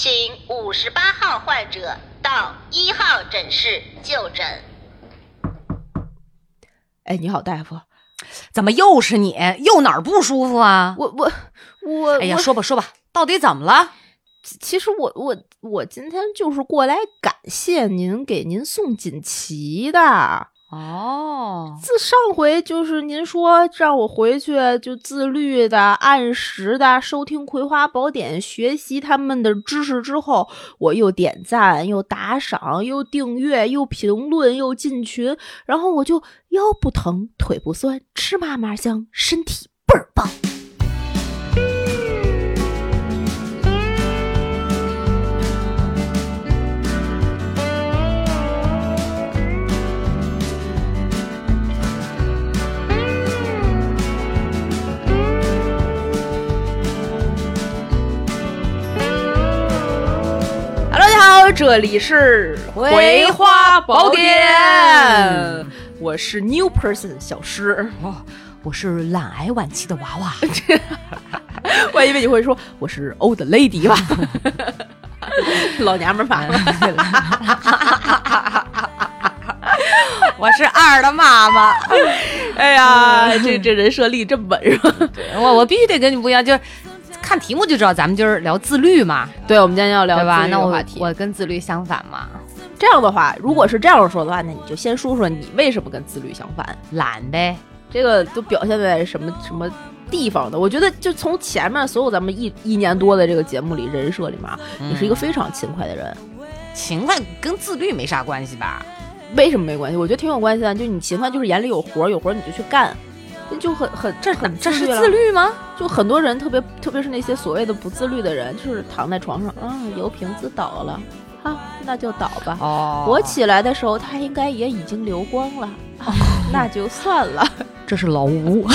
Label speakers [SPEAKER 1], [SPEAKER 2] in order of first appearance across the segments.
[SPEAKER 1] 请五十八号患者到一号诊室就诊。
[SPEAKER 2] 哎，你好，大夫，
[SPEAKER 3] 怎么又是你？又哪儿不舒服啊？
[SPEAKER 2] 我我我，
[SPEAKER 3] 哎呀，
[SPEAKER 2] 我
[SPEAKER 3] 说吧说吧，到底怎么了？
[SPEAKER 2] 其实我我我今天就是过来感谢您给您送锦旗的。
[SPEAKER 3] 哦，
[SPEAKER 2] 自上回就是您说让我回去就自律的、按时的收听《葵花宝典》，学习他们的知识之后，我又点赞、又打赏、又订阅、又评论、又进群，然后我就腰不疼、腿不酸，吃嘛嘛香，身体倍儿棒。这里是《
[SPEAKER 3] 葵花宝典
[SPEAKER 2] 我是 New Person 小诗。
[SPEAKER 3] 哦，我是懒癌晚期的娃娃。
[SPEAKER 2] 我还以为你会说我是 Old Lady 吧，老娘们儿版。
[SPEAKER 3] 我是二的妈妈。
[SPEAKER 2] 哎呀，这这人设立这么稳是吧？
[SPEAKER 3] 我我必须得跟你不一样，就是看题目就知道咱们今儿聊自律嘛，
[SPEAKER 2] 对，我们今天要聊
[SPEAKER 3] 对吧？
[SPEAKER 2] 话题。
[SPEAKER 3] 我跟自律相反嘛，
[SPEAKER 2] 这样的话，如果是这样说的话，那你就先说说你为什么跟自律相反？
[SPEAKER 3] 懒呗。
[SPEAKER 2] 这个都表现在什么什么地方的？我觉得就从前面所有咱们一一年多的这个节目里人设里面，你是一个非常勤快的人。
[SPEAKER 3] 勤快跟自律没啥关系吧？
[SPEAKER 2] 为什么没关系？我觉得挺有关系的。就你勤快，就是眼里有活儿，有活儿你就去干，那就很很这很
[SPEAKER 3] 这是自律吗？
[SPEAKER 2] 就很多人，特别特别是那些所谓的不自律的人，就是躺在床上，啊，油瓶子倒了，好，那就倒吧。
[SPEAKER 3] 哦
[SPEAKER 2] 我起来的时候，它应该也已经流光了，啊那就算了。
[SPEAKER 3] 这是老吴。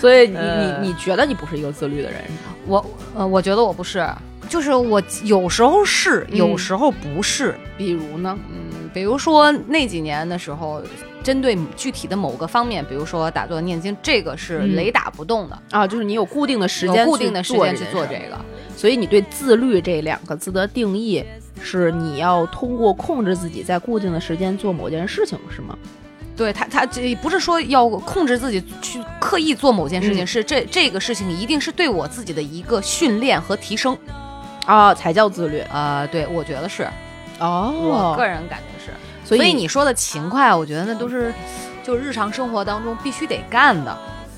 [SPEAKER 2] 所以你
[SPEAKER 3] 呃
[SPEAKER 2] 你你觉得你不是一个自律的人是吗？
[SPEAKER 3] 我呃，我觉得我不是，就是我有时候是，
[SPEAKER 2] 嗯
[SPEAKER 3] 有时候不是。
[SPEAKER 2] 比如呢？
[SPEAKER 3] 嗯，比如说那几年的时候，针对具体的某个方面，比如说打坐念经，这个是
[SPEAKER 2] 嗯
[SPEAKER 3] 雷打不动的，
[SPEAKER 2] 啊，就是你有固定的时间，
[SPEAKER 3] 固定的时间去做这
[SPEAKER 2] 个。所以你对自律这两个字的定义是你要通过控制自己在固定的时间做某件事情，是吗？
[SPEAKER 3] 对他，他这不是说要控制自己去刻意做某件事情，
[SPEAKER 2] 嗯
[SPEAKER 3] 是这这个事情一定是对我自己的一个训练和提升。
[SPEAKER 2] 啊，才叫自律
[SPEAKER 3] 呃，对，我觉得是，
[SPEAKER 2] 哦
[SPEAKER 3] 我个人感觉是。
[SPEAKER 2] 所以
[SPEAKER 3] 你说的勤快，我觉得那都是就日常生活当中必须得干的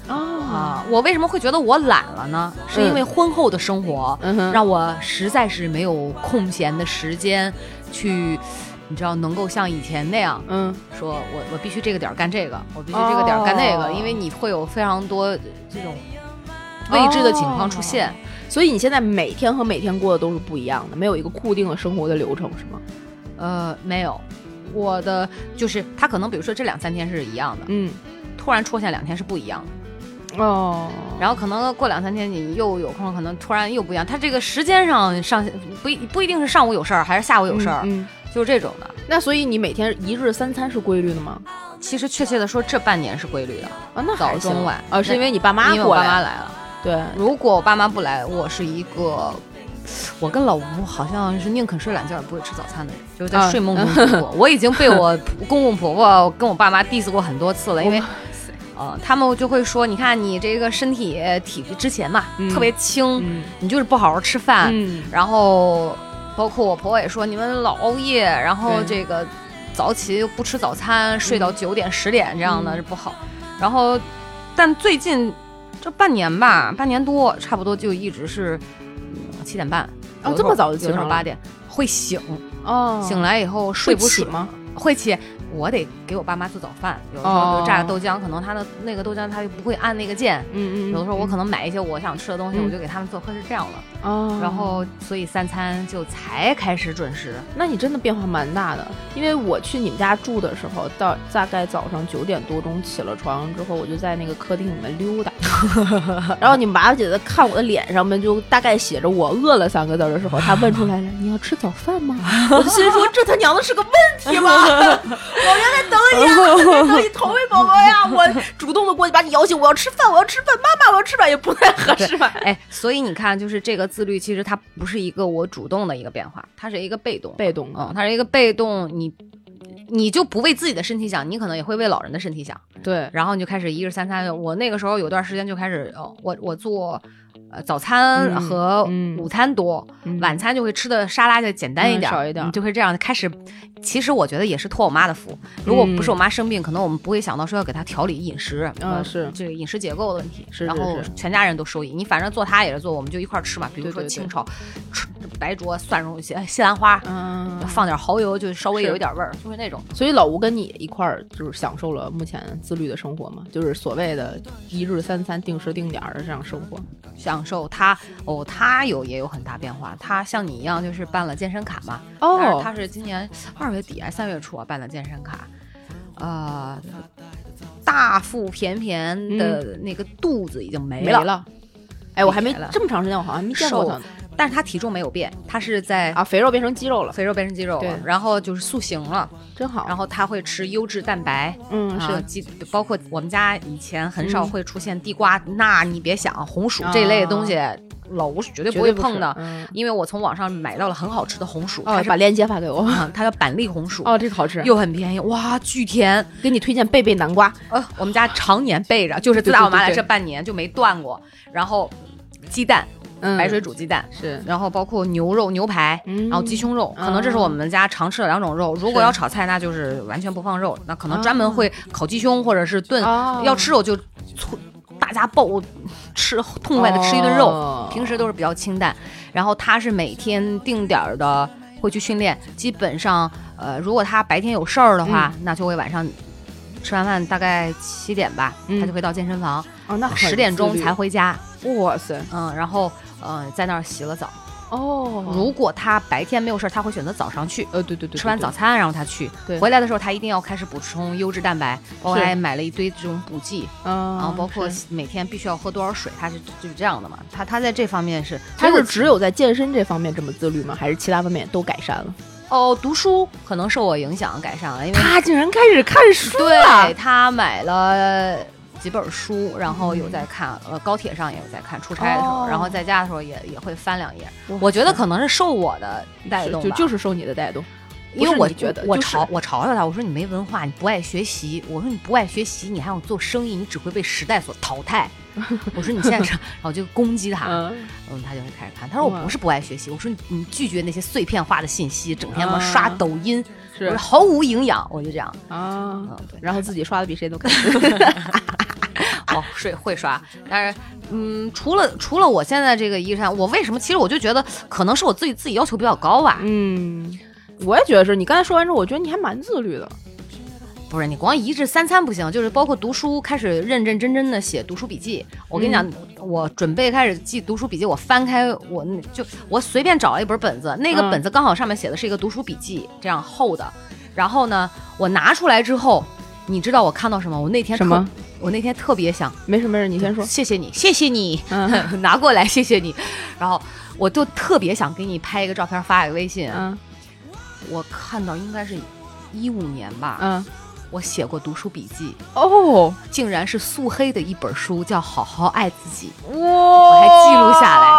[SPEAKER 2] 啊，
[SPEAKER 3] 啊。我为什么会觉得我懒了呢？是因为婚后的生活，
[SPEAKER 2] 嗯，
[SPEAKER 3] 让我实在是没有空闲的时间去，你知道，能够像以前那样
[SPEAKER 2] 嗯
[SPEAKER 3] 说我我必须这个点儿干这个，我必须这个点儿干那个，
[SPEAKER 2] 哦
[SPEAKER 3] 因为你会有非常多这种未知的情况出现。
[SPEAKER 2] 所以你现在每天和每天过的都是不一样的，没有一个固定的生活的流程，是吗？
[SPEAKER 3] 呃，没有，我的就是他可能比如说这两三天是一样的，
[SPEAKER 2] 嗯，
[SPEAKER 3] 突然出现两天是不一样的。
[SPEAKER 2] 哦，
[SPEAKER 3] 然后可能过两三天你又有空，可能突然又不一样。他这个时间上上不一不一定是上午有事儿还是下午有事儿，
[SPEAKER 2] 嗯，嗯
[SPEAKER 3] 就是这种的。
[SPEAKER 2] 那所以你每天一日三餐是规律的吗？
[SPEAKER 3] 其实确切的说，这半年是规律的，
[SPEAKER 2] 啊，那
[SPEAKER 3] 早中晚
[SPEAKER 2] 啊，是因为你爸妈
[SPEAKER 3] 因为我
[SPEAKER 2] 过来
[SPEAKER 3] 爸妈来了。
[SPEAKER 2] 对，
[SPEAKER 3] 如果我爸妈不来，我是一个，我跟老吴好像是宁肯睡懒觉也不会吃早餐的人，就是在
[SPEAKER 2] 啊
[SPEAKER 3] 睡梦中度过。我已经被我公公婆婆跟我爸妈 diss 过很多次了，因为
[SPEAKER 2] 哇。
[SPEAKER 3] 呃，他们就会说，你看你这个身体体之前嘛，
[SPEAKER 2] 嗯
[SPEAKER 3] 特别轻，
[SPEAKER 2] 嗯
[SPEAKER 3] 你就是不好好吃饭，
[SPEAKER 2] 嗯
[SPEAKER 3] 然后包括我婆婆也说，你们老熬夜，然后这个早起又不吃早餐，睡到九点十点这样的
[SPEAKER 2] 嗯
[SPEAKER 3] 是不好。然后，但最近这半年吧，半年多，差不多就一直是嗯七点半，
[SPEAKER 2] 哦这么早就起床
[SPEAKER 3] 八点会醒，
[SPEAKER 2] 哦，
[SPEAKER 3] 醒来以后睡不睡
[SPEAKER 2] 会起吗？
[SPEAKER 3] 会起，我得给我爸妈做早饭，有的时候就榨个豆浆，可能他的那个豆浆他就不会按那个键。
[SPEAKER 2] 嗯嗯，
[SPEAKER 3] 有的时候我可能买一些我想吃的东西，
[SPEAKER 2] 嗯
[SPEAKER 3] 我就给他们做，会是这样的。
[SPEAKER 2] 哦，
[SPEAKER 3] 然后所以三餐就才开始准时。
[SPEAKER 2] 那你真的变化蛮大的，因为我去你们家住的时候，到大概早上九点多钟起了床之后，我就在那个客厅里面溜达，然后你们娃娃姐在看我的脸上面就大概写着“我饿了”三个字的时候，她问出来了：“你要吃早饭吗？”我就心说这他娘的是个问题吗？老娘在等你等你投喂宝宝呀！我主动的过去把你摇醒，我要吃饭，我要吃饭，妈妈我要吃饭，也不太合适吧？
[SPEAKER 3] 哎，所以你看，就是这个自律，其实它不是一个我主动的一个变化，它是一个被动，
[SPEAKER 2] 被动啊
[SPEAKER 3] 嗯，它是一个被动，你你就不为自己的身体想，你可能也会为老人的身体想，
[SPEAKER 2] 对，
[SPEAKER 3] 然后你就开始一日三餐。我那个时候有段时间就开始，哦，我我做呃早餐
[SPEAKER 2] 嗯
[SPEAKER 3] 和
[SPEAKER 2] 嗯
[SPEAKER 3] 午餐多，
[SPEAKER 2] 嗯
[SPEAKER 3] 晚餐就会吃的沙拉就简单一点，
[SPEAKER 2] 嗯少一点
[SPEAKER 3] 你就会这样开始。其实我觉得也是托我妈的福，如果不是
[SPEAKER 2] 嗯
[SPEAKER 3] 我妈生病，可能我们不会想到说要给她调理饮食，呃
[SPEAKER 2] 嗯是
[SPEAKER 3] 这个饮食结构的问题，
[SPEAKER 2] 是
[SPEAKER 3] 然后全家人都受益。你反正做她也是做，我们就一块儿吃嘛，比如说清炒，吃白灼蒜蓉西西兰花，
[SPEAKER 2] 嗯，
[SPEAKER 3] 放点蚝油，就稍微有一点味儿，就是那种。
[SPEAKER 2] 所以老吴跟你一块儿就是享受了目前自律的生活嘛，就是所谓的一日三餐定时定点儿的这样生活。
[SPEAKER 3] 享受他哦，他有也有很大变化。他像你一样，就是办了健身卡嘛。
[SPEAKER 2] 哦
[SPEAKER 3] 他是今年二月底还三月初啊办的健身卡，呃，大腹便便的那个肚子已经没了，
[SPEAKER 2] 没了。哎，我还没这么长时间，我好像还没见过
[SPEAKER 3] 瘦
[SPEAKER 2] 他呢。
[SPEAKER 3] 但是他体重没有变，他是在
[SPEAKER 2] 啊，肥肉变成肌肉了，
[SPEAKER 3] 肥肉变成肌肉了，然后就是塑形了，
[SPEAKER 2] 真好。
[SPEAKER 3] 然后他会吃优质蛋白。
[SPEAKER 2] 嗯
[SPEAKER 3] 啊，
[SPEAKER 2] 是
[SPEAKER 3] 鸡包括我们家以前很少
[SPEAKER 2] 嗯
[SPEAKER 3] 会出现地瓜，那你别想红薯这类的东西，老吴是绝对不会碰的，
[SPEAKER 2] 嗯
[SPEAKER 3] 因为我从网上买到了很好吃的红薯，它
[SPEAKER 2] 哦，
[SPEAKER 3] 是
[SPEAKER 2] 把链接发给我。
[SPEAKER 3] 啊它叫板栗红薯，
[SPEAKER 2] 哦，这个好吃。
[SPEAKER 3] 又很便宜，哇，巨甜。
[SPEAKER 2] 给你推荐贝贝南瓜。
[SPEAKER 3] 呃，我们家常年备着，就是自打我妈来这半年就没断过。然后鸡蛋，
[SPEAKER 2] 嗯，
[SPEAKER 3] 白水煮鸡蛋。
[SPEAKER 2] 是。
[SPEAKER 3] 然后包括牛肉、牛排，
[SPEAKER 2] 嗯
[SPEAKER 3] 然后鸡胸肉，可能这是我们家常吃的两种肉。如果要炒菜，那就是完全不放肉，那可能
[SPEAKER 2] 哦
[SPEAKER 3] 专门会烤鸡胸或者是炖。
[SPEAKER 2] 哦
[SPEAKER 3] 要吃肉就大家爆吃痛快的吃一顿肉，
[SPEAKER 2] 哦
[SPEAKER 3] 平时都是比较清淡。然后他是每天定点儿的会去训练，基本上呃，如果他白天有事儿的话，那就会晚上吃完饭大概七点吧，
[SPEAKER 2] 嗯
[SPEAKER 3] 他就会到健身房，
[SPEAKER 2] 哦，那很
[SPEAKER 3] 十点钟才。回家，
[SPEAKER 2] 哇塞！
[SPEAKER 3] 嗯，然后呃在那儿洗了澡。
[SPEAKER 2] 哦，
[SPEAKER 3] 如果他白天没有事儿，他会选择早上去。
[SPEAKER 2] 呃，对对对，
[SPEAKER 3] 吃完早餐，然后他去，
[SPEAKER 2] 对
[SPEAKER 3] 回来的时候他一定要开始补充优质蛋白，包括还买了一堆这种补剂，
[SPEAKER 2] 嗯，
[SPEAKER 3] 然后包括每天必须要喝多少水，他是就是这样的嘛。他他在这方面是，
[SPEAKER 2] 他是只有在健身这方面这么自律吗？还是其他方面都改善了？
[SPEAKER 3] 哦，读书可能受我影响改善了，因为
[SPEAKER 2] 他竟然开始看书了
[SPEAKER 3] 对他买了几本书，然后有在看，呃，高铁上也有在看，出差的时候，
[SPEAKER 2] 哦
[SPEAKER 3] 然后在家的时候也也会翻两页。我觉得可能是受我的带动吧，
[SPEAKER 2] 就就是受你的带动，
[SPEAKER 3] 因为我
[SPEAKER 2] 是你觉得就是
[SPEAKER 3] 我嘲我嘲笑他，我说你没文化，你不爱学习。我说你不爱学习，你还想做生意，你只会被时代所淘汰。我说你现在是，然后就攻击他，
[SPEAKER 2] 嗯，
[SPEAKER 3] 嗯，他就会开始看。他说我
[SPEAKER 2] 哇
[SPEAKER 3] 不是不爱学习，我说你你拒绝那些碎片化的信息，整天嘛
[SPEAKER 2] 啊
[SPEAKER 3] 刷抖音，我
[SPEAKER 2] 是
[SPEAKER 3] 说毫无营养，我就这样。
[SPEAKER 2] 啊
[SPEAKER 3] 嗯，对，
[SPEAKER 2] 然后自己刷的比谁都 开
[SPEAKER 3] 哦，会会刷，但是嗯，除了除了我现在这个一山，我为什么？其实我就觉得可能是我自己自己要求比较高吧。
[SPEAKER 2] 嗯，我也觉得是你刚才说完之后，我觉得你还蛮自律的。
[SPEAKER 3] 不是你光一日三餐不行，就是包括读书，开始认认真真的写读书笔记。我跟你讲，我准备开始记读书笔记，我翻开我就我随便找了一本本子，那个
[SPEAKER 2] 嗯
[SPEAKER 3] 本子刚好上面写的是一个读书笔记，这样厚的。然后呢，我拿出来之后，你知道我看到什么？我那天
[SPEAKER 2] 什么？
[SPEAKER 3] 我那天特别想
[SPEAKER 2] 没事没事，你先说。
[SPEAKER 3] 谢谢你，谢谢你，
[SPEAKER 2] 嗯
[SPEAKER 3] 拿过来，谢谢你。然后我就特别想给你拍一个照片发个微信。
[SPEAKER 2] 嗯
[SPEAKER 3] 我看到应该是一五年吧，
[SPEAKER 2] 嗯，
[SPEAKER 3] 我写过读书笔记，
[SPEAKER 2] 哦，
[SPEAKER 3] 竟然是素黑的一本书，叫《好好爱自己》。
[SPEAKER 2] 哇，
[SPEAKER 3] 我还记录下来
[SPEAKER 2] 来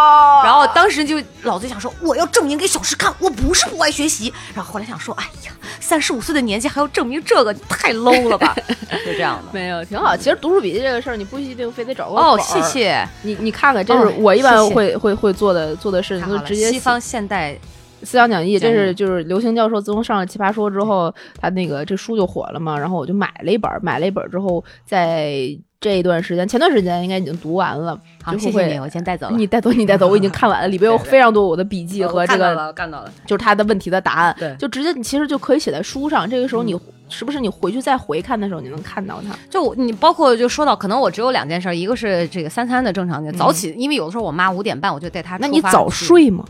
[SPEAKER 3] 然后当时就老子想说，我要证明给小石看，我不是不爱学习。然后后来想说，哎呀，三十五岁的年纪还要证明这个，太 low 了吧？就这样的。
[SPEAKER 2] 没有，挺好。其实读书笔记这个事儿，你不一定非得找个
[SPEAKER 3] 哦，谢。谢。
[SPEAKER 2] 你你看看，这是
[SPEAKER 3] 哦
[SPEAKER 2] 我一般会会会做的做的事情，就直接
[SPEAKER 3] 西方现代
[SPEAKER 2] 思想讲义，这是就是刘星教授自从上了《奇葩说》之后，他那个这书就火了嘛，然后我就买了一本儿，买了一本儿之后，在这一段时间，前段时间应该已经读完了。
[SPEAKER 3] 好，谢谢你，我先带走了。
[SPEAKER 2] 你带走，你带走，我已经看完了，里边有非常多我的笔记和这个，
[SPEAKER 3] 看到了，看到了。
[SPEAKER 2] 就是他的问题的答案，
[SPEAKER 3] 对
[SPEAKER 2] 就直接你其实就可以写在书上。这个时候你
[SPEAKER 3] 嗯
[SPEAKER 2] 是不是你回去再回看的时候，你能看到它？
[SPEAKER 3] 就我你包括就说到，可能我只有两件事，一个是这个三餐的正常点早起，因为有的时候我妈五点半我就带她
[SPEAKER 2] 那你早睡吗？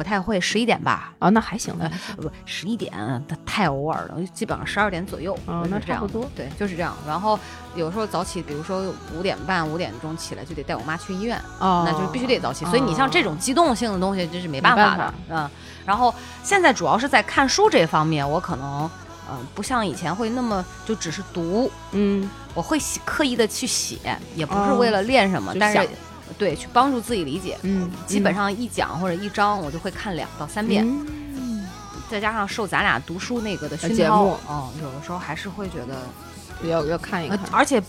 [SPEAKER 3] 不太会，十一点吧。
[SPEAKER 2] 啊，那还行，那
[SPEAKER 3] 呃，不，十一点它太偶尔了，基本上十二点左右。
[SPEAKER 2] 哦
[SPEAKER 3] 就是这样
[SPEAKER 2] 那差不多
[SPEAKER 3] 对，就是这样。然后有时候早起，比如说五点半、五点钟起来，就得带我妈去医院，
[SPEAKER 2] 哦，
[SPEAKER 3] 那就是必须得早起。所以你像这种机动性的东西，这是没办法的。嗯，然后现在主要是在看书这方面，我可能嗯，不像以前会那么就只是读，
[SPEAKER 2] 嗯，
[SPEAKER 3] 我会写刻意的去写，也不是
[SPEAKER 2] 哦
[SPEAKER 3] 为了练什么，但是对去帮助自己理解。
[SPEAKER 2] 嗯，
[SPEAKER 3] 基本上一讲或者一章，我就会看两到三遍，
[SPEAKER 2] 嗯
[SPEAKER 3] 再加上受咱俩读书那个的熏
[SPEAKER 2] 节
[SPEAKER 3] 陶
[SPEAKER 2] 目，
[SPEAKER 3] 哦，有的时候还是会觉得，
[SPEAKER 2] 要要看一
[SPEAKER 3] 呃
[SPEAKER 2] 看。
[SPEAKER 3] 而且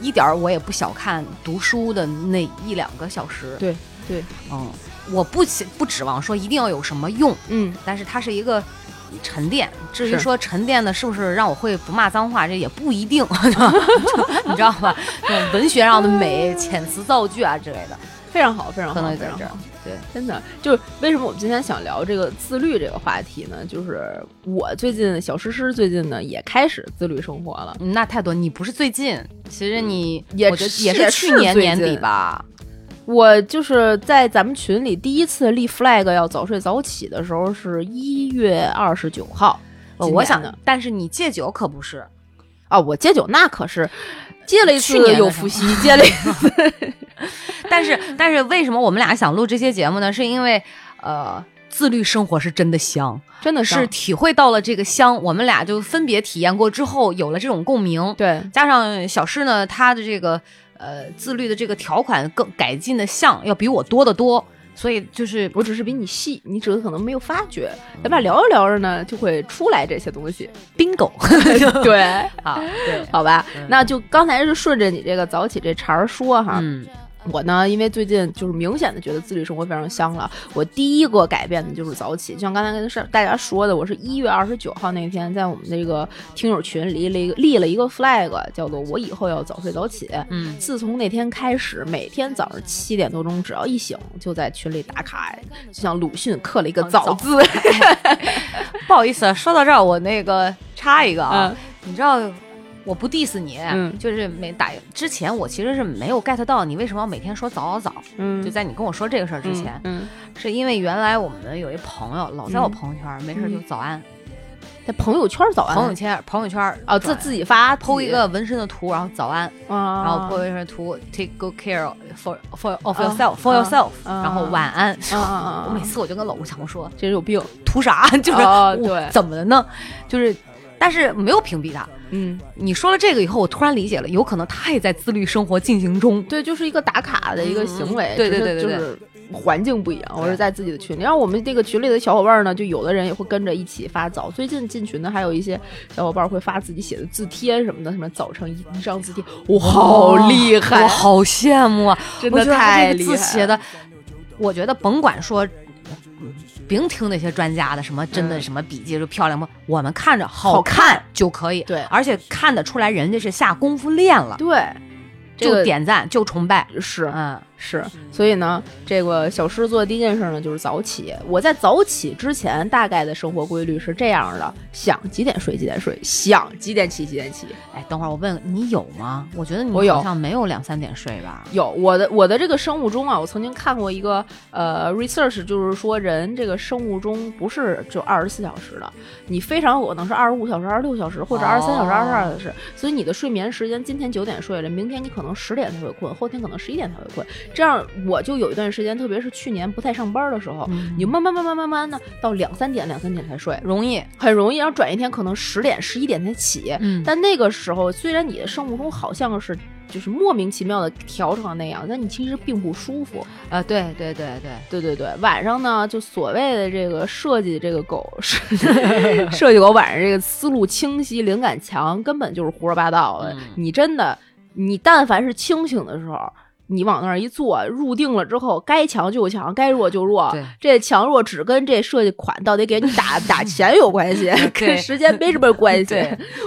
[SPEAKER 3] 一点儿我也不小看读书的那一两个小时。
[SPEAKER 2] 对对，
[SPEAKER 3] 嗯，我不期不指望说一定要有什么用，
[SPEAKER 2] 嗯，
[SPEAKER 3] 但是它是一个沉淀。至于说沉淀的是不是让我会不骂脏话，这也不一定，你知道吧？这种文学上的美、遣词造句啊之类的，
[SPEAKER 2] 非常好，非常好，
[SPEAKER 3] 可能在这儿
[SPEAKER 2] 非常好。。
[SPEAKER 3] 对，
[SPEAKER 2] 真的就是为什么我们今天想聊这个自律这个话题呢？就是我最近小诗诗最近呢也开始自律生活了。
[SPEAKER 3] 嗯那太多。你不是最近，其实你
[SPEAKER 2] 也
[SPEAKER 3] 我觉得也
[SPEAKER 2] 是
[SPEAKER 3] 去年年底吧。
[SPEAKER 2] 我就是在咱们群里第一次立 flag 要早睡早起的时候，是一月二十九号。
[SPEAKER 3] 呃我想
[SPEAKER 2] 的，
[SPEAKER 3] 但是你戒酒可不是，
[SPEAKER 2] 啊，我戒酒那可是戒了一次
[SPEAKER 3] 去年的时候
[SPEAKER 2] 又复习，戒了一次。
[SPEAKER 3] 但是但是为什么我们俩想录这些节目呢？是因为呃，自律生活是真的香，
[SPEAKER 2] 真的
[SPEAKER 3] 是体会到了这个香，我们俩就分别体验过之后，有了这种共鸣。
[SPEAKER 2] 对
[SPEAKER 3] 加上小诗呢，她的这个呃自律的这个条款更改进的项要比我多得多，所以就是
[SPEAKER 2] 我只是比你细，你只是可能没有发觉。咱俩聊着聊着呢，就会出来这些东西。
[SPEAKER 3] bingo
[SPEAKER 2] 对，
[SPEAKER 3] 啊，对，
[SPEAKER 2] 好吧，
[SPEAKER 3] 嗯
[SPEAKER 2] 那就刚才是顺着你这个早起这茬儿说哈。
[SPEAKER 3] 嗯
[SPEAKER 2] 我呢，因为最近就是明显的觉得自律生活非常香了。我第一个改变的就是早起，就像刚才跟是大家说的，我是一月二十九号那天在我们这个听友群立了一个立了一个 flag，叫做我以后要早睡早起。
[SPEAKER 3] 嗯，
[SPEAKER 2] 自从那天开始，每天早上七点多钟，只要一醒就在群里打卡，就像鲁迅刻了一个
[SPEAKER 3] 哦早
[SPEAKER 2] 早字。
[SPEAKER 3] 不好意思，说到这儿，我那个插一个啊，
[SPEAKER 2] 嗯
[SPEAKER 3] 你知道。我不 diss 你，
[SPEAKER 2] 嗯。
[SPEAKER 3] 就是没打之前，我其实是没有 get 到你为什么要每天说早早早。
[SPEAKER 2] 嗯。
[SPEAKER 3] 就在你跟我说这个事儿之前，
[SPEAKER 2] 嗯，
[SPEAKER 3] 是因为原来我们有一朋友老在我
[SPEAKER 2] 嗯
[SPEAKER 3] 朋友圈，没事儿就早安，
[SPEAKER 2] 在朋友圈早安，
[SPEAKER 3] 朋友圈朋友圈
[SPEAKER 2] 啊，自自己发
[SPEAKER 3] 剖一个纹身的图，然后早安，
[SPEAKER 2] 啊，
[SPEAKER 3] 然后剖纹身图，take good care for for of
[SPEAKER 2] 啊
[SPEAKER 3] yourself for
[SPEAKER 2] 啊
[SPEAKER 3] yourself，
[SPEAKER 2] 啊。
[SPEAKER 3] 然后晚安。
[SPEAKER 2] 啊
[SPEAKER 3] 我每次我就跟老吴强说，
[SPEAKER 2] 这人有病。
[SPEAKER 3] 图啥？就是
[SPEAKER 2] 对。
[SPEAKER 3] 怎么了呢？就是，但是没有屏蔽他。
[SPEAKER 2] 嗯，
[SPEAKER 3] 你说了这个以后，我突然理解了，有可能他也在自律生活进行中。
[SPEAKER 2] 对，就是一个打卡的一个行为，
[SPEAKER 3] 嗯对对对对对
[SPEAKER 2] 就是环境不一样。我是在自己的群里，然后我们这个群里的小伙伴呢，就有的人也会跟着一起发早。最近进群的还有一些小伙伴会发自己写的字帖什么的，什么早晨一一张字帖，哇，好厉害
[SPEAKER 3] 我，好羡慕啊！
[SPEAKER 2] 真的太厉害
[SPEAKER 3] 写的，我觉得甭管说。嗯别听那些专家的什么真的
[SPEAKER 2] 嗯
[SPEAKER 3] 什么笔记就漂亮不，我们看着好
[SPEAKER 2] 看
[SPEAKER 3] 就可以。
[SPEAKER 2] 对
[SPEAKER 3] 而且看得出来人家是下功夫练了，
[SPEAKER 2] 对，
[SPEAKER 3] 就点赞就崇拜。
[SPEAKER 2] 是
[SPEAKER 3] 嗯，
[SPEAKER 2] 是，所以呢，这个小诗做的第一件事呢就是早起。我在早起之前，大概的生活规律是这样的：想几点睡几点睡，想几点起几点起。
[SPEAKER 3] 哎，等会儿我问你有吗？我觉得你好像没有两三点睡吧？
[SPEAKER 2] 有我的我的这个生物钟啊，我曾经看过一个呃 research，就是说人这个生物钟不是就二十四小时的，你非常有可能是二十五小时、二十六小时，或者二十三小时、二十二小时。所以你的睡眠时间，今天九点睡了，明天你可能十点才会困，后天可能十一点才会困。这样我就有一段时间，特别是去年不太上班的时候，
[SPEAKER 3] 嗯
[SPEAKER 2] 你慢慢慢慢慢慢的到两三点、两三点才睡，
[SPEAKER 3] 容易，
[SPEAKER 2] 很容易。然后转一天可能十点、十一点才起。
[SPEAKER 3] 嗯
[SPEAKER 2] 但那个时候，虽然你的生物钟好像是就是莫名其妙的调成了那样，但你其实并不舒服。
[SPEAKER 3] 啊，对对对对，
[SPEAKER 2] 对对对，晚上呢，就所谓的这个设计这个狗是 设计狗晚上这个思路清晰、灵感强，根本就是胡说八道的。
[SPEAKER 3] 嗯
[SPEAKER 2] 你真的，你但凡是清醒的时候。你往那儿一坐，入定了之后，该强就强，该弱就弱
[SPEAKER 3] 对。
[SPEAKER 2] 这强弱只跟这设计款到底给你打 打钱有关系，跟时间没什么 关系，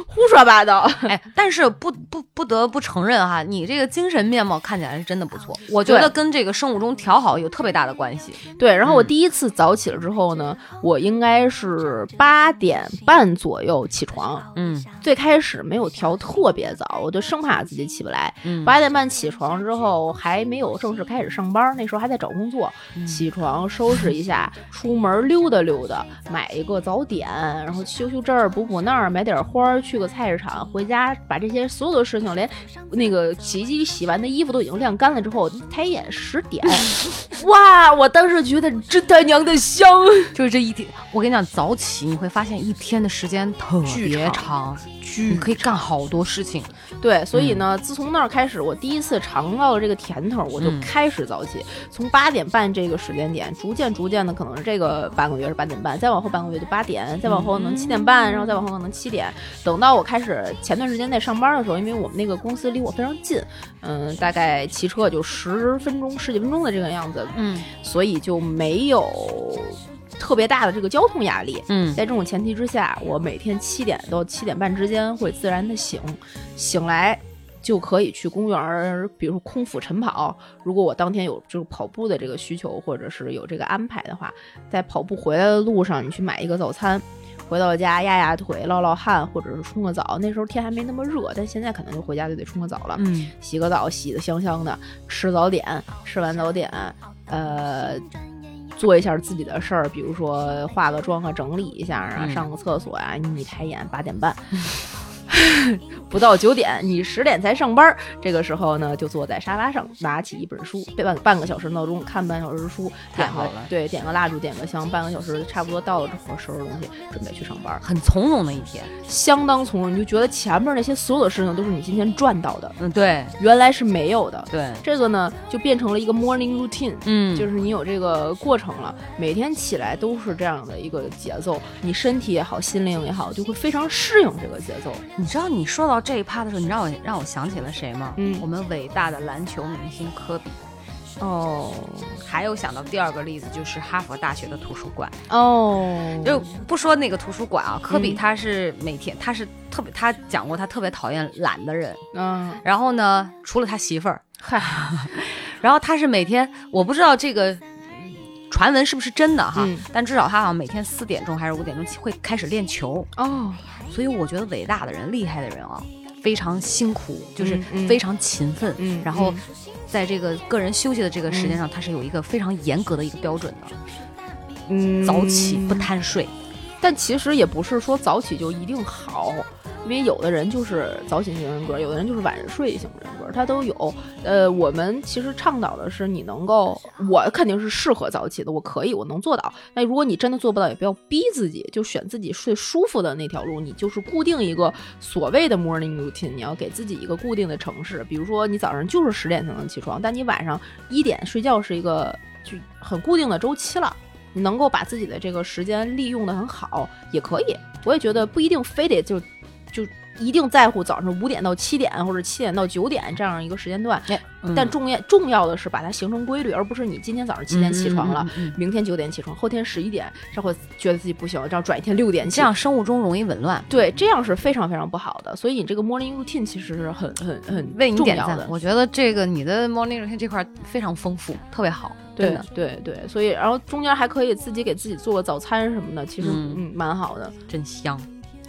[SPEAKER 2] 胡说八道。
[SPEAKER 3] 哎，但是不不不得不承认哈，你这个精神面貌看起来是真的不错，我觉得跟这个生物钟调好有特别大的关系。
[SPEAKER 2] 对，然后我
[SPEAKER 3] 嗯
[SPEAKER 2] 第一次早起了之后呢，我应该是八点半左右起床。
[SPEAKER 3] 嗯
[SPEAKER 2] 最开始没有调特别早，我就生怕自己起不来。
[SPEAKER 3] 嗯，
[SPEAKER 2] 八点半起床之后，还没有正式开始上班，那时候还在找工作。
[SPEAKER 3] 嗯
[SPEAKER 2] 起床收拾一下，出门溜达溜达，买一个早点，然后修修这儿补补那儿，买点花儿，去个菜市场，回家把这些所有的事情，连那个洗衣机洗完的衣服都已经晾干了之后，抬眼十点，哇！我当时觉得真他娘的香，
[SPEAKER 3] 就是这一天，我跟你讲，早起你会发现一天的时间特
[SPEAKER 2] 巨
[SPEAKER 3] 别
[SPEAKER 2] 长
[SPEAKER 3] 长，你可以干好多事情。
[SPEAKER 2] 对，所以呢，自从那儿开始，我第一次尝到了这个甜头，我就
[SPEAKER 3] 嗯。
[SPEAKER 2] 开始早起，从八点半这个时间点，逐渐逐渐的，可能是这个半个月是八点半，再往后半个月就八点，再往后可能七点半，然后再往后可能七点。等到我开始前段时间在上班的时候，因为我们那个公司离我非常近，嗯，大概骑车就十分钟、十几分钟的这个样子，
[SPEAKER 3] 嗯。
[SPEAKER 2] 所以就没有特别大的这个交通压力。
[SPEAKER 3] 嗯
[SPEAKER 2] 在这种前提之下，我每天七点到七点半之间会自然的醒，醒来就可以去公园儿，比如说空腹晨跑。如果我当天有就是跑步的这个需求，或者是有这个安排的话，在跑步回来的路上，你去买一个早餐。回到家压压腿、落落汗，或者是冲个澡。那时候天还没那么热，但现在可能就回家就得冲个澡了。
[SPEAKER 3] 嗯
[SPEAKER 2] 洗个澡，洗的香香的，吃早点，吃完早点，呃，做一下自己的事儿，比如说化个妆啊，整理一下啊，
[SPEAKER 3] 嗯
[SPEAKER 2] 上个厕所啊，你抬眼八点半。不到九点，你十点才上班。这个时候呢，就坐在沙发上，拿起一本书，半半个小时闹钟，看半小时书，点个
[SPEAKER 3] 太好了
[SPEAKER 2] 对，点个蜡烛，点个香，半个小时差不多到了之后，收拾东西，准备去上班，
[SPEAKER 3] 很从容的一天。
[SPEAKER 2] 相当从容。你就觉得前面那些所有的事情都是你今天赚到的，
[SPEAKER 3] 嗯，对
[SPEAKER 2] 原来是没有的。
[SPEAKER 3] 对，
[SPEAKER 2] 这个呢，就变成了一个 morning routine，、
[SPEAKER 3] 嗯
[SPEAKER 2] 就是你有这个过程了，每天起来都是这样的一个节奏，你身体也好，心灵也好，就会非常适应这个节奏。
[SPEAKER 3] 你知道你说到这一趴的时候，你让我让我想起了谁吗？
[SPEAKER 2] 嗯。
[SPEAKER 3] 我们伟大的篮球明星科比。
[SPEAKER 2] 哦。
[SPEAKER 3] 还有想到第二个例子就是哈佛大学的图书馆，
[SPEAKER 2] 哦，
[SPEAKER 3] 就不说那个图书馆啊，科比
[SPEAKER 2] 嗯
[SPEAKER 3] 他是每天他是特别他讲过他特别讨厌懒的人，
[SPEAKER 2] 嗯，
[SPEAKER 3] 然后呢，除了他媳妇儿，
[SPEAKER 2] 嗨，
[SPEAKER 3] 然后他是每天我不知道这个。嗯传闻是不是真的哈？
[SPEAKER 2] 嗯。
[SPEAKER 3] 但至少他好像每天四点钟还是五点钟起会开始练球，
[SPEAKER 2] 哦，
[SPEAKER 3] 所以我觉得伟大的人、厉害的人啊，非常辛苦，就是非常勤奋，
[SPEAKER 2] 嗯
[SPEAKER 3] 然后
[SPEAKER 2] 嗯
[SPEAKER 3] 在这个个人休息的这个时间上，他是有一个非常严格的一个标准的，
[SPEAKER 2] 嗯。
[SPEAKER 3] 早起不贪睡。
[SPEAKER 2] 但其实也不是说早起就一定好，因为有的人就是早起型人格，有的人就是晚睡型人格，他都有。呃，我们其实倡导的是你能够，我肯定是适合早起的，我可以，我能做到。那如果你真的做不到，也不要逼自己，就选自己睡舒服的那条路。你就是固定一个所谓的 morning routine，你要给自己一个固定的城市，比如说你早上就是十点才能起床，但你晚上一点睡觉是一个就很固定的周期了。能够把自己的这个时间利用的很好，也可以。我也觉得不一定非得就就一定在乎早上五点到七点或者七点到九点这样一个时间段，
[SPEAKER 3] 嗯
[SPEAKER 2] 但重要重要的是把它形成规律，而不是你今天早上七点起床了，明天九点起床，后天十一点，这会觉得自己不行，这样转一天六点起
[SPEAKER 3] 这样生物钟容易紊乱。
[SPEAKER 2] 对，这样是非常非常不好的。所以你这个 morning routine 其实是很很很
[SPEAKER 3] 为你点赞
[SPEAKER 2] 的，。
[SPEAKER 3] 我觉得这个你的 morning routine 这块儿非常丰富，特别好，
[SPEAKER 2] 对
[SPEAKER 3] 的
[SPEAKER 2] 对对，所以然后中间还可以自己给自己做个早餐什么的，其实
[SPEAKER 3] 嗯
[SPEAKER 2] 嗯蛮好的。
[SPEAKER 3] 真香。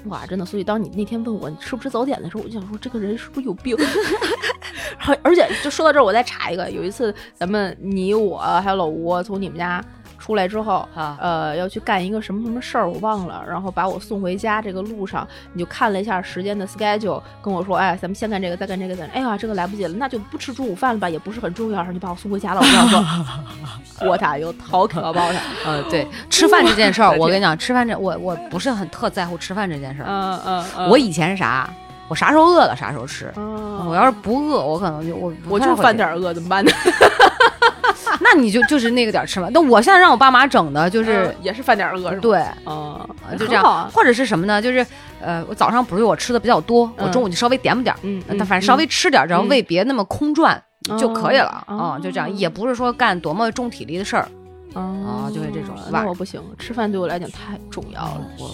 [SPEAKER 2] 哇，真的，所以当你那天问我你吃不吃早点的时候，我就想说这个人是不是有病？然后而且就说到这儿，我再查一个，有一次咱们你我还有老吴从你们家出来之后，
[SPEAKER 3] 啊
[SPEAKER 2] 呃，要去干一个什么什么事儿，我忘了，然后把我送回家这个路上，你就看了一下时间的 schedule，跟我说，哎，咱们先干这个，再干这个，再，哎呀，这个来不及了，那就不吃中午饭了吧，也不是很重要，然后你把我送回家了，我想说，what are you talking about？
[SPEAKER 3] 呃，对，吃饭这件事儿，
[SPEAKER 2] 我
[SPEAKER 3] 跟你讲，吃饭这我我不是很特在乎吃饭这件事儿。
[SPEAKER 2] 嗯嗯嗯，
[SPEAKER 3] 我以前是啥？我啥时候饿了啥时候吃。
[SPEAKER 2] 嗯，
[SPEAKER 3] 我要是不饿，我可能就我
[SPEAKER 2] 我就饭点饿，怎么办呢？
[SPEAKER 3] 那你就就是那个点儿吃嘛。那我现在让我爸妈整的就是
[SPEAKER 2] 嗯，也是饭点儿饿是吧？
[SPEAKER 3] 对，
[SPEAKER 2] 嗯，
[SPEAKER 3] 就这样，
[SPEAKER 2] 啊
[SPEAKER 3] 或者是什么呢？就是呃，我早上不是我吃的比较多，我
[SPEAKER 2] 嗯
[SPEAKER 3] 中午就稍微点吧点儿，
[SPEAKER 2] 嗯，
[SPEAKER 3] 但反正稍微吃点儿，只要
[SPEAKER 2] 嗯
[SPEAKER 3] 胃别那么空转就可以了
[SPEAKER 2] 哦
[SPEAKER 3] 啊，就这样，也不是说干多么重体力的事儿。
[SPEAKER 2] 啊
[SPEAKER 3] 就会这种晚
[SPEAKER 2] 那我不行，吃饭对我来讲太重要了。
[SPEAKER 3] 我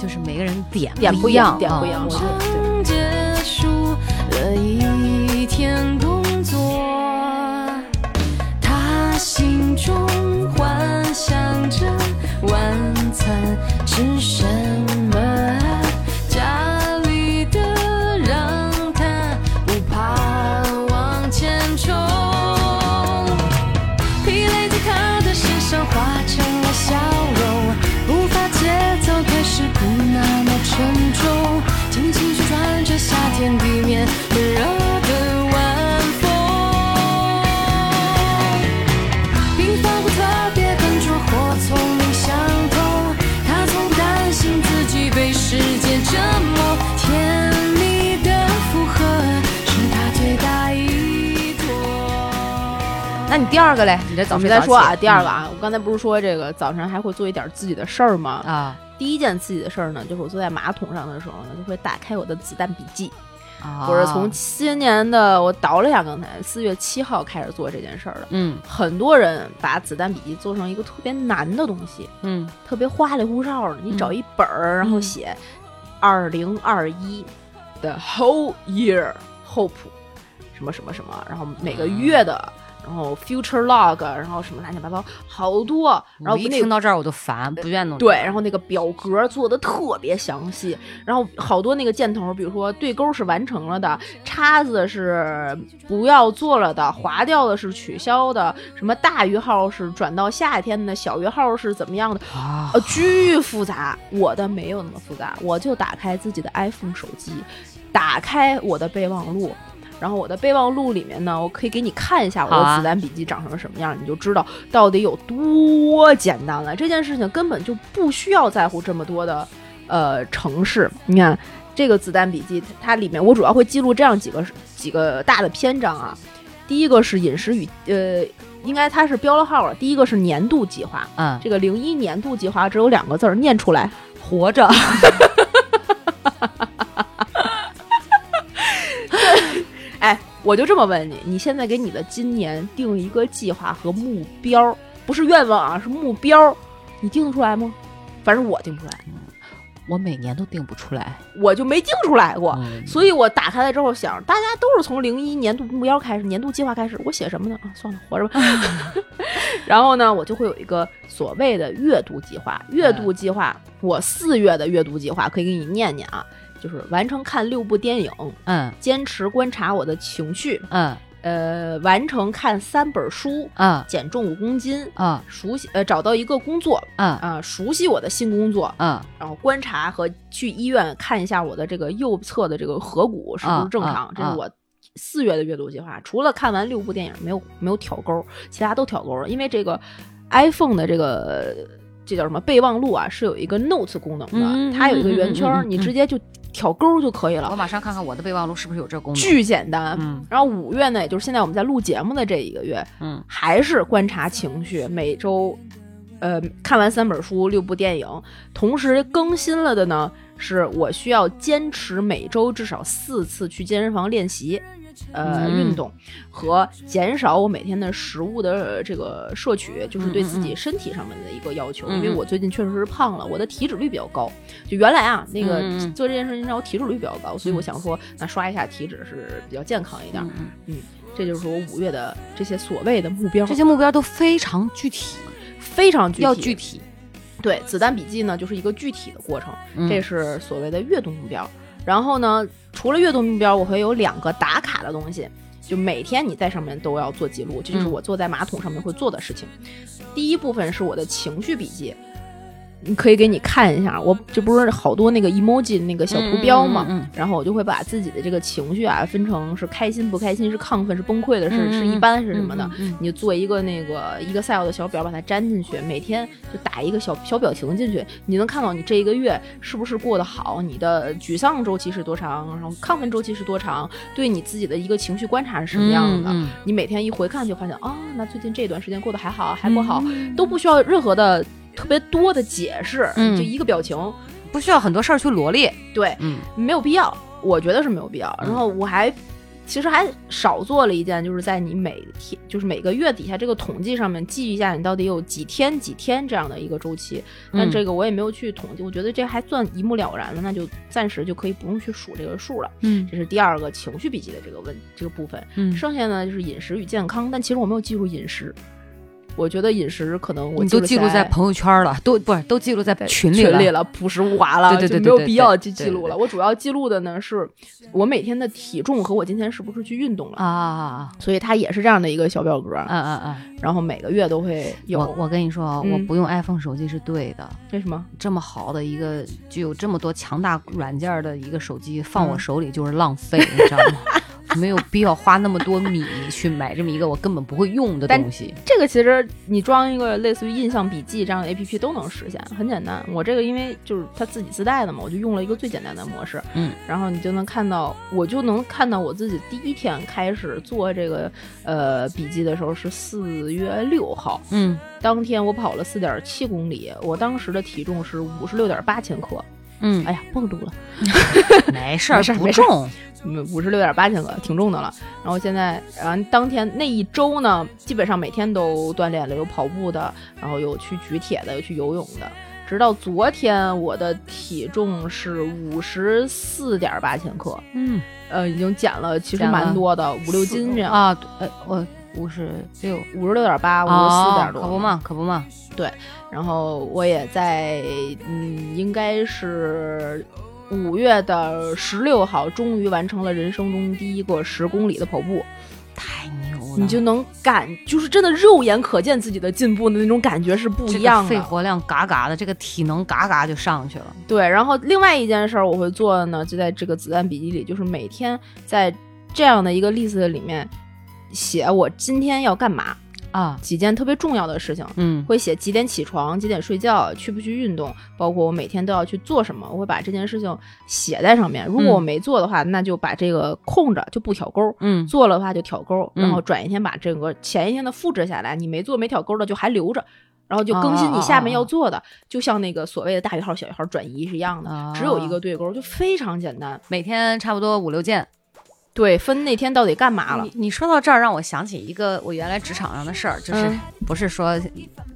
[SPEAKER 3] 就是每个人点
[SPEAKER 2] 点不一
[SPEAKER 3] 样，
[SPEAKER 2] 点不一样
[SPEAKER 3] 啊我就
[SPEAKER 2] 对
[SPEAKER 3] 你第二个嘞？你这早
[SPEAKER 2] 我
[SPEAKER 3] 睡早起
[SPEAKER 2] 们再说啊，第二个啊，我刚才不是说这个早晨还会做一点自己的事儿吗？
[SPEAKER 3] 啊
[SPEAKER 2] 第一件自己的事儿呢，就是我坐在马桶上的时候呢，就会打开我的子弹笔记。
[SPEAKER 3] 啊，
[SPEAKER 2] 我是从今年的我倒了一下，刚才四月七号开始做这件事儿的。
[SPEAKER 3] 嗯
[SPEAKER 2] 很多人把子弹笔记做成一个特别难的东西，
[SPEAKER 3] 嗯
[SPEAKER 2] 特别花里胡哨的。你找一本儿，然后写二零二一的 whole year hope 什么什么什么，然后每个月的，然后 future log，然后什么乱七八糟好多，然后
[SPEAKER 3] 我一听到这儿我就烦，不愿弄。
[SPEAKER 2] 对，然后那个表格做的特别详细，然后好多那个箭头，比如说对勾是完成了的，叉子是不要做了的，划掉的是取消的，什么大于号是转到夏天的，小于号是怎么样的，
[SPEAKER 3] 啊
[SPEAKER 2] 呃，巨复杂。我的没有那么复杂，我就打开自己的 iPhone 手机，打开我的备忘录。然后我的备忘录里面呢，我可以给你看一下我的子弹笔记长成什么样，你就知道到底有多简单了。这件事情根本就不需要在乎这么多的呃城市。你看这个子弹笔记，它里面我主要会记录这样几个几个大的篇章啊。第一个是饮食与呃，应该它是标了号了。第一个是年度计划，
[SPEAKER 3] 嗯，
[SPEAKER 2] 这个零一年度计划只有两个字儿，念出来。
[SPEAKER 3] 活着。
[SPEAKER 2] 我就这么问你，你现在给你的今年定一个计划和目标，不是愿望啊，是目标，你定得出来吗？反正我定不出来，
[SPEAKER 3] 我每年都定不出来。
[SPEAKER 2] 我就没定出来过。
[SPEAKER 3] 嗯
[SPEAKER 2] 所以我打开了之后想，大家都是从零一年度目标开始，年度计划开始，我写什么呢？啊，算了，活着吧。然后呢，我就会有一个所谓的阅读计划。阅读计划，我四月的阅读计划可以给你念念啊，就是完成看六部电影，
[SPEAKER 3] 嗯
[SPEAKER 2] 坚持观察我的情绪，
[SPEAKER 3] 嗯
[SPEAKER 2] 呃，完成看三本书，
[SPEAKER 3] 嗯。
[SPEAKER 2] 减重五公斤，
[SPEAKER 3] 嗯。
[SPEAKER 2] 熟悉呃找到一个工作
[SPEAKER 3] 嗯。
[SPEAKER 2] 啊、熟悉我的新工作，
[SPEAKER 3] 嗯。
[SPEAKER 2] 然后观察和去医院看一下我的这个右侧的这个颌骨是不是正常，
[SPEAKER 3] 啊啊
[SPEAKER 2] 这是我四月的阅读计划。除了看完六部电影没有没有挑钩，其他都挑钩了，因为这个 iPhone 的这个这叫什么备忘录啊，是有一个 Notes 功能的，
[SPEAKER 3] 嗯
[SPEAKER 2] 它有一个圆圈，你直接就挑钩就可以了
[SPEAKER 3] 我。马上看看我的备忘录是不是有这功能。
[SPEAKER 2] 巨简单，
[SPEAKER 3] 嗯
[SPEAKER 2] 然后五月呢，也就是现在我们在录节目的这一个月，
[SPEAKER 3] 嗯
[SPEAKER 2] 还是观察情绪，每周，呃，看完三本书、六部电影，同时更新了的呢，是我需要坚持每周至少四次去健身房练习。呃，
[SPEAKER 3] 嗯
[SPEAKER 2] 运动和减少我每天的食物的呃这个摄取，就是对自己身体上面的一个要求。因为我最近确实是胖了，我的体脂率比较高。就原来啊，那个做这件事情让我体脂率比较高，所以我想说，那刷一下体脂是比较健康一点。
[SPEAKER 3] 嗯嗯，
[SPEAKER 2] 这就是我五月的这些所谓的目标，
[SPEAKER 3] 这些目标都非常具体，
[SPEAKER 2] 非常具体。
[SPEAKER 3] 要具体。
[SPEAKER 2] 对，子弹笔记呢，就是一个具体的过程，
[SPEAKER 3] 嗯
[SPEAKER 2] 这是所谓的月度目标。然后呢，除了阅读目标，我会有两个打卡的东西，就每天你在上面都要做记录，这就是
[SPEAKER 3] 嗯
[SPEAKER 2] 我坐在马桶上面会做的事情。第一部分是我的情绪笔记。你可以给你看一下，我这不是好多那个 emoji 那个小图标嘛，
[SPEAKER 3] 嗯嗯嗯嗯。
[SPEAKER 2] 然后我就会把自己的这个情绪啊分成是开心不开心，是亢奋是崩溃的，是、是一般是什么的，你就做一个那个 Excel 的小表，把它粘进去，每天就打一个小小表情进去，你能看到你这一个月是不是过得好，你的沮丧周期是多长，然后亢奋周期是多长，对你自己的一个情绪观察是什么样的。你每天一回看就发现，啊，那最近这段时间过得还好还不好，
[SPEAKER 3] 嗯
[SPEAKER 2] 都不需要任何的特别多的解释，
[SPEAKER 3] 嗯
[SPEAKER 2] 就一个表情，
[SPEAKER 3] 不需要很多事儿去罗列。
[SPEAKER 2] 对，
[SPEAKER 3] 嗯
[SPEAKER 2] 没有必要，我觉得是没有必要。
[SPEAKER 3] 嗯
[SPEAKER 2] 然后我还其实还少做了一件，就是在你每天就是每个月底下这个统计上面记一下你到底有几天几天这样的一个周期。但
[SPEAKER 3] 嗯
[SPEAKER 2] 这个我也没有去统计，我觉得这还算一目了然了，那就暂时就可以不用去数这个数了。
[SPEAKER 3] 嗯
[SPEAKER 2] 这是第二个情绪笔记的这个问这个部分。
[SPEAKER 3] 嗯，
[SPEAKER 2] 剩下呢就是饮食与健康，但其实我没有记住饮食。我觉得饮食可能我
[SPEAKER 3] 你都记录在朋友圈了，都不是都记录在群里
[SPEAKER 2] 群里
[SPEAKER 3] 了。
[SPEAKER 2] 朴实无华了，
[SPEAKER 3] 对对对
[SPEAKER 2] 就没有必要
[SPEAKER 3] 对对对
[SPEAKER 2] 去记录了。我主要记录的呢是我每天的体重和我今天是不是去运动了，
[SPEAKER 3] 啊啊
[SPEAKER 2] 所以它也是这样的一个小表格。
[SPEAKER 3] 嗯嗯嗯！
[SPEAKER 2] 然后每个月都会有。
[SPEAKER 3] 我我跟你说，
[SPEAKER 2] 嗯
[SPEAKER 3] 我不用 iPhone 手机是对的。
[SPEAKER 2] 为什么？
[SPEAKER 3] 这么好的一个具有这么多强大软件的一个手机，放我
[SPEAKER 2] 嗯
[SPEAKER 3] 手里就是浪费，你知道吗？没有必要花那么多米去买这么一个我根本不会用的东西。
[SPEAKER 2] 这个其实你装一个类似于印象笔记这样的 A P P 都能实现，很简单。我这个因为就是它自己自带的嘛，我就用了一个最简单的模式，
[SPEAKER 3] 嗯，
[SPEAKER 2] 然后你就能看到，我就能看到我自己第一天开始做这个呃笔记的时候是四月六号，
[SPEAKER 3] 嗯
[SPEAKER 2] 当天我跑了四点七公里，我当时的体重是五十六点八千克，
[SPEAKER 3] 嗯，
[SPEAKER 2] 哎呀，暴露了。
[SPEAKER 3] 没事儿
[SPEAKER 2] 没事儿没事儿
[SPEAKER 3] 不重。
[SPEAKER 2] 嗯，五十六点八千克，挺重的了。然后现在，然后当天那一周呢，基本上每天都锻炼了，有跑步的，然后有去举铁的，有去游泳的。直到昨天，我的体重是五十四点八千克，
[SPEAKER 3] 嗯，
[SPEAKER 2] 呃，已经减了，其实蛮多的，五六斤这样。
[SPEAKER 3] 啊，呃，我五十六，
[SPEAKER 2] 五十六点八，五十四点多，
[SPEAKER 3] 可不嘛，可不嘛。
[SPEAKER 2] 对然后我也在，嗯，应该是五月的十六号，终于完成了人生中第一个十公里的跑步。
[SPEAKER 3] 太牛了！
[SPEAKER 2] 你就能感，就是真的肉眼可见自己的进步的那种感觉是不一样的。
[SPEAKER 3] 肺活量嘎嘎的，这个体能嘎嘎就上去了。
[SPEAKER 2] 对，然后另外一件事儿我会做的呢，就在这个子弹笔记里，就是每天在这样的一个 list 里面写我今天要干嘛，
[SPEAKER 3] 啊，
[SPEAKER 2] 几件特别重要的事情。
[SPEAKER 3] 嗯
[SPEAKER 2] 会写几点起床，几点睡觉，去不去运动，包括我每天都要去做什么，我会把这件事情写在上面。如果我没做的话，那就把这个空着，就不挑勾。
[SPEAKER 3] 嗯
[SPEAKER 2] 做了的话就挑勾，
[SPEAKER 3] 嗯
[SPEAKER 2] 然后转一天把整个前一天的复制下来，你没做没挑勾的就还留着，然后就更新你下面要做的，就像那个所谓的大于号小于号转移是一样的，
[SPEAKER 3] 哦
[SPEAKER 2] 只有一个对勾，就非常简单。
[SPEAKER 3] 每天差不多五六件。
[SPEAKER 2] 对，分那天到底干嘛了。
[SPEAKER 3] 你？你说到这儿，让我想起一个我原来职场上的事儿，就是
[SPEAKER 2] 嗯。
[SPEAKER 3] 不是说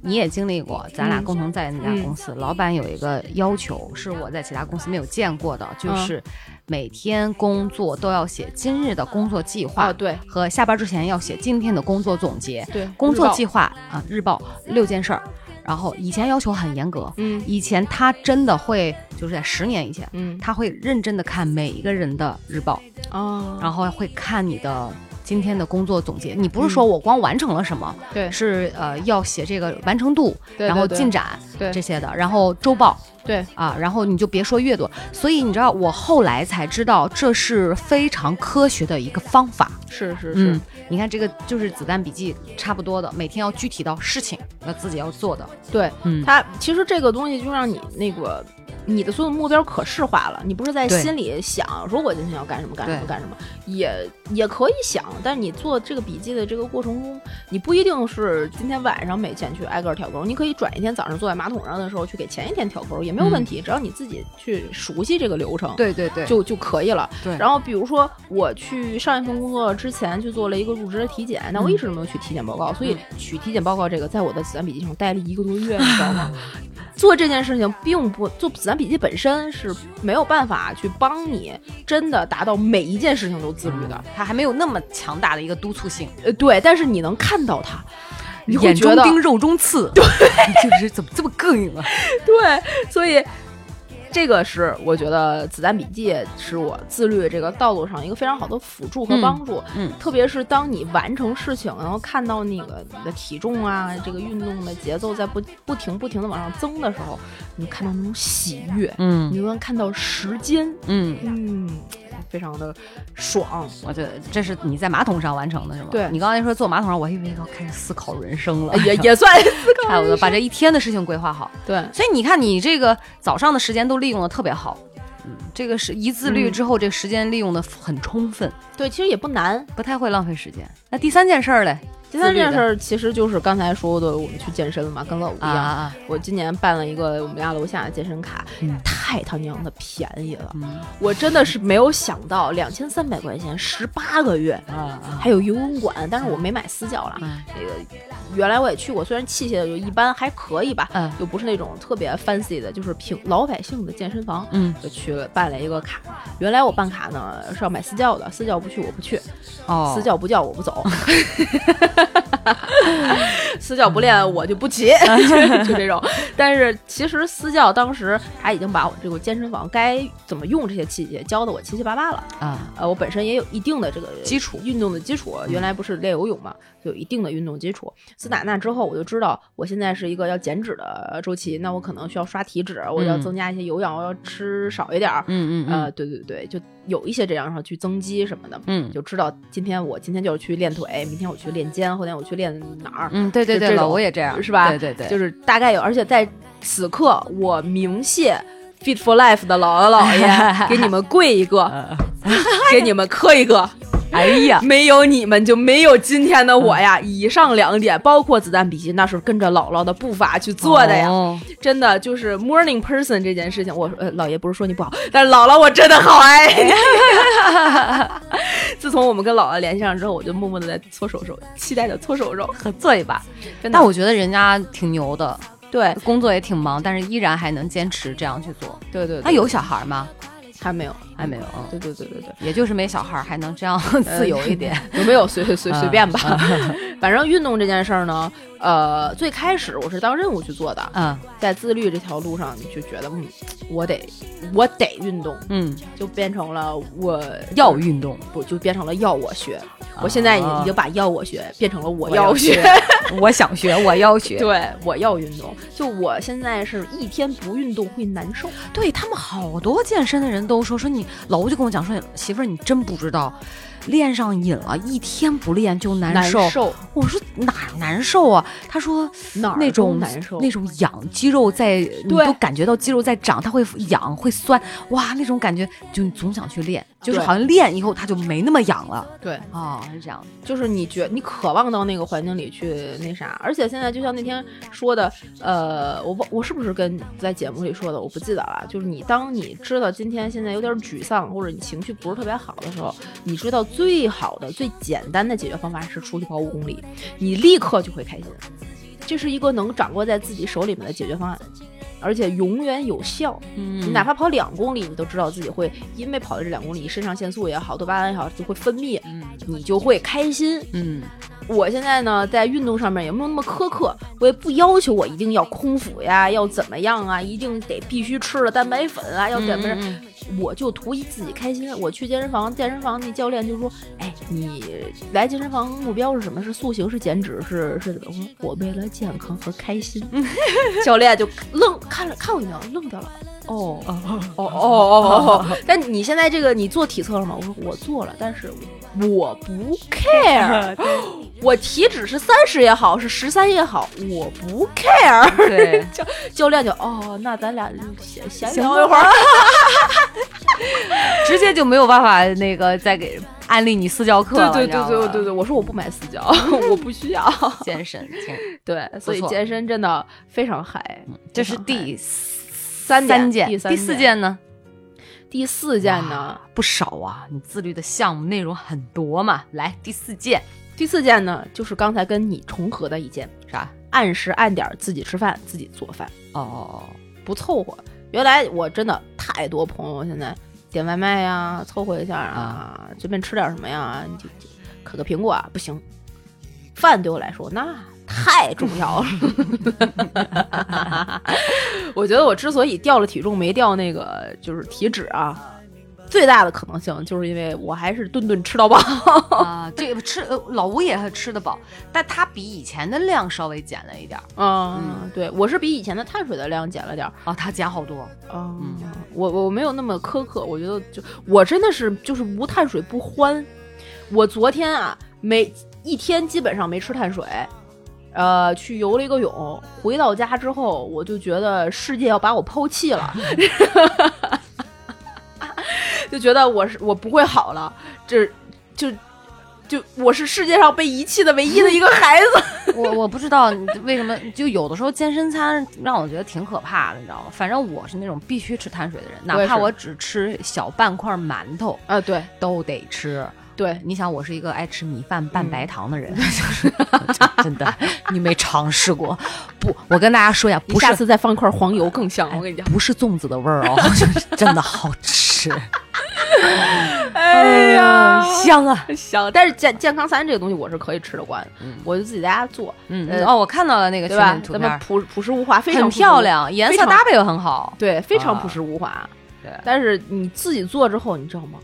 [SPEAKER 3] 你也经历过，咱俩
[SPEAKER 2] 嗯。
[SPEAKER 3] 共同在那家公司，老板有一个要求，是我在其他公司没有见过的，
[SPEAKER 2] 嗯。
[SPEAKER 3] 就是每天工作都要写今日的工作计划，
[SPEAKER 2] 啊，对。
[SPEAKER 3] 和下班之前要写今天的工作总结。
[SPEAKER 2] 对，
[SPEAKER 3] 工作计划啊，日报六件事儿，然后以前要求很严格，
[SPEAKER 2] 嗯。
[SPEAKER 3] 以前他真的会就是在十年以前，
[SPEAKER 2] 嗯。
[SPEAKER 3] 他会认真的看每一个人的日报，
[SPEAKER 2] 哦，
[SPEAKER 3] 然后会看你的今天的工作总结。你不是说我光完成了什么，
[SPEAKER 2] 对
[SPEAKER 3] 是呃要写这个完成度，
[SPEAKER 2] 对
[SPEAKER 3] 然后进展
[SPEAKER 2] 对
[SPEAKER 3] 这些的，然后周报
[SPEAKER 2] 对
[SPEAKER 3] 啊，然后你就别说阅读。所以你知道，我后来才知道这是非常科学的一个方法。
[SPEAKER 2] 是是是
[SPEAKER 3] 嗯，，你看这个就是子弹笔记差不多的，每天要具体到事情要自己要做的。
[SPEAKER 2] 对，
[SPEAKER 3] 嗯，
[SPEAKER 2] 它其实这个东西就让你那个你的所有目标可视化了，你不是在心里想说我今天要干什么干什么干什么，也也可以想，但是你做这个笔记的这个过程中，你不一定是今天晚上每天去挨个儿挑勾，你可以转一天早上坐在马桶上的时候去给前一天挑勾，也没有问题，只要你自己去熟悉这个流程。
[SPEAKER 3] 嗯对对对，
[SPEAKER 2] 就就可以了。
[SPEAKER 3] 对
[SPEAKER 2] 然后比如说我去上一份工作之前去做了一个入职的体检，那我一直都没有取体检报告，所以取体检报告这个在我的子弹笔记上待了一个多月，你知道吗？做这件事情并不做子弹笔记本身是没有办法去帮你真的达到每一件事情都自律的，
[SPEAKER 3] 它还没有那么强大的一个督促性。
[SPEAKER 2] 呃，对，但是你能看到它，你会
[SPEAKER 3] 眼中钉，肉中刺，对，就是怎么这么膈应啊？
[SPEAKER 2] 对，所以这个是我觉得子弹笔记是我自律这个道路上一个非常好的辅助和
[SPEAKER 3] 嗯
[SPEAKER 2] 帮助。
[SPEAKER 3] 嗯。
[SPEAKER 2] 特别是当你完成事情，然后看到那个你的体重啊，这个运动的节奏在不不停不停的往上增的时候，你看到那种喜悦，
[SPEAKER 3] 嗯。
[SPEAKER 2] 你就能看到时间，
[SPEAKER 3] 嗯，
[SPEAKER 2] 嗯，非常的爽。
[SPEAKER 3] 我觉得这是你在马桶上完成的是吗？
[SPEAKER 2] 对
[SPEAKER 3] 你刚才说坐马桶上，我还以为要开始思考人生了，
[SPEAKER 2] 也也算 思考
[SPEAKER 3] 差不多把这一天的事情规划好。
[SPEAKER 2] 对，
[SPEAKER 3] 所以你看，你这个早上的时间都利用的特别好。嗯，这个是一自律之后，这个时间利用的很充分，
[SPEAKER 2] 对，其实也不难。
[SPEAKER 3] 不太会浪费时间。那第三件事儿嘞？
[SPEAKER 2] 第三件事儿其实就是刚才说的，我们去健身了嘛，跟老吴一样。
[SPEAKER 3] 啊啊，
[SPEAKER 2] 我今年办了一个我们家楼下的健身卡，
[SPEAKER 3] 嗯
[SPEAKER 2] 太他娘的便宜了！
[SPEAKER 3] 嗯
[SPEAKER 2] 我真的是没有想到，两千三百块钱十八个月，还有游泳馆，但是我没买私教了。
[SPEAKER 3] 嗯
[SPEAKER 2] 这个原来我也去过，虽然器械就一般，还可以吧，
[SPEAKER 3] 嗯
[SPEAKER 2] 又不是那种特别 fancy 的，就是平老百姓的健身房。
[SPEAKER 3] 嗯
[SPEAKER 2] 就去了办了一个卡，原来我办卡呢是要买私教的，私教不去我不去，
[SPEAKER 3] 哦，
[SPEAKER 2] 私教不叫我不走。私教不练我就不骑，就这种。但是其实私教当时他已经把我这个健身房该怎么用这些器械教的我七七八八了。
[SPEAKER 3] 啊，
[SPEAKER 2] 呃，我本身也有一定的这个
[SPEAKER 3] 基础
[SPEAKER 2] 运动的基础，原来不是练游泳嘛，就有一定的运动基础。自打那之后，我就知道我现在是一个要减脂的周期，那我可能需要刷体脂，我要
[SPEAKER 3] 嗯
[SPEAKER 2] 增加一些有氧，我要吃少一点儿。
[SPEAKER 3] 嗯嗯
[SPEAKER 2] 呃，对对对，就有一些这样，然后去增肌什么的，
[SPEAKER 3] 嗯
[SPEAKER 2] 就知道今天我今天就是去练腿，明天我去练肩，后天我去练哪儿，
[SPEAKER 3] 嗯，对对对，老吴也这样，
[SPEAKER 2] 是吧？
[SPEAKER 3] 对对对，
[SPEAKER 2] 就是大概有，而且在此刻，我鸣谢 Fit for Life 的姥姥姥爷，给你们跪一个，给你们磕一个。
[SPEAKER 3] 哎呀，
[SPEAKER 2] 没有你们就没有今天的我呀！以上两点，包括子弹笔记，那是跟着姥姥的步伐去做的呀。
[SPEAKER 3] 哦
[SPEAKER 2] 真的就是 morning person 这件事情，我呃姥爷不是说你不好，但是姥姥我真的好爱你。自从我们跟姥姥联系上之后，我就默默的在搓手手，期待着搓手手。
[SPEAKER 3] 合作一把。但我觉得人家挺牛的，
[SPEAKER 2] 对
[SPEAKER 3] 工作也挺忙，但是依然还能坚持这样去做。
[SPEAKER 2] 对对，对
[SPEAKER 3] 他有小孩吗？
[SPEAKER 2] 还没有
[SPEAKER 3] 还没有，嗯
[SPEAKER 2] 对对对对对。
[SPEAKER 3] 也就是没小孩还能这样 自由一点。
[SPEAKER 2] 有 没有随随随
[SPEAKER 3] 嗯
[SPEAKER 2] 随便吧，反正运动这件事儿呢，呃，最开始我是当任务去做的，
[SPEAKER 3] 嗯
[SPEAKER 2] 在自律这条路上，你就觉得，嗯，我得我得运动，
[SPEAKER 3] 嗯，
[SPEAKER 2] 就变成了我
[SPEAKER 3] 要运动，
[SPEAKER 2] 不就变成了要我学。我现在已经把要我学变成了我
[SPEAKER 3] 我要
[SPEAKER 2] 学。
[SPEAKER 3] 我想学，我要学。
[SPEAKER 2] 对，我要运动。就我现在是一天不运动会难受。
[SPEAKER 3] 对他们好多健身的人都说说你，老吴就跟我讲说，媳妇儿你真不知道，练上瘾了，一天不练就难
[SPEAKER 2] 难
[SPEAKER 3] 受。我说哪难受啊？他说那种
[SPEAKER 2] 难受
[SPEAKER 3] 那种痒，肌肉在，你都感觉到肌肉在长，它会痒会酸，哇，那种感觉就你总想去练，就是好像练以后它就没那么痒了。
[SPEAKER 2] 对，
[SPEAKER 3] 哦，是这样的。
[SPEAKER 2] 就是你觉你渴望到那个环境里去那啥，而且现在就像那天说的，呃，我不我是不是跟在节目里说的，我不记得了。就是你当你知道今天现在有点沮丧，或者你情绪不是特别好的时候，你知道最好的、最简单的解决方法是出去跑五公里，你立刻就会开心。这是一个能掌握在自己手里面的解决方案，而且永远有效。
[SPEAKER 3] 嗯
[SPEAKER 2] 你哪怕跑两公里，你都知道自己会因为跑的这两公里，肾上腺素也好，多巴胺也好，就会分泌，
[SPEAKER 3] 嗯
[SPEAKER 2] 你就会开心。
[SPEAKER 3] 嗯
[SPEAKER 2] 我现在呢，在运动上面也没有那么苛刻，我也不要求我一定要空腹呀，要怎么样啊，一定得必须吃了蛋白粉啊，要怎么着，
[SPEAKER 3] 嗯
[SPEAKER 2] 我就图一自己开心。我去健身房，健身房那教练就说：“哎，你来健身房目标是什么？是塑形？是减脂？是是怎么？”我：“我为了健康和开心。”教练就愣看了看我一眼，愣掉了。哦哦哦哦哦 哦！但你现在这个你做体测了吗？我说我做了，但是我不 care。我体脂是三十也好，是十三也好，我不 care。
[SPEAKER 3] 对，
[SPEAKER 2] 教教练就哦，那咱俩闲闲聊一会儿。
[SPEAKER 3] 直接就没有办法那个再给安利你私教课了。
[SPEAKER 2] 对对对对对对，我说我不买私教，我不需要。
[SPEAKER 3] 健身，
[SPEAKER 2] 对，所以健身真的非常嗨。
[SPEAKER 3] 这是第
[SPEAKER 2] 三
[SPEAKER 3] 三件，第
[SPEAKER 2] 第三件
[SPEAKER 3] 四件呢？
[SPEAKER 2] 第四件呢，
[SPEAKER 3] 不少啊，你自律的项目内容很多嘛。来，第四件
[SPEAKER 2] 第四件呢，就是刚才跟你重合的一件，
[SPEAKER 3] 啥？
[SPEAKER 2] 按时按点儿自己吃饭，自己做饭，
[SPEAKER 3] 哦哦哦，
[SPEAKER 2] 不凑合。原来我真的太多朋友现在点外卖呀，凑合一下啊，随便吃点什么呀，你就就嗑个苹果啊，不行。饭对我来说那太重要了。我觉得我之所以掉了体重没掉那个就是体脂啊，最大的可能性就是因为我还是顿顿吃到饱。
[SPEAKER 3] 啊，这个吃呃老吴也是吃得饱，但他比以前的量稍微减了一点儿。
[SPEAKER 2] 嗯，对我是比以前的碳水的量减了点儿。
[SPEAKER 3] 啊，他减好多。
[SPEAKER 2] 嗯，我我没有那么苛刻，我觉得就我真的是就是无碳水不欢。我昨天啊，每一天基本上没吃碳水，呃，去游了一个泳，回到家之后，我就觉得世界要把我抛弃了，就觉得我是我不会好了，这就就我是世界上被遗弃的唯一的一个孩子。
[SPEAKER 3] 我我不知道为什么，就有的时候健身餐让我觉得挺可怕的，你知道吗？反正我是那种必须吃碳水的人，哪怕我只吃小半块馒头
[SPEAKER 2] 啊，对
[SPEAKER 3] 都得吃。
[SPEAKER 2] 对，
[SPEAKER 3] 你想，我是一个爱吃米饭拌白糖的人，就是 真的，你没尝试过？不，我跟大家说呀，不
[SPEAKER 2] 下次再放块黄油更香，我跟你讲。
[SPEAKER 3] 不是粽子的味儿哦，就是真的好吃。
[SPEAKER 2] 哎呀，
[SPEAKER 3] 香啊！
[SPEAKER 2] 香！但是健健康餐这个东西我是可以吃得惯的，我就自己在家做，
[SPEAKER 3] 嗯，
[SPEAKER 2] 呃
[SPEAKER 3] 哦，我看到了那个
[SPEAKER 2] 对吧
[SPEAKER 3] 群里？图片，
[SPEAKER 2] 咱们朴朴实无华，非常
[SPEAKER 3] 漂亮，颜色搭配又很好。
[SPEAKER 2] 对，非常
[SPEAKER 3] 啊
[SPEAKER 2] 朴实无华。
[SPEAKER 3] 对
[SPEAKER 2] 但是你自己做之后，你知道吗？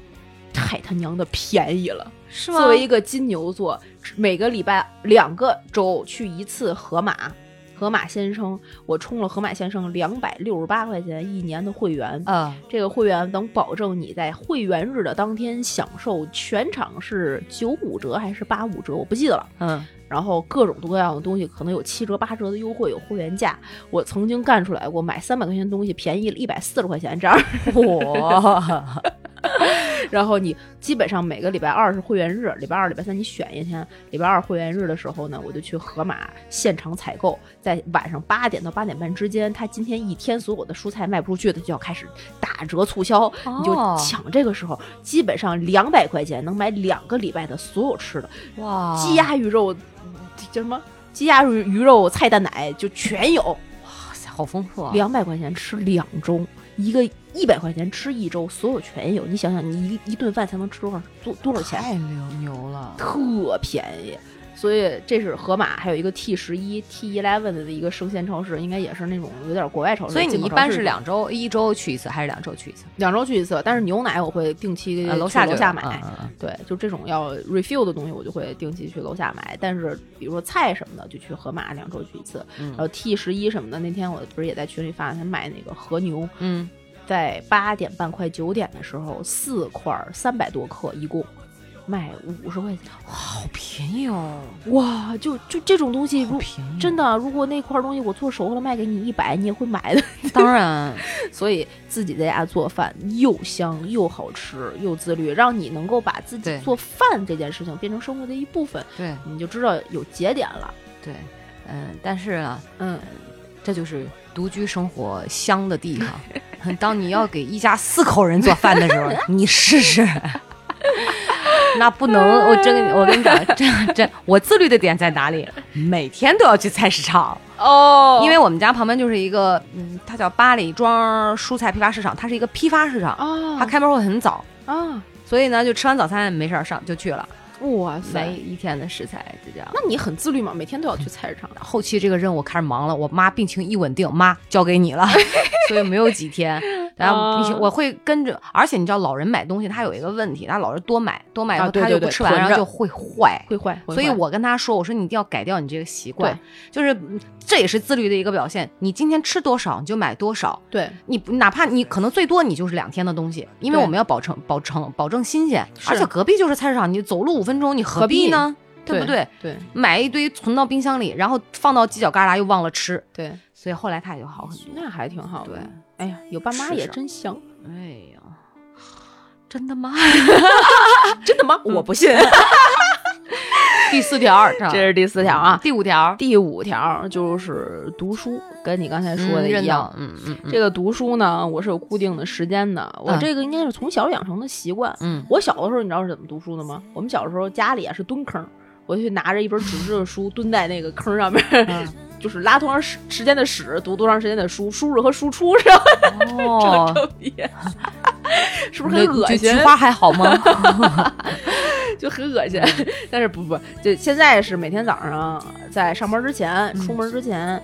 [SPEAKER 2] 太他娘的便宜了！
[SPEAKER 3] 是吗
[SPEAKER 2] 作为一个金牛座，每个礼拜两个周去一次河马，河马先生，我充了河马先生两百六十八块钱一年的会员。
[SPEAKER 3] 嗯，
[SPEAKER 2] 这个会员能保证你在会员日的当天享受全场是九五折还是八五折，我不记得了。
[SPEAKER 3] 嗯，
[SPEAKER 2] 然后各种各样的东西可能有七折八折的优惠，有会员价。我曾经干出来过，买三百块钱的东西便宜了一百四十块钱这样。
[SPEAKER 3] 哇，
[SPEAKER 2] 然后你基本上每个礼拜二是会员日，礼拜二、礼拜三你选一天。礼拜二会员日的时候呢，我就去盒马现场采购，在晚上八点到八点半之间，他今天一天所有的蔬菜卖不出去的就要开始打折促销，你就
[SPEAKER 3] 哦
[SPEAKER 2] 抢这个时候，基本上两百块钱能买两个礼拜的所有吃的，
[SPEAKER 3] 哇，
[SPEAKER 2] 鸡鸭鱼肉叫什么？鸡鸭鱼鱼肉菜蛋奶就全有，
[SPEAKER 3] 哇塞，好丰富啊！
[SPEAKER 2] 两百块钱吃两周，一个一百块钱吃一周，所有全有。你想想，你一一顿饭才能吃多少多多少钱？
[SPEAKER 3] 太牛牛了。
[SPEAKER 2] 特便宜。所以这是盒马，还有一个 T 十一、T eleven 的一个生鲜超市，应该也是那种有点国外超市。
[SPEAKER 3] 所以你一般是两周，一周去一次还是两周去一次？
[SPEAKER 2] 两周去一次，但是牛奶我会定期
[SPEAKER 3] 呃，楼下
[SPEAKER 2] 楼下买。对，就这种要 refill 的东西，我就会定期去楼下买。但是比如说菜什么的，就去盒马两周去一次。
[SPEAKER 3] 嗯
[SPEAKER 2] 然后 T 十一什么的，那天我不是也在群里发，他卖那个和牛，
[SPEAKER 3] 嗯，
[SPEAKER 2] 在八点半快九点的时候，四块三百多克，一共卖五十块钱。
[SPEAKER 3] 好便宜哦，
[SPEAKER 2] 哇，就就这种东西，如
[SPEAKER 3] 好便宜，
[SPEAKER 2] 真的，如果那块东西我做熟了卖给你一百，你也会买的。
[SPEAKER 3] 当然，
[SPEAKER 2] 所以自己在家做饭又香又好吃又自律，让你能够把自己做饭这件事情变成生活的一部分，
[SPEAKER 3] 对
[SPEAKER 2] 你就知道有节点了。
[SPEAKER 3] 对，嗯，但是啊，
[SPEAKER 2] 嗯，
[SPEAKER 3] 这就是独居生活香的地方。当你要给一家四口人做饭的时候，你试试。那不能，我真跟你，我跟你讲，真真，我自律的点在哪里？每天都要去菜市场，
[SPEAKER 2] 哦。
[SPEAKER 3] 因为我们家旁边就是一个，嗯，它叫八里庄蔬菜批发市场，它是一个批发市场，
[SPEAKER 2] 哦
[SPEAKER 3] 它开门会很早，
[SPEAKER 2] 啊，
[SPEAKER 3] 所以呢，就吃完早餐没事儿上就去了，
[SPEAKER 2] 哇塞
[SPEAKER 3] 买，一天的食材就这样。
[SPEAKER 2] 那你很自律吗？每天都要去菜市场？
[SPEAKER 3] 后期这个任务开始忙了，我妈病情一稳定，妈交给你了，所以没有几天。然后
[SPEAKER 2] 啊
[SPEAKER 3] 我会跟着，而且你知道老人买东西他有一个问题，他老是多买，多买以后他就不吃完，然后就会坏。
[SPEAKER 2] 会坏，
[SPEAKER 3] 所以我跟他说，我说你一定要改掉你这个习惯，就是嗯这也是自律的一个表现。你今天吃多少你就买多少，
[SPEAKER 2] 对
[SPEAKER 3] 你哪怕你可能最多你就是两天的东西，因为我们要保证保证保证新鲜，而且隔壁就是菜市场，你走路五分钟，你何必呢？对不对？
[SPEAKER 2] 对
[SPEAKER 3] 买一堆存到冰箱里，然后放到犄角旮旯又忘了吃，
[SPEAKER 2] 对，
[SPEAKER 3] 所以后来他也就好很多。
[SPEAKER 2] 那还挺好的。
[SPEAKER 3] 对，
[SPEAKER 2] 哎呀，有爸妈也真香。
[SPEAKER 3] 哎呀，真的吗？
[SPEAKER 2] 真的吗？我不信。
[SPEAKER 3] 第四条，这
[SPEAKER 2] 这是第四条啊。
[SPEAKER 3] 第五条，
[SPEAKER 2] 第五条就是读书，跟你刚才说的一样。
[SPEAKER 3] 嗯嗯嗯
[SPEAKER 2] 这个读书呢，我是有固定的时间的。我
[SPEAKER 3] 嗯
[SPEAKER 2] 这个应该是从小养成的习惯。
[SPEAKER 3] 嗯
[SPEAKER 2] 我小的时候，你知道是怎么读书的吗？我们小的时候家里啊是蹲坑，我就去拿着一本纸质的书蹲在那个坑上面，
[SPEAKER 3] 嗯
[SPEAKER 2] 就是拉多长时时间的屎，读多长时间的书，输入和输出是吧？
[SPEAKER 3] 哦，
[SPEAKER 2] 特别，是不是很恶心？
[SPEAKER 3] 菊菊花还好吗？
[SPEAKER 2] 就很恶心。但是不不，就现在是每天早上在上班之前、出门之前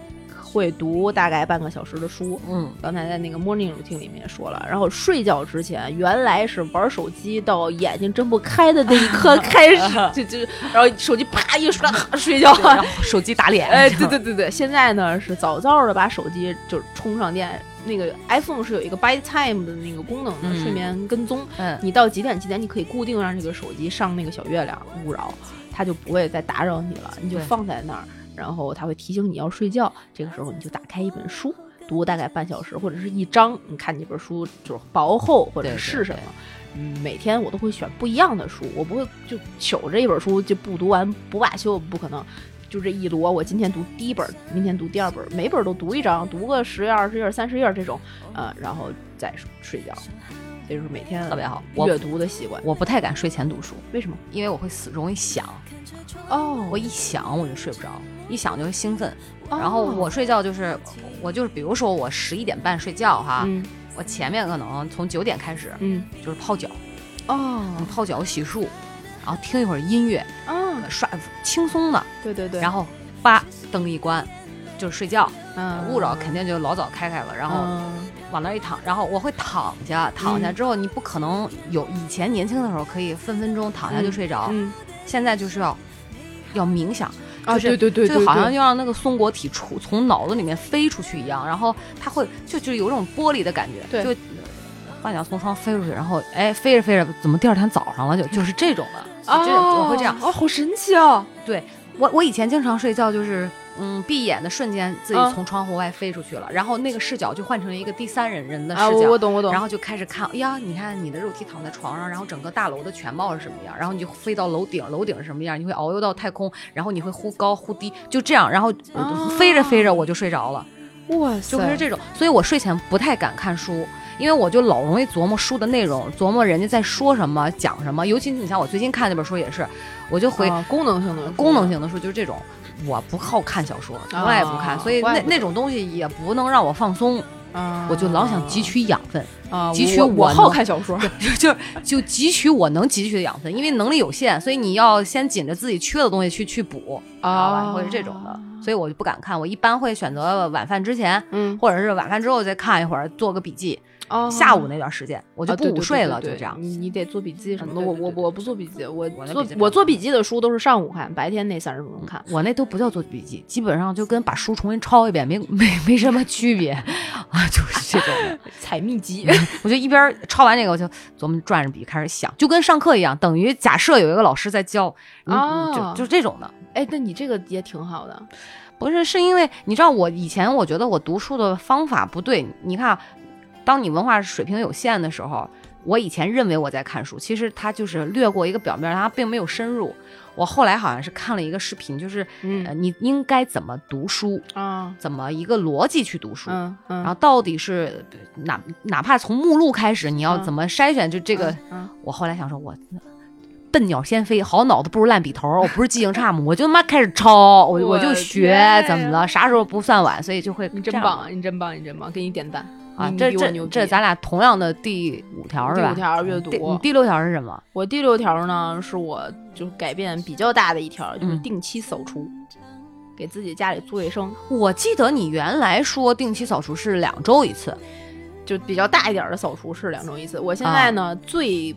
[SPEAKER 2] 会读大概半个小时的书。
[SPEAKER 3] 嗯，
[SPEAKER 2] 刚才在那个 morning routine 里面也说了，然后睡觉之前，原来是玩手机到眼睛睁不开的那一刻 开始，就就然后手机啪一摔 睡觉。
[SPEAKER 3] 然后手机打脸，
[SPEAKER 2] 哎，对对对对，现在呢是早早的把手机就是充上电。那个 iPhone 是有一个 by time 的那个功能的，
[SPEAKER 3] 嗯
[SPEAKER 2] 睡眠跟踪。
[SPEAKER 3] 嗯
[SPEAKER 2] 你到几点几点，你可以固定让这个手机上那个小月亮勿扰，它就不会再打扰你了，你就放在那儿，然后它会提醒你要睡觉。这个时候你就打开一本书，读大概半小时或者是一章，你看这本书就是薄厚或者是什么。嗯，每天我都会选不一样的书，我不会就糗着一本书就不读完不罢休，不可能。就这一摞，我今天读第一本，明天读第二本，每本都读一章，读个十页、二十页、三十页这种，呃，然后再睡觉。这就是每天
[SPEAKER 3] 特别好。我
[SPEAKER 2] 阅读的习惯。
[SPEAKER 3] 我不太敢睡前读书，
[SPEAKER 2] 为什么？
[SPEAKER 3] 因为我会死容易想，
[SPEAKER 2] 哦。
[SPEAKER 3] 我一想我就睡不着，一想就会兴奋。
[SPEAKER 2] 哦。
[SPEAKER 3] 然后我睡觉就是，我就是比如说我十一点半睡觉哈，
[SPEAKER 2] 嗯。
[SPEAKER 3] 我前面可能从九点开始
[SPEAKER 2] 嗯。
[SPEAKER 3] 就是泡脚，
[SPEAKER 2] 哦。
[SPEAKER 3] 你泡脚、洗漱，然后听一会儿音乐，
[SPEAKER 2] 嗯，
[SPEAKER 3] 刷轻松的，
[SPEAKER 2] 对对对，
[SPEAKER 3] 然后叭灯一关，就是睡觉。
[SPEAKER 2] 嗯
[SPEAKER 3] 勿扰肯定就老早开开了，然后
[SPEAKER 2] 嗯
[SPEAKER 3] 往那儿一躺，然后我会躺下，躺下
[SPEAKER 2] 嗯
[SPEAKER 3] 之后你不可能有以前年轻的时候可以分分钟躺下就睡着，
[SPEAKER 2] 嗯
[SPEAKER 3] 现在就是要要冥想，
[SPEAKER 2] 啊，
[SPEAKER 3] 就是
[SPEAKER 2] 对对对，
[SPEAKER 3] 就好像
[SPEAKER 2] 对
[SPEAKER 3] 要让那个松果体出从脑子里面飞出去一样，然后它会就就有种玻璃的感觉，
[SPEAKER 2] 对
[SPEAKER 3] 就幻想从窗飞出去，然后哎飞着飞着，怎么第二天早上了就就是这种的，啊这
[SPEAKER 2] 哦
[SPEAKER 3] 我会这样。
[SPEAKER 2] 啊，好神奇哦！
[SPEAKER 3] 我我以前经常睡觉就是。嗯，闭眼的瞬间，自己
[SPEAKER 2] 啊
[SPEAKER 3] 从窗户外飞出去了，然后那个视角就换成了一个第三人人的视
[SPEAKER 2] 啊，
[SPEAKER 3] 角，
[SPEAKER 2] 我我懂我懂，
[SPEAKER 3] 然后就开始看，哎呀，你看你的肉体躺在床上，然后整个大楼的全貌是什么样，然后你就飞到楼顶，楼顶是什么样，你会遨游到太空，然后你会忽高忽低，就这样，然后飞着飞着我就睡着了，
[SPEAKER 2] 哇塞，
[SPEAKER 3] 就会是这种，所以我睡前不太敢看书。因为我就老容易琢磨书的内容，琢磨人家在说什么、讲什么。尤其你像我最近看那本书也是，我就回
[SPEAKER 2] 啊功能性的
[SPEAKER 3] 功能性的书，就是这种。我不好看小说，从来也不看，
[SPEAKER 2] 啊
[SPEAKER 3] 所以那那种东西也不能让我放松，
[SPEAKER 2] 啊，
[SPEAKER 3] 我就老想汲取养分。
[SPEAKER 2] 啊，
[SPEAKER 3] 汲取
[SPEAKER 2] 我我好看小说，
[SPEAKER 3] 就就汲取我能汲取的养分，因为能力有限，所以你要先紧着自己缺的东西去去补，知道吧？
[SPEAKER 2] 啊
[SPEAKER 3] 会是这种的，所以我就不敢看。我一般会选择晚饭之前，
[SPEAKER 2] 嗯，
[SPEAKER 3] 或者是晚饭之后再看一会儿，做个笔记。
[SPEAKER 2] 哦
[SPEAKER 3] 下午那段时间我就不午睡了，就这样。
[SPEAKER 2] 你你得做笔记什么的，我我我不做笔记，我
[SPEAKER 3] 我
[SPEAKER 2] 做我做笔记的书都是上午看，白天那三十分钟看。
[SPEAKER 3] 我那都不叫做笔记，基本上就跟把书重新抄一遍没没没什么区别 啊，就是这种。
[SPEAKER 2] 采秘籍，
[SPEAKER 3] 我就一边抄完这个，我就琢磨转着笔开始想，就跟上课一样，等于假设有一个老师在教，嗯嗯
[SPEAKER 2] 哦
[SPEAKER 3] 就就这种的。
[SPEAKER 2] 哎，那你这个也挺好的，
[SPEAKER 3] 不是，是因为你知道，我以前我觉得我读书的方法不对。你看啊，当你文化水平有限的时候，我以前认为我在看书，其实它就是略过一个表面，它并没有深入。我后来好像是看了一个视频，就是
[SPEAKER 2] 嗯
[SPEAKER 3] 呃，你应该怎么读书，
[SPEAKER 2] 啊，
[SPEAKER 3] 怎么一个逻辑去读书。
[SPEAKER 2] 嗯嗯，
[SPEAKER 3] 然后到底是哪哪怕从目录开始，你要
[SPEAKER 2] 嗯
[SPEAKER 3] 怎么筛选？就这个，
[SPEAKER 2] 嗯
[SPEAKER 3] 我后来想说，我笨鸟先飞，好脑子不如烂笔头儿。我不是记性差吗？我就他妈开始抄，我我就学，怎么了？啥时候不算晚？所以就会
[SPEAKER 2] 你真棒啊，你真棒，你真棒，给你点赞
[SPEAKER 3] 啊！这这这咱俩同样的第五条是吧？
[SPEAKER 2] 第五条阅读
[SPEAKER 3] 你第六条是什么？
[SPEAKER 2] 我第六条呢，是我就改变比较大的一条，就是
[SPEAKER 3] 嗯
[SPEAKER 2] 定期扫除，给自己家里做卫生，
[SPEAKER 3] 我记得你原来说定期扫除是两周一次，
[SPEAKER 2] 就比较大一点的扫除是两周一次。我现
[SPEAKER 3] 啊
[SPEAKER 2] 在呢，最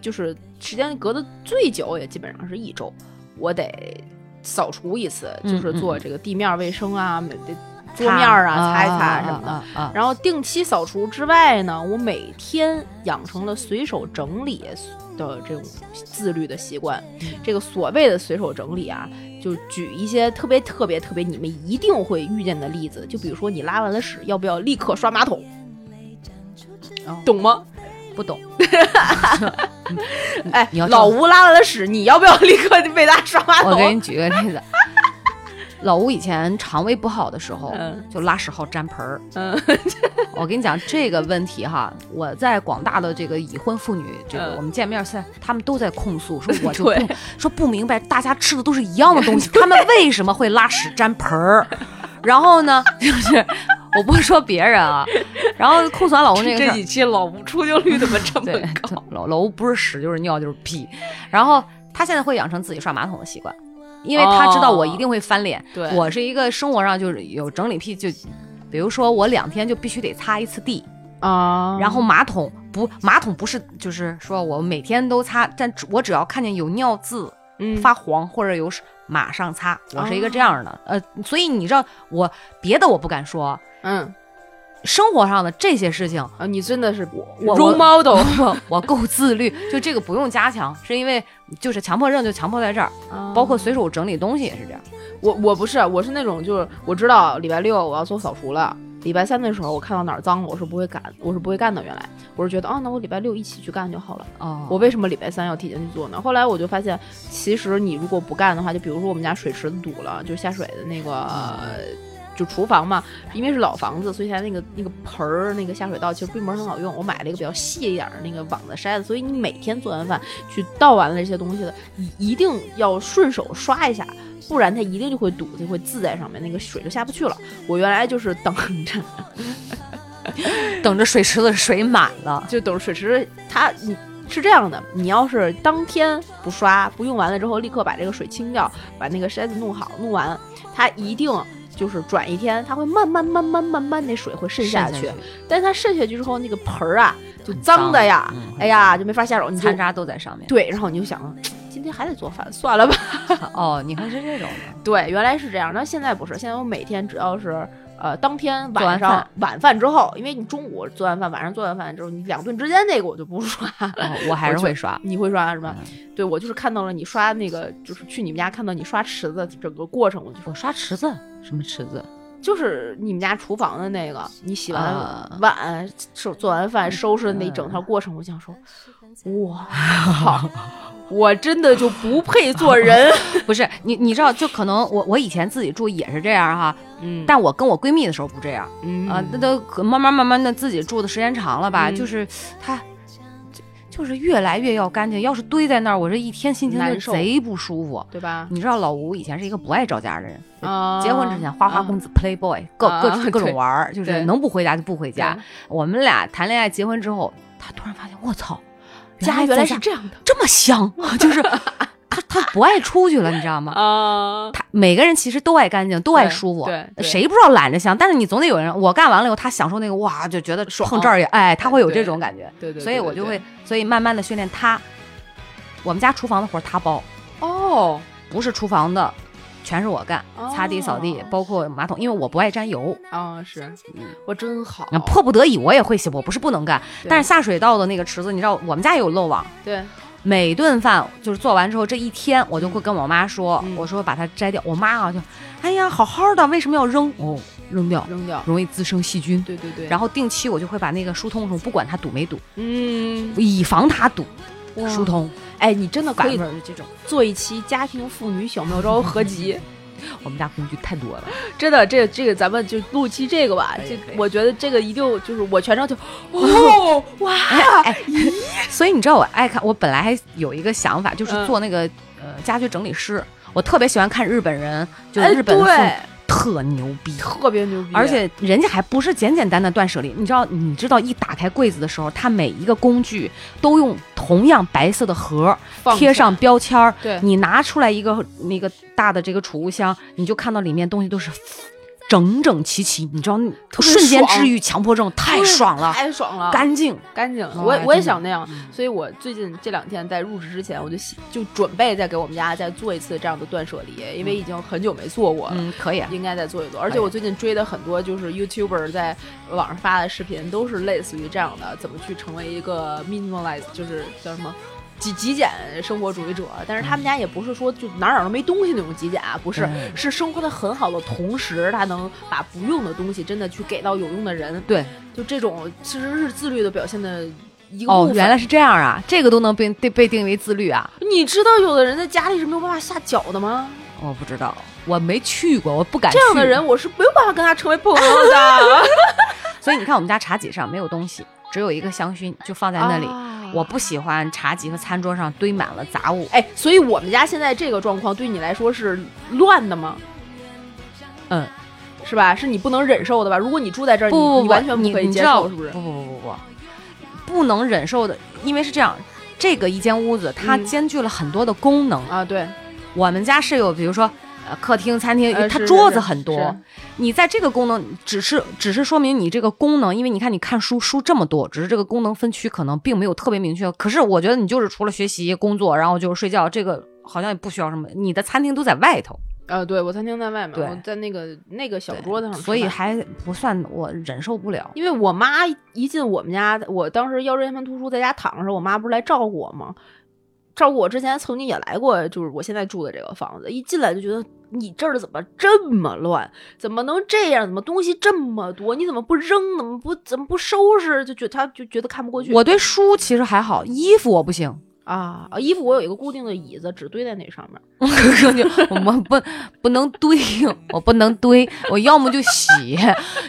[SPEAKER 2] 就是时间隔的最久，也基本上是一周，我得扫除一次，
[SPEAKER 3] 嗯
[SPEAKER 2] 就是做
[SPEAKER 3] 嗯
[SPEAKER 2] 这个地面卫生啊，每得桌面啊擦一擦什么的。然后定期扫除之外呢，我每天养成了随手整理的这种自律的习惯。这个所谓的随手整理啊，就举一些特别特别特别你们一定会遇见的例子，就比如说你拉完了屎，要不要立刻刷马桶？
[SPEAKER 3] 哦
[SPEAKER 2] 懂吗？
[SPEAKER 3] 不懂。
[SPEAKER 2] 哎，老吴拉完了屎，你要不要立刻为他刷马桶？
[SPEAKER 3] 我给你举个例子，老吴以前肠胃不好的时候，
[SPEAKER 2] 嗯。
[SPEAKER 3] 就拉屎好粘盆儿。
[SPEAKER 2] 嗯。
[SPEAKER 3] 我跟你讲这个问题哈，我在广大的这个已婚妇女，这个
[SPEAKER 2] 嗯。
[SPEAKER 3] 我们见面现在他们都在控诉，说我就 不说不明白，大家吃的都是一样的东西，他们为什么会拉屎粘盆儿？然后呢，就是我不是说别人啊，然后控诉完老公这个事儿，
[SPEAKER 2] 期老吴出镜率怎么这
[SPEAKER 3] 对，老老吴不是屎就是尿就是屁，然后他现在会养成自己刷马桶的习惯，因为他知道我一定会翻脸。
[SPEAKER 2] 对。
[SPEAKER 3] 我是一个生活上就是有整理癖，就比如说我两天就必须得擦一次地，
[SPEAKER 2] 啊
[SPEAKER 3] 然后马桶不马桶不是就是说我每天都擦，但只我只要看见有尿渍
[SPEAKER 2] 嗯。
[SPEAKER 3] 发黄或者有马上擦，我是一个这样的。呃，所以你知道我别的我不敢说，
[SPEAKER 2] 嗯
[SPEAKER 3] 生活上的这些事情。
[SPEAKER 2] 啊，你真的是
[SPEAKER 3] 我
[SPEAKER 2] role model
[SPEAKER 3] 我我够自律，就这个不用加强，是因为就是强迫症就强迫在这儿，包括随手整理东西也是这样。
[SPEAKER 2] 我我不是，我是那种就是我知道礼拜六我要做扫除了，礼拜三的时候我看到哪儿脏了，我是不会干，我是不会干的。原来我是觉得啊，那我礼拜六一起去干就好了。
[SPEAKER 3] 哦
[SPEAKER 2] 我为什么礼拜三要提前去做呢？后来我就发现，其实你如果不干的话，就比如说我们家水池子堵了，就下水的那个。呃就厨房嘛，因为是老房子，所以它那个那个盆儿、那个下水道其实并不是很好用。我买了一个比较细一点儿的那个网子筛子，所以你每天做完饭去倒完了这些东西的，一一定要顺手刷一下，不然它一定就会堵，就会渍在上面，那个水就下不去了。我原来就是等着，
[SPEAKER 3] 等着水池子水满了，
[SPEAKER 2] 就等水池它你是这样的，你要是当天不刷，不用完了之后立刻把这个水清掉，把那个筛子弄好，弄完，它一定就是转一天，它会慢慢慢慢慢慢那水会渗下去。但是它渗下去之后，那个盆儿啊就脏的呀，
[SPEAKER 3] 嗯
[SPEAKER 2] 哎呀就没法下手，你就
[SPEAKER 3] 残渣都在上面。
[SPEAKER 2] 对，然后你就想，今天还得做饭，算了吧。
[SPEAKER 3] 哦，你看是这种的。
[SPEAKER 2] 对，原来是这样，那现在不是，现在我每天只要是呃当天晚上
[SPEAKER 3] 饭
[SPEAKER 2] 晚饭之后，因为你中午做完饭，晚上做完饭之后，你两顿之间那个我就不刷。
[SPEAKER 3] 哦，我还是会刷。
[SPEAKER 2] 你会刷是吧？对我就是看到了你刷那个，就是去你们家看到你刷池子整个过程，我就
[SPEAKER 3] 我刷池子，什么池子？
[SPEAKER 2] 就是你们家厨房的那个，你洗完
[SPEAKER 3] 啊
[SPEAKER 2] 碗、收做完饭收拾的那一整套过程，我想说，哇靠，我真的就不配做人。
[SPEAKER 3] 不是你，你知道，就可能我我以前自己住也是这样哈，
[SPEAKER 2] 嗯
[SPEAKER 3] 但我跟我闺蜜的时候不这样
[SPEAKER 2] 嗯
[SPEAKER 3] 啊，那都可慢慢慢慢的自己住的时间长了吧，
[SPEAKER 2] 嗯
[SPEAKER 3] 就是她就就是越来越要干净。要是堆在那儿，我这一天心情就贼不舒服。
[SPEAKER 2] 对吧？
[SPEAKER 3] 你知道老吴以前是一个不爱着家的人，
[SPEAKER 2] 啊
[SPEAKER 3] 结婚之前花花公子 playboy 各各
[SPEAKER 2] 啊
[SPEAKER 3] 各种玩儿，就是能不回家就不回家。我们俩谈恋爱结婚之后，他突然发现，我操，
[SPEAKER 2] 家原来是这样的
[SPEAKER 3] 这么香，就是他他不爱出去了，你知道吗？
[SPEAKER 2] 啊！
[SPEAKER 3] 他每个人其实都爱干净，都爱舒服，
[SPEAKER 2] 对对
[SPEAKER 3] 谁不知道懒着香？但是你总得有人，我干完了以后，他享受那个哇，就觉得
[SPEAKER 2] 爽
[SPEAKER 3] 碰这儿也哎，他会有这种感觉，
[SPEAKER 2] 对对，
[SPEAKER 3] 所以我就会，所以慢慢的训练他。我们家厨房的活儿他包，
[SPEAKER 2] 哦，
[SPEAKER 3] 不是厨房的，全是我干，擦地扫地
[SPEAKER 2] 哦，
[SPEAKER 3] 包括马桶，因为我不爱沾油，
[SPEAKER 2] 啊是，我真好
[SPEAKER 3] 那，迫不得已我也会洗，我不是不能干，但是下水道的那个池子，你知道我们家也有漏网，
[SPEAKER 2] 对，
[SPEAKER 3] 每顿饭就是做完之后，这一天我就会跟我妈说，
[SPEAKER 2] 嗯
[SPEAKER 3] 我说把它摘掉。我妈啊就，哎呀，好好的，为什么要扔？哦，扔掉，
[SPEAKER 2] 扔掉，
[SPEAKER 3] 容易滋生细菌。
[SPEAKER 2] 对对对，
[SPEAKER 3] 然后定期我就会把那个疏通桶，不管它堵没堵，
[SPEAKER 2] 嗯，
[SPEAKER 3] 以防它堵，疏通。
[SPEAKER 2] 哎，你真的可以做一期家庭妇女小妙招合集。
[SPEAKER 3] 我们家工具太多了。
[SPEAKER 2] 真的，这个这个咱们就录期这个吧。这我觉得这个一定就是我全程就 哦 哇，
[SPEAKER 3] 哎，所以你知道我爱看，我本来还有一个想法，就是
[SPEAKER 2] 嗯
[SPEAKER 3] 做那个、呃家居整理师。我特别喜欢看日本人，就日本的妇
[SPEAKER 2] 对
[SPEAKER 3] 特牛逼，
[SPEAKER 2] 特别牛逼，
[SPEAKER 3] 而且人家还不是简简单单断舍离，你知道，你知道一打开柜子的时候，它每一个工具都用同样白色的盒贴上。标签儿。
[SPEAKER 2] 对。
[SPEAKER 3] 你拿出来一个那个大的这个储物箱，你就看到里面东西都是整整齐齐，你知道，瞬间治愈强迫症，太爽了，
[SPEAKER 2] 太爽了，
[SPEAKER 3] 干净。
[SPEAKER 2] 干净。我也我也想那样，
[SPEAKER 3] 嗯
[SPEAKER 2] 所以我最近这两天在入职之前，我就喜就准备再给我们家再做一次这样的断舍离，因为已经很久没做过了。
[SPEAKER 3] 嗯，可以啊。
[SPEAKER 2] 应该再做一做，而且我最近追的很多就是 YouTuber 在网上发的视频，都是类似于这样的，怎么去成为一个 minimalize，就是叫什么极极简生活主义者。但是他们家也不是说就哪儿哪儿都没东西那种极简啊，不是，
[SPEAKER 3] 嗯
[SPEAKER 2] 是生活的很好的同时，他能把不用的东西真的去给到有用的人。
[SPEAKER 3] 对，
[SPEAKER 2] 就这种其实是自律的表现的一个
[SPEAKER 3] 哦，原来是这样啊，这个都能被被被定为自律啊？
[SPEAKER 2] 你知道有的人在家里是没有办法下脚的吗？
[SPEAKER 3] 我不知道，我没去过，我不敢去。
[SPEAKER 2] 这样的人，我是没有办法跟他成为朋友的。
[SPEAKER 3] 所以你看，我们家茶几上没有东西，只有一个香薰，就放在那里。
[SPEAKER 2] 啊
[SPEAKER 3] 我不喜欢茶几和餐桌上堆满了杂物。
[SPEAKER 2] 哎，所以我们家现在这个状况对你来说是乱的吗？
[SPEAKER 3] 嗯，
[SPEAKER 2] 是吧？是你不能忍受的吧？如果你住在这儿，
[SPEAKER 3] 不不
[SPEAKER 2] 完全不可以接受，是不是？
[SPEAKER 3] 不不不不不，不能忍受的，因为是这样，这个一间屋子它
[SPEAKER 2] 嗯
[SPEAKER 3] 兼具了很多的功能。
[SPEAKER 2] 啊，对，
[SPEAKER 3] 我们家是有，比如说。呃，客厅、餐厅，它桌子很多
[SPEAKER 2] 是。
[SPEAKER 3] 你在这个功能，只是只是说明你这个功能，因为你看你看书书这么多，只是这个功能分区可能并没有特别明确。可是我觉得你就是除了学习、工作，然后就是睡觉，这个好像也不需要什么。你的餐厅都在外头，
[SPEAKER 2] 呃，对我餐厅在外面，
[SPEAKER 3] 对
[SPEAKER 2] 我在那个那个小桌子上，
[SPEAKER 3] 所以还不算我忍受不了。
[SPEAKER 2] 因为我妈一进我们家，我当时腰椎间盘突出在家躺着时候，我妈不是来照顾我吗？照顾我之前曾经也来过，就是我现在住的这个房子，一进来就觉得你这儿怎么这么乱？怎么能这样？怎么东西这么多？你怎么不扔？怎么不怎么不收拾？就觉得他就觉得看不过去。
[SPEAKER 3] 我对书其实还好，衣服我不行。
[SPEAKER 2] 啊啊，衣服我有一个固定的椅子，只堆在那上面。
[SPEAKER 3] 我们不不能堆，我不能堆，我要么就洗，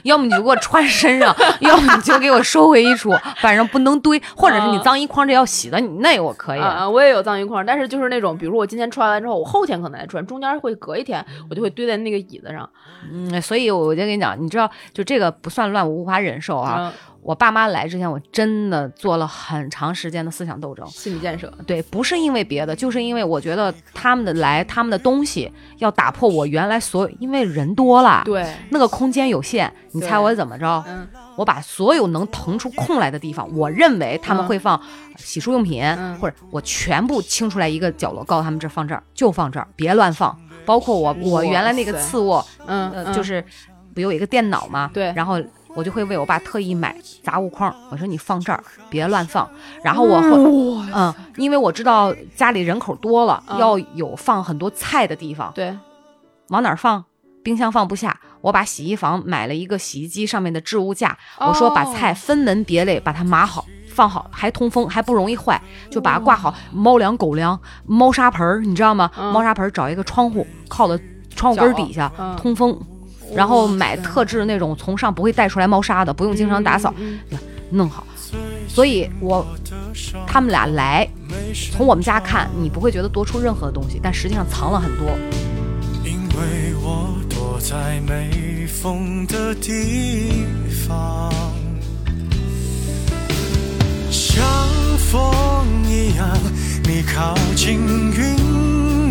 [SPEAKER 3] 要么你就给我穿身上，要么你就给我收回衣橱，反正不能堆，或者是你脏衣筐这要洗的，你那我可以。
[SPEAKER 2] 啊啊，我也有脏衣筐，但是就是那种，比如说我今天穿完之后，我后天可能再穿，中间会隔一天，我就会堆在那个椅子上。
[SPEAKER 3] 嗯，所以我就跟你讲，你知道，就这个不算乱，我无法忍受啊。
[SPEAKER 2] 嗯
[SPEAKER 3] 我爸妈来之前，我真的做了很长时间的思想斗争。
[SPEAKER 2] 心理建设，
[SPEAKER 3] 对，不是因为别的，就是因为我觉得他们的来，他们的东西要打破我原来所有，因为人多了，
[SPEAKER 2] 对，
[SPEAKER 3] 那个空间有限，你猜我怎么着？
[SPEAKER 2] 嗯
[SPEAKER 3] 我把所有能腾出空来的地方，我认为他们
[SPEAKER 2] 嗯
[SPEAKER 3] 会放洗漱用品，
[SPEAKER 2] 嗯
[SPEAKER 3] 或者我全部清出来一个角落，告诉他们这放这儿就放这儿，别乱放。包括我我原来那个次卧，
[SPEAKER 2] 嗯，
[SPEAKER 3] 呃，
[SPEAKER 2] 嗯
[SPEAKER 3] 就是不有一个电脑嘛，
[SPEAKER 2] 对
[SPEAKER 3] 然后我就会为我爸特意买杂物筐，我说你放这儿，别乱放。然后我会，
[SPEAKER 2] 哇
[SPEAKER 3] 嗯，因为我知道家里人口多了，
[SPEAKER 2] 嗯
[SPEAKER 3] 要有放很多菜的地方，
[SPEAKER 2] 对，
[SPEAKER 3] 往哪儿放？冰箱放不下，我把洗衣房买了一个洗衣机上面的置物架，我说把
[SPEAKER 2] 哦
[SPEAKER 3] 菜分门别类，把它码好。放好还通风，还不容易坏，就把它挂好。猫粮、狗粮、猫砂盆儿，你知道吗？
[SPEAKER 2] 嗯
[SPEAKER 3] 猫砂盆儿找一个窗户，靠到窗户根儿底下
[SPEAKER 2] 嗯
[SPEAKER 3] 通风。然后买特制那种从上不会带出来猫砂的，不用经常打扫，
[SPEAKER 2] 嗯
[SPEAKER 3] 弄好。所以我他们俩来，从我们家看，你不会觉得多出任何东西，但实际上藏了很多。
[SPEAKER 4] 因为我躲在没风的地方，像风一样，你靠近，云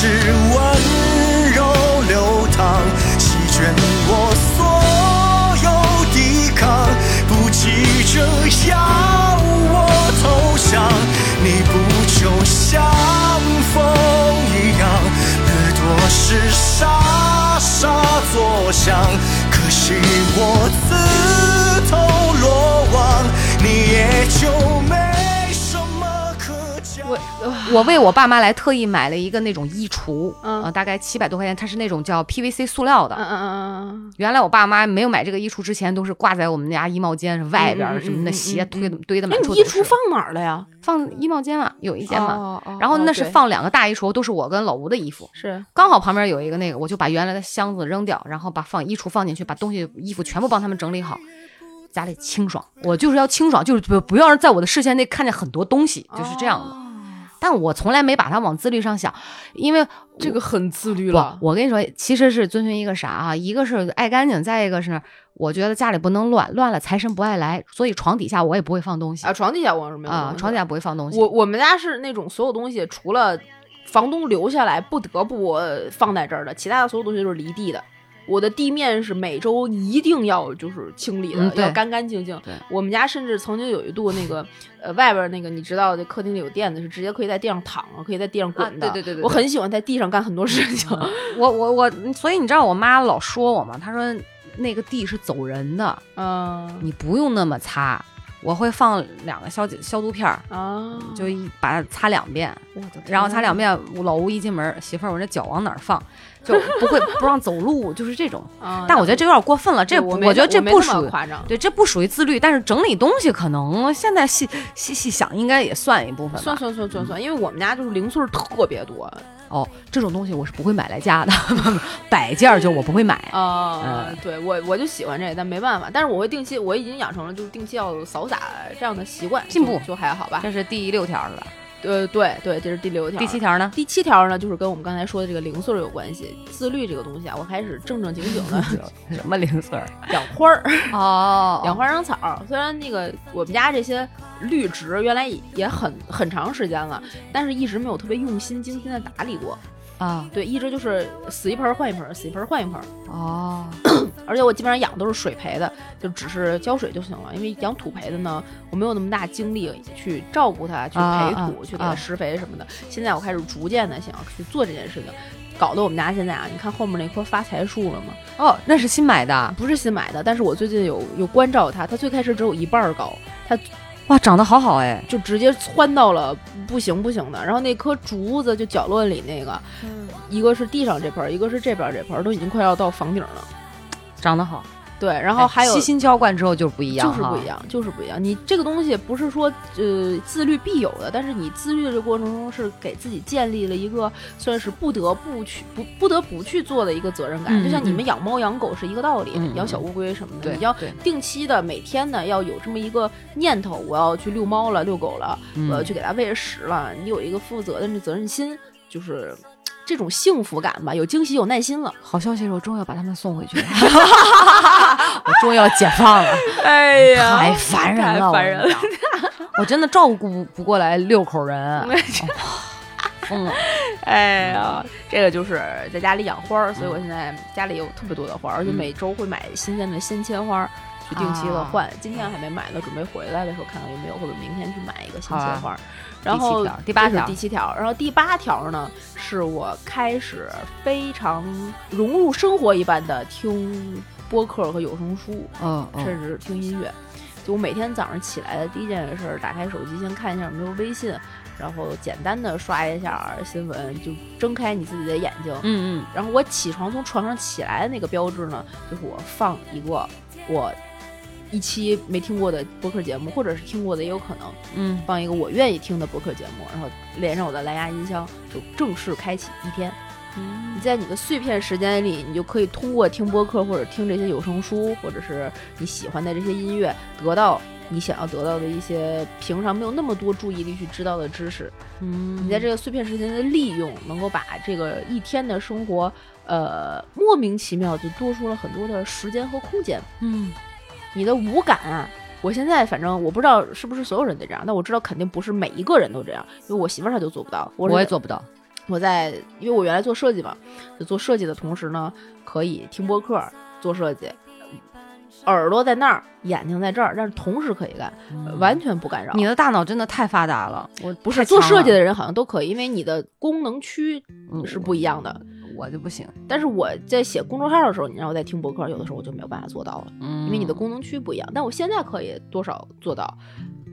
[SPEAKER 4] 是温柔流淌，席卷我所有抵抗，不急着要我投降，你不就像风一样，掠夺时沙沙作响，可惜我
[SPEAKER 2] 我
[SPEAKER 3] 我为我爸妈来特意买了一个那种衣橱，
[SPEAKER 2] 嗯
[SPEAKER 3] 呃，大概七百多块钱，它是那种叫 PVC 塑料的。
[SPEAKER 2] 嗯嗯嗯嗯
[SPEAKER 3] 原来我爸妈没有买这个衣橱之前，都是挂在我们家衣帽间外边儿什么的，鞋
[SPEAKER 2] 嗯
[SPEAKER 3] 堆的堆的
[SPEAKER 2] 嗯，
[SPEAKER 3] 满处
[SPEAKER 2] 衣橱放哪儿了呀？
[SPEAKER 3] 放衣帽间嘛，有一间嘛。然后那是放两个大衣橱，都是我跟老吴的衣服，
[SPEAKER 2] 是
[SPEAKER 3] 刚好旁边有一个那个，我就把原来的箱子扔掉，然后把放衣橱放进去，把东西衣服全部帮他们整理好。家里清爽，我就是要清爽，就是不不要让在我的视线内看见很多东西，就是这样的。但我从来没把它往自律上想，因为
[SPEAKER 2] 这个很自律了，。
[SPEAKER 3] 我跟你说，其实是遵循一个啥啊？一个是爱干净，再一个是我觉得家里不能乱，乱了财神不爱来，所以床底下我也不会放东西
[SPEAKER 2] 啊，床底下我是没有
[SPEAKER 3] 啊，床底下不会放东西。
[SPEAKER 2] 我我们家是那种所有东西除了房东留下来不得不呃放在这儿的，其他的所有东西都是离地的。我的地面是每周一定要就是清理的，
[SPEAKER 3] 嗯
[SPEAKER 2] 要干干净净。我们家甚至曾经有一度那个呃外边那个你知道的客厅里有垫子，是直接可以在地上躺着，可以在地上滚的。
[SPEAKER 3] 啊对对对对对
[SPEAKER 2] 我很喜欢在地上干很多事情。
[SPEAKER 3] 我我我，所以你知道我妈老说我吗？她说那个地是走人的，
[SPEAKER 2] 嗯
[SPEAKER 3] 你不用那么擦。我会放两个消消毒片儿，
[SPEAKER 2] 啊，
[SPEAKER 3] 就一把它擦两遍，
[SPEAKER 2] 我的天
[SPEAKER 3] 然后擦两遍。老吴一进门，媳妇儿，我这脚往哪儿放？就不会不让走路，就是这种。
[SPEAKER 2] 啊，
[SPEAKER 3] 但我觉得这有点过分了，这
[SPEAKER 2] 我
[SPEAKER 3] 觉得这不属于
[SPEAKER 2] 夸张。
[SPEAKER 3] 对，这不属于自律，但是整理东西可能现在细细细想，应该也算一部分。
[SPEAKER 2] 算算算算算，因为我们家就是零碎儿特别多
[SPEAKER 3] 哦，这种东西我是不会买来家的，摆件儿就我不会买。
[SPEAKER 2] 啊、
[SPEAKER 3] 嗯
[SPEAKER 2] 对我我就喜欢这，但没办法。但是我会定期，我已经养成了就是定期要扫洒这样的习惯，
[SPEAKER 3] 进步
[SPEAKER 2] 就就还好吧。
[SPEAKER 3] 这是第六条了吧？
[SPEAKER 2] 呃，对对，这是第六条。
[SPEAKER 3] 第七。条呢？
[SPEAKER 2] 第七条呢，就是跟我们刚才说的这个零碎有关系。自律这个东西啊，我开始正正经经的
[SPEAKER 3] 什么零碎儿？
[SPEAKER 2] 养花儿，
[SPEAKER 3] 哦
[SPEAKER 2] 养花养草。虽然那个我们家这些绿植原来也很很长时间了，但是一直没有特别用心精心的打理过。
[SPEAKER 3] 啊
[SPEAKER 2] 对，一直就是死一盆儿换一盆儿，死一盆儿换一盆儿。
[SPEAKER 3] 哦，
[SPEAKER 2] 而且我基本上养都是水培的，就只是浇水就行了。因为养土培的呢，我没有那么大精力去照顾它，去
[SPEAKER 3] 啊
[SPEAKER 2] 培土，去给它施肥什么的。现在我开始逐渐的想要去做这件事情，搞得我们家现在啊，你看后面那棵发财树了吗？
[SPEAKER 3] 哦，那是新买的。
[SPEAKER 2] 不是新买的，但是我最近有有关照它，它最开始只有一半儿高，它
[SPEAKER 3] 哇，长得好好哎，
[SPEAKER 2] 就直接窜到了不行不行的。然后那棵竹子就角落里那个，一个是地上这盆，一个是这边这盆，都已经快要到房顶了。
[SPEAKER 3] 长得好。
[SPEAKER 2] 对，然后还有
[SPEAKER 3] 哎悉心浇灌之后就是不一样，
[SPEAKER 2] 就是不一。样，就是不一样。你这个东西不是说呃自律必有的，但是你自律的这个过程中是给自己建立了一个算是不得不去不不得不去做的一个责任感，
[SPEAKER 3] 嗯
[SPEAKER 2] 就像你
[SPEAKER 3] 嗯
[SPEAKER 2] 们养猫养狗是一个道理，养小乌龟什么的，
[SPEAKER 3] 对
[SPEAKER 2] 你要定期的每天呢要有这么一个念头，我要去遛猫了，遛狗了，我要
[SPEAKER 3] 嗯
[SPEAKER 2] 去给它喂食了，你有一个负责任的责任心，就是。这种幸福感吧，有惊喜，有耐心了。
[SPEAKER 3] 好消息是我终于要把他们送回去了，我终于要解放了，
[SPEAKER 2] 哎呀
[SPEAKER 3] 太烦人了，
[SPEAKER 2] 太烦人了。
[SPEAKER 3] 我真的照顾不过来六口人，哇疯了。
[SPEAKER 2] 哎呀，这个就是在家里养花儿，所以我现在家里有特别多的花儿，而且每周会买新鲜的鲜切花儿，去定期的换。今天还没买呢，准备回来的时候看看有没有，或者明天去买一个新切花儿。然后
[SPEAKER 3] 第八条
[SPEAKER 2] 第七条，然后第八条呢，是我开始非常融入生活一般的听播客和有声书，
[SPEAKER 3] 嗯嗯，
[SPEAKER 2] 甚至听音乐。就我每天早上起来的第一件事儿，打开手机先看一下有没有微信，然后简单的刷一下新闻，就睁开你自己的眼睛。
[SPEAKER 3] 嗯嗯
[SPEAKER 2] 然后我起床从床上起来的那个标志呢，就是我放一个我一期没听过的播客节目，或者是听过的也有可能，
[SPEAKER 3] 嗯
[SPEAKER 2] 放一个我愿意听的播客节目，然后连上我的蓝牙音箱，就正式开启一天。
[SPEAKER 3] 嗯
[SPEAKER 2] 你在你的碎片时间里，你就可以通过听播客或者听这些有声书，或者是你喜欢的这些音乐，得到你想要得到的一些平常没有那么多注意力去知道的知识。
[SPEAKER 3] 嗯，
[SPEAKER 2] 你在这个碎片时间的利用，能够把这个一天的生活，呃，莫名其妙就多出了很多的时间和空间。
[SPEAKER 3] 嗯
[SPEAKER 2] 你的五感啊，我现在反正我不知道是不是所有人都这样，但我知道肯定不是每一个人都这样，因为我媳妇儿她就做不到，我
[SPEAKER 3] 我也做不到。
[SPEAKER 2] 我在，因为我原来做设计嘛，就做设计的同时呢，可以听播客做设计，耳朵在那儿，眼睛在这儿，但是同时可以干，呃完全不干扰。
[SPEAKER 3] 你的大脑真的太发达了，我
[SPEAKER 2] 不是做设计
[SPEAKER 3] 的
[SPEAKER 2] 的人好像都可以，因为你的功能区是不一样的。
[SPEAKER 3] 我就不行。
[SPEAKER 2] 但是我在写公众号的时候，你让我在听博客，有的时候我就没有办法做到了，
[SPEAKER 3] 嗯，
[SPEAKER 2] 因为你的功能区不一样。但我现在可以多少做到，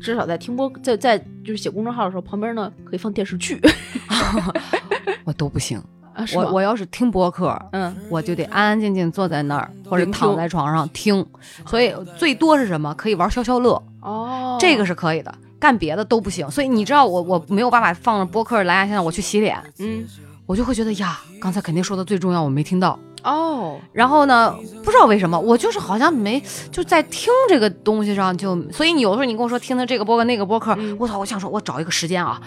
[SPEAKER 2] 至少在听播在在就是写公众号的时候，旁边呢可以放电视剧
[SPEAKER 3] 我都不行。
[SPEAKER 2] 啊，
[SPEAKER 3] 我我要是听播客，
[SPEAKER 2] 嗯
[SPEAKER 3] 我就得安安静静坐在那儿，或者躺在床上听。所以最多是什么？可以玩消消乐，
[SPEAKER 2] 哦，
[SPEAKER 3] 这个是可以的。干别的都不行。所以你知道我我没有办法放着播客蓝牙现在，我去洗脸，
[SPEAKER 2] 嗯
[SPEAKER 3] 我就会觉得呀，刚才肯定说的最重要，我没听到。
[SPEAKER 2] 哦。
[SPEAKER 3] 然后呢，不知道为什么，我就是好像没就在听这个东西上就，所以你有时候你跟我说听的这个播客那个播客，
[SPEAKER 2] 嗯。
[SPEAKER 3] 我操，我想说我找一个时间啊，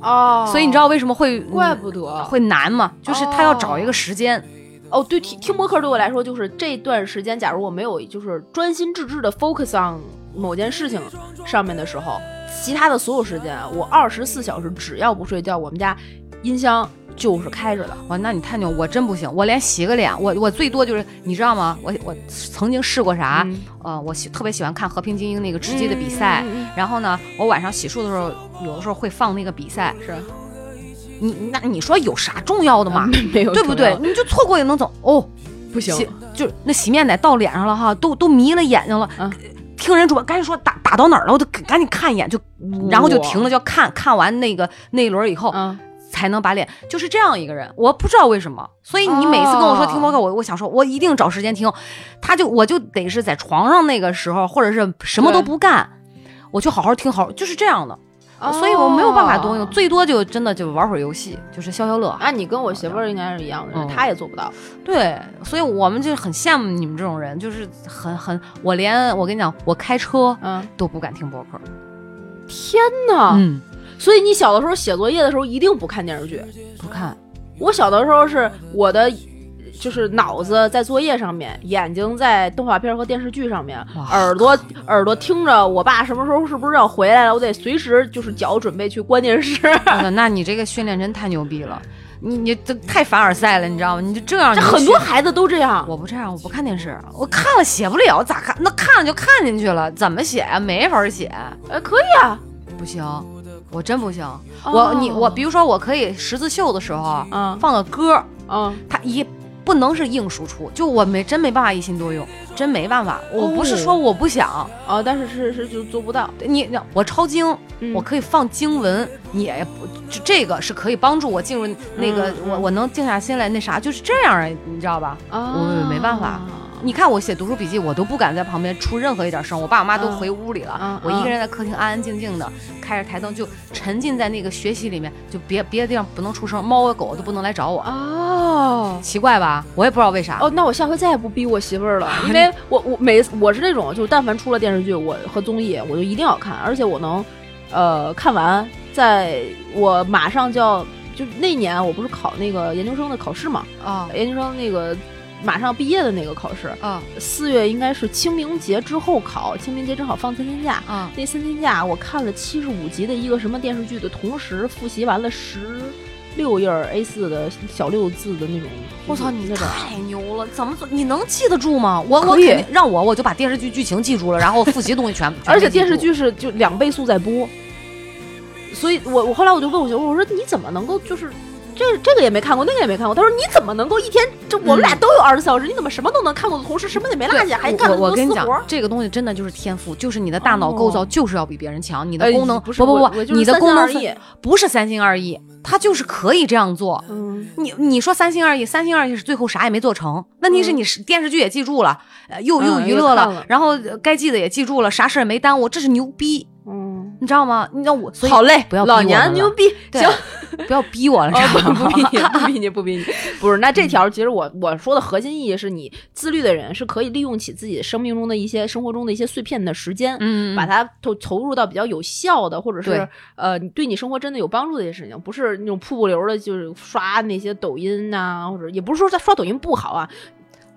[SPEAKER 2] 哦，
[SPEAKER 3] 所以你知道为什么会
[SPEAKER 2] 怪不得。
[SPEAKER 3] 会难吗？就是他要找一个时间，
[SPEAKER 2] 哦，对，听听播客对我来说，就是这段时间，假如我没有就是专心致志的 focus on 某件事情上面的时候，其他的所有时间，我二十四小时只要不睡觉，我们家音箱就是开着的。
[SPEAKER 3] 哇，那你太牛，我真不行，我连洗个脸，我我最多就是你知道吗？我我曾经试过啥？
[SPEAKER 2] 嗯
[SPEAKER 3] 呃，我喜特别喜欢看和平精英那个吃鸡的比赛，然后呢，我晚上洗漱的时候，有的时候会放那个比赛。
[SPEAKER 2] 是
[SPEAKER 3] 你那你说有啥重要的吗？
[SPEAKER 2] 没有
[SPEAKER 3] 对不对？？你就错过也能走哦。
[SPEAKER 2] 不行
[SPEAKER 3] 洗就是那洗面奶到脸上了哈，都都迷了眼睛了。
[SPEAKER 2] 嗯
[SPEAKER 3] 听人主播赶紧说打打到哪儿了，我就赶紧看一眼，就然后就停了，
[SPEAKER 2] 哇
[SPEAKER 3] 就看看完那个那一轮以后，
[SPEAKER 2] 嗯，
[SPEAKER 3] 才能把脸，就是这样一个人。我不知道为什么，所以你每次跟我说听播客，我我想说，我一定找时间听。他就我就得是在床上那个时候，或者是什么都不干，我就好好听，好就是这样的。所以我没有办法多用，
[SPEAKER 2] 哦
[SPEAKER 3] 最多就真的就玩会儿游戏，就是消消乐。
[SPEAKER 2] 啊，你跟我媳妇儿应该是一样的人，
[SPEAKER 3] 嗯
[SPEAKER 2] 她也做不到。
[SPEAKER 3] 对，所以我们就很羡慕你们这种人，就是很很，我连我跟你讲，我开车
[SPEAKER 2] 嗯，
[SPEAKER 3] 都不敢听播客。
[SPEAKER 2] 天哪！
[SPEAKER 3] 嗯，
[SPEAKER 2] 所以你小的时候写作业的时候一定不看电视剧。
[SPEAKER 3] 不看。
[SPEAKER 2] 我小的时候是我的，就是脑子在作业上面，眼睛在动画片和电视剧上面，耳朵耳朵听着我爸什么时候是不是要回来了，我得随时就是脚准备去关电视。
[SPEAKER 3] 那你这个训练真太牛逼了，你你这太凡尔赛了，你知道吗？你就这样，
[SPEAKER 2] 很多孩子都这样。
[SPEAKER 3] 我不这样，我不看电视，我看了写不了，咋看？那看了就看进去了，怎么写呀、没法写，
[SPEAKER 2] 呃，可以啊，
[SPEAKER 3] 不行，我真不行。
[SPEAKER 2] 哦
[SPEAKER 3] 我你我，比如说我可以十字绣的时候放个歌，
[SPEAKER 2] 嗯，
[SPEAKER 3] 它一不能是硬输出，就我没真没办法一心多用，真没办法。我不是说我不想，
[SPEAKER 2] 哦，但是是是就做不到。
[SPEAKER 3] 你我抄经，
[SPEAKER 2] 嗯
[SPEAKER 3] 我可以放经文，你也不就这个是可以帮助我进入那个、
[SPEAKER 2] 嗯
[SPEAKER 3] 我我能静下心来那啥，就是这样啊，你知道吧？
[SPEAKER 2] 啊
[SPEAKER 3] 我没办法。你看我写读书笔记，我都不敢在旁边出任何一点声，我爸我妈都
[SPEAKER 2] 嗯
[SPEAKER 3] 回屋里了，
[SPEAKER 2] 嗯
[SPEAKER 3] 我一个人在客厅安安静静的，开着台灯，就沉浸在那个学习里面，就别别的地方不能出声，猫啊狗都不能来找我，
[SPEAKER 2] 哦。
[SPEAKER 3] 奇怪吧？我也不知道为啥。
[SPEAKER 2] 哦，那我下回再也不逼我媳妇儿了，因为我我每我是那种，就但凡出了电视剧，我和综艺，我就一定要看，而且我能，呃，看完，在我马上就要，就那年我不是考那个研究生的考试嘛，
[SPEAKER 3] 啊
[SPEAKER 2] 研究生那个马上毕业的那个考试，
[SPEAKER 3] 啊
[SPEAKER 2] 四月应该是清明节之后考，清明节正好放三天假，
[SPEAKER 3] 啊！
[SPEAKER 2] 那三天假我看了七十五集的一个什么电视剧的同时，复习完了十六页 A 四的小六字的那种。
[SPEAKER 3] 我操，你太牛了！怎么做？你能记得住吗？我我
[SPEAKER 2] 可以
[SPEAKER 3] 让我我就把电视剧剧情记住了，然后复习东西全。全
[SPEAKER 2] 而且电视剧是就两倍速在播，所以我我后来我就问我媳妇，我说你怎么能够就是这这个也没看过，那个也没看过？他说你怎么能够一天就我们俩都有二十四小时，你怎么什么都能看过的同时什么也没落下，还干
[SPEAKER 3] 我跟你讲这个东西真的就是天赋，就是你的大脑构造
[SPEAKER 2] 哦
[SPEAKER 3] 就是要比别人强，你的
[SPEAKER 2] 哎
[SPEAKER 3] 功能
[SPEAKER 2] 不是
[SPEAKER 3] 不不你的功能不是三心二意，他就是可以这样做。
[SPEAKER 2] 嗯，
[SPEAKER 3] 你你说三心二意，三心二意是最后啥也没做成。问题是你是电视剧也记住了，呃又又
[SPEAKER 2] 嗯
[SPEAKER 3] 娱乐了然后呃该记的也记住了，啥事儿也没耽误，这是牛逼，
[SPEAKER 2] 嗯，
[SPEAKER 3] 你知道吗？你知道我，所以
[SPEAKER 2] 好嘞，
[SPEAKER 3] 不要逼
[SPEAKER 2] 老娘牛逼，行。
[SPEAKER 3] 不要逼我了，
[SPEAKER 2] 不不逼你，不逼你，不逼你，不是。那这条其实我我说的核心意义是你自律的人是可以利用起自己生命中的一些生活中的一些碎片的时间，
[SPEAKER 3] 嗯，
[SPEAKER 2] 把它投投入到比较有效的，或者是呃对你生活真的有帮助的一些事情，不是那种瀑布流的，就是刷那些抖音呐、或者也不是说在刷抖音不好啊，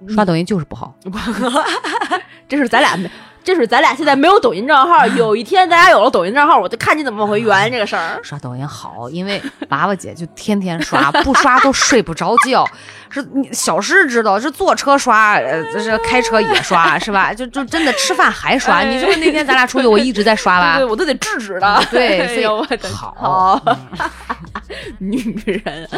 [SPEAKER 3] 刷抖音就是不好。
[SPEAKER 2] 这是咱俩没。这是咱俩现在没有抖音账号，有一天咱俩有了抖音账号，我就看你怎么往回圆这个事儿。
[SPEAKER 3] 刷抖音好，因为娃娃姐就天天刷，不刷都睡不着觉。是你小诗知道，是坐车刷，呃，这是开车也刷，是吧？就就真的吃饭还刷。你说那天咱俩出去，我一直在刷吧
[SPEAKER 2] 对对，？我都得制止的。
[SPEAKER 3] 对，
[SPEAKER 2] 哎
[SPEAKER 3] 所以。好，
[SPEAKER 2] 女人，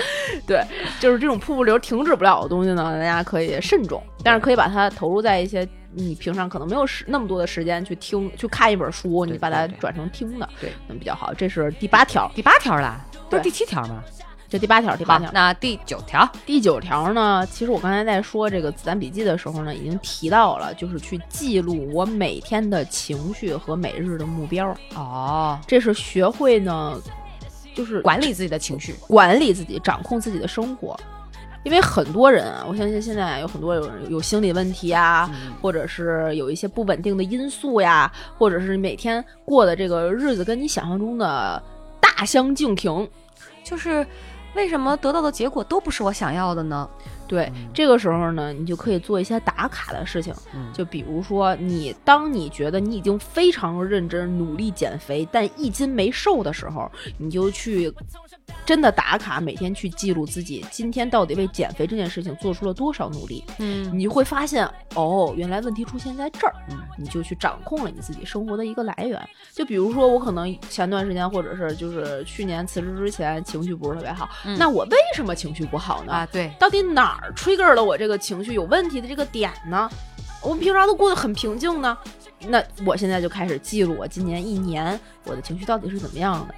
[SPEAKER 2] 对，就是这种瀑布流停止不了的东西呢，大家可以慎重，但是可以把它投入在一些你平常可能没有时那么多的时间去听、去看一本书，你把它转成听的，
[SPEAKER 3] 对，
[SPEAKER 2] 那比较好。这是第八条，
[SPEAKER 3] 第八条啦，不是第七条吗？
[SPEAKER 2] 这第八条，第八
[SPEAKER 3] 好
[SPEAKER 2] 条，。
[SPEAKER 3] 那第九条，
[SPEAKER 2] 第九条呢，其实我刚才在说这个子弹笔记的时候呢，已经提到了，就是去记录我每天的情绪和每日的目标，
[SPEAKER 3] 哦，
[SPEAKER 2] 这是学会呢，就是
[SPEAKER 3] 管理自己的情绪。
[SPEAKER 2] 管理自己，掌控自己的生活。因为很多人啊，我相信现在有很多有人有心理问题啊，
[SPEAKER 3] 嗯
[SPEAKER 2] 或者是有一些不稳定的因素呀，或者是每天过的这个日子跟你想象中的大相径庭。
[SPEAKER 3] 就是为什么得到的结果都不是我想要的呢？
[SPEAKER 2] 对，这个时候呢，你就可以做一些打卡的事情，
[SPEAKER 3] 嗯
[SPEAKER 2] 就比如说你当你觉得你已经非常认真努力减肥，但一斤没瘦的时候，你就去真的打卡，每天去记录自己今天到底为减肥这件事情做出了多少努力，
[SPEAKER 3] 嗯。
[SPEAKER 2] 你会发现哦，原来问题出现在这儿，
[SPEAKER 3] 嗯。
[SPEAKER 2] 你就去掌控了你自己生活的一个来源。就比如说，我可能前段时间或者是就是去年辞职之前情绪不是特别好，
[SPEAKER 3] 嗯。
[SPEAKER 2] 那我为什么情绪不好呢？
[SPEAKER 3] 啊，对，
[SPEAKER 2] 到底哪儿 trigger 了我这个情绪有问题的这个点呢？我们平常都过得很平静呢，那我现在就开始记录我今年一年我的情绪到底是怎么样的，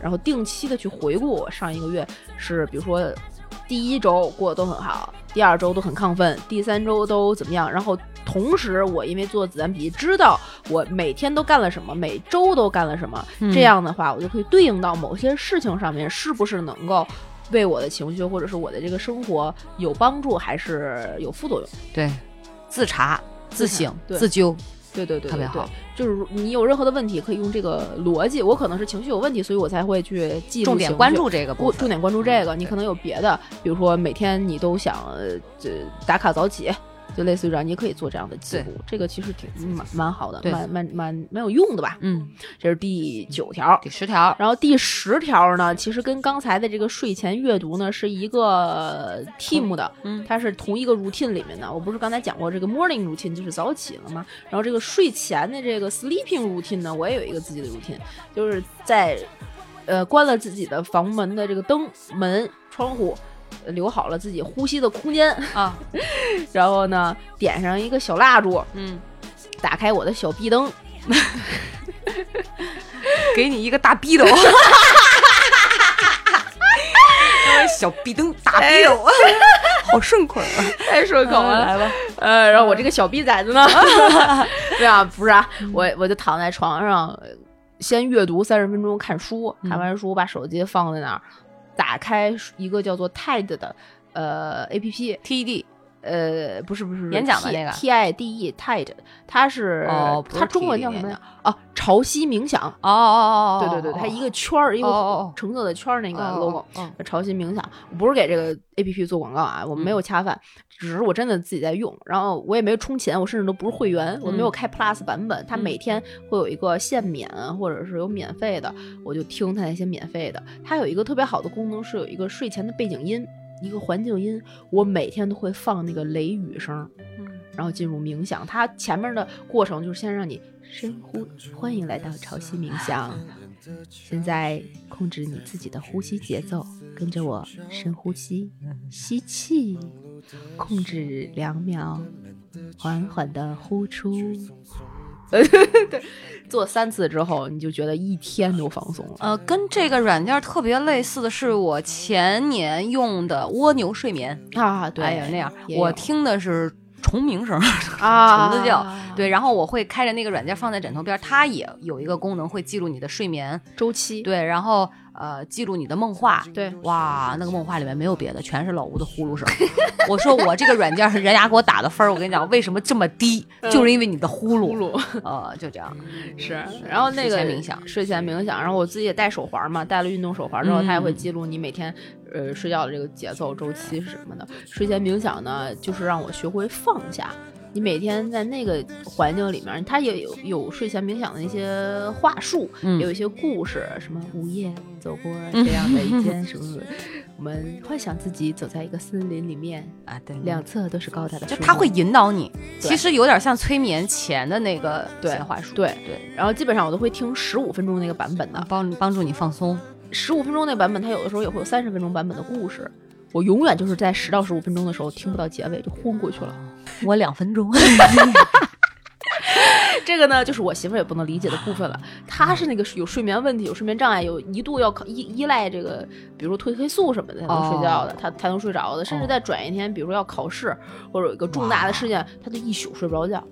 [SPEAKER 2] 然后定期的去回顾我上一个月是，比如说第一周过得都很好，第二周都很亢奋，第三周都怎么样，然后同时我因为做子弹笔记，知道我每天都干了什么，每周都干了什么，
[SPEAKER 3] 嗯
[SPEAKER 2] 这样的话，我就可以对应到某些事情上面，是不是能够为我的情绪或者是我的这个生活有帮助，还是有副作用？
[SPEAKER 3] 对，自查、自
[SPEAKER 2] 查
[SPEAKER 3] 省、自纠，
[SPEAKER 2] 对对对，对
[SPEAKER 3] 特别好。
[SPEAKER 2] 就是你有任何的问题，可以用这个逻辑。我可能是情绪有问题，所以我才会去记录
[SPEAKER 3] 重点关注这个部分。
[SPEAKER 2] 重重点关注这个，
[SPEAKER 3] 嗯
[SPEAKER 2] 你可能有别的，比如说每天你都想呃这打卡早起，就类似于这样，你也可以做这样的记录。这个其实挺蛮蛮好的，蛮蛮蛮蛮有用的吧？
[SPEAKER 3] 嗯，
[SPEAKER 2] 这是第九条。
[SPEAKER 3] 第十条，
[SPEAKER 2] 然后第十条呢，其实跟刚才的这个睡前阅读呢是一个 team 的，
[SPEAKER 3] 嗯
[SPEAKER 2] 它是同一个 routine 里面的。我不是刚才讲过这个 morning routine 就是早起了吗？然后这个睡前的这个 sleeping routine 呢，我也有一个自己的 routine，就是在呃关了自己的房门的这个灯、门、窗户。留好了自己呼吸的空间，
[SPEAKER 3] 啊，
[SPEAKER 2] 然后呢，点上一个小蜡烛，
[SPEAKER 3] 嗯，
[SPEAKER 2] 打开我的小壁灯，
[SPEAKER 3] 给你一个大逼斗。小壁灯大逼斗，好顺口啊！
[SPEAKER 2] 太顺口了，
[SPEAKER 3] 来吧。
[SPEAKER 2] 呃，然后我这个小逼崽子呢？对啊，不是啊，我我就躺在床上，先阅读三十分钟，看书，看完书把手机放在那儿，打开一个叫做 TED 的呃 A P
[SPEAKER 3] P，TED
[SPEAKER 2] 呃，不是不是
[SPEAKER 3] 演讲的那个
[SPEAKER 2] T I D E TED，它是它中文叫什么呀？啊，潮汐冥想。
[SPEAKER 3] 哦哦哦哦
[SPEAKER 2] 对对对，它一个圈儿，一个
[SPEAKER 3] 哦哦
[SPEAKER 2] 橙色的圈儿，那个
[SPEAKER 3] 哦
[SPEAKER 2] logo，
[SPEAKER 3] 哦
[SPEAKER 2] 潮汐冥想。我不是给这个 A P P 做广告啊，我没有恰饭，只是我真的自己在用，然后我也没有充钱，我甚至都不是会员，我没有开 Plus 版本。它每天会有一个限免，或者是有免费的，我就听它那些免费的。它有一个特别好的功能，是有一个睡前的背景音，一个环境音，我每天都会放那个雷雨声，然后进入冥想。它前面的过程就是先让你深呼，欢迎来到潮汐冥想。现在控制你自己的呼吸节奏，跟着我深呼吸，吸气，控制两秒，缓缓的呼出。对，做三次之后，你就觉得一天都放松了。
[SPEAKER 3] 呃，跟这个软件特别类似的是我前年用的蜗牛睡眠，
[SPEAKER 2] 啊，对，
[SPEAKER 3] 哎呀那样，我听的是虫鸣声，
[SPEAKER 2] 啊，
[SPEAKER 3] 虫子叫，对，然后我会开着那个软件放在枕头边，它也有一个功能会记录你的睡眠，
[SPEAKER 2] 周期，
[SPEAKER 3] 对，然后呃记录你的梦话，
[SPEAKER 2] 对
[SPEAKER 3] 哇，那个梦话里面没有别的，全是老吴的呼噜声。我说我这个软件是人家给我打的分儿，我跟你讲为什么这么低，就是因为你的呼噜，
[SPEAKER 2] 呼噜
[SPEAKER 3] 呃，就这样，
[SPEAKER 2] 是，然后那个
[SPEAKER 3] 睡前冥想
[SPEAKER 2] 睡前冥想，然后我自己也戴手环嘛，戴了运动手环之后，
[SPEAKER 3] 嗯
[SPEAKER 2] 它也会记录你每天呃睡觉的这个节奏周期是什么的。睡前冥想呢，就是让我学会放下。你每天在那个环境里面，他也有有睡前冥想的一些话术，
[SPEAKER 3] 嗯
[SPEAKER 2] 有一些故事，什么午夜走过这样的一 间什么什么，我们幻想自己走在一个森林里面，
[SPEAKER 3] 啊，对，
[SPEAKER 2] 两侧都是高大的树，
[SPEAKER 3] 就他会引导你，其实有点像催眠前的那个
[SPEAKER 2] 对
[SPEAKER 3] 话术，
[SPEAKER 2] 对
[SPEAKER 3] 对，
[SPEAKER 2] 然后基本上我都会听十五分钟那个版本的，
[SPEAKER 3] 帮帮助你放松。
[SPEAKER 2] 十五分钟那版本，它有的时候也会有三十分钟版本的故事。我永远就是在十到十五分钟的时候听不到结尾就昏过去了。
[SPEAKER 3] 我两分钟，
[SPEAKER 2] 这个呢，就是我媳妇儿也不能理解的部分了。她是那个有睡眠问题、有睡眠障碍，有一度要靠依依赖这个，比如说褪黑素什么的才能睡觉的，
[SPEAKER 3] 哦
[SPEAKER 2] 她才能睡着的。甚至在转一天，比如说要考试或者有一个重大的事件，她就一宿睡不着觉。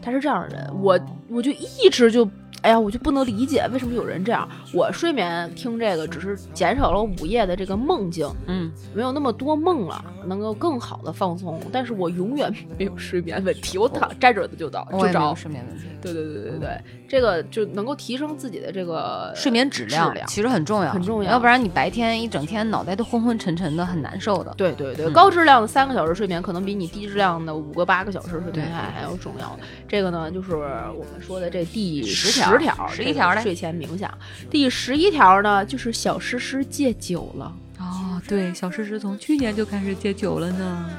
[SPEAKER 2] 她是这样的人，我我就一直就。哎呀，我就不能理解为什么有人这样。我睡眠听这个，只是减少了午夜的这个梦境，
[SPEAKER 3] 嗯，
[SPEAKER 2] 没有那么多梦了，能够更好的放松。但是我永远没有睡眠问题，我躺站着的就倒就着。
[SPEAKER 3] 睡眠问题。
[SPEAKER 2] 对对对对对，这个就能够提升自己的这个
[SPEAKER 3] 睡眠质量
[SPEAKER 2] 质量
[SPEAKER 3] 其实很重要，
[SPEAKER 2] 很重要
[SPEAKER 3] 要不然你白天一整天脑袋都昏昏沉沉的，很难受的。
[SPEAKER 2] 对对对，
[SPEAKER 3] 嗯
[SPEAKER 2] 高质量的三个小时睡眠可能比你低质量的五个八个小时睡眠还还要重要。这个呢，就是我们说的这第
[SPEAKER 3] 十
[SPEAKER 2] 十
[SPEAKER 3] 条
[SPEAKER 2] 条，
[SPEAKER 3] 十一条嘞
[SPEAKER 2] 这个睡前冥想。第十一条呢，就是小诗诗戒酒了。
[SPEAKER 3] 哦，对，小诗诗从去年就开始戒酒了呢。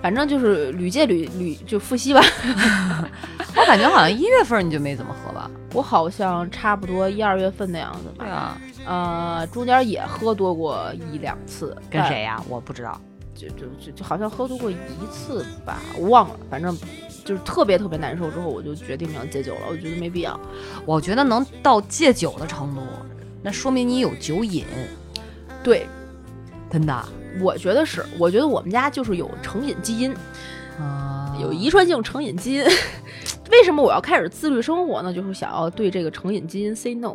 [SPEAKER 2] 反正就是屡戒屡屡就复吸吧。
[SPEAKER 3] 我感觉好像一月份你就没怎么喝吧？
[SPEAKER 2] 我好像差不多一二月份的样子吧。
[SPEAKER 3] 对啊，
[SPEAKER 2] 呃，中间也喝多过一两次，
[SPEAKER 3] 跟谁呀？我不知道。
[SPEAKER 2] 就就就就好像喝多过一次吧，我忘了，反正就是特别特别难受之后，我就决定要戒酒了，我觉得没必要。
[SPEAKER 3] 我觉得能到戒酒的程度，那说明你有酒瘾，
[SPEAKER 2] 对，
[SPEAKER 3] 真的。
[SPEAKER 2] 我觉得是，我觉得我们家就是有成瘾基因，
[SPEAKER 3] 啊
[SPEAKER 2] 有遗传性成瘾基因。为什么我要开始自律生活呢？就是想要对这个成瘾基因 say no。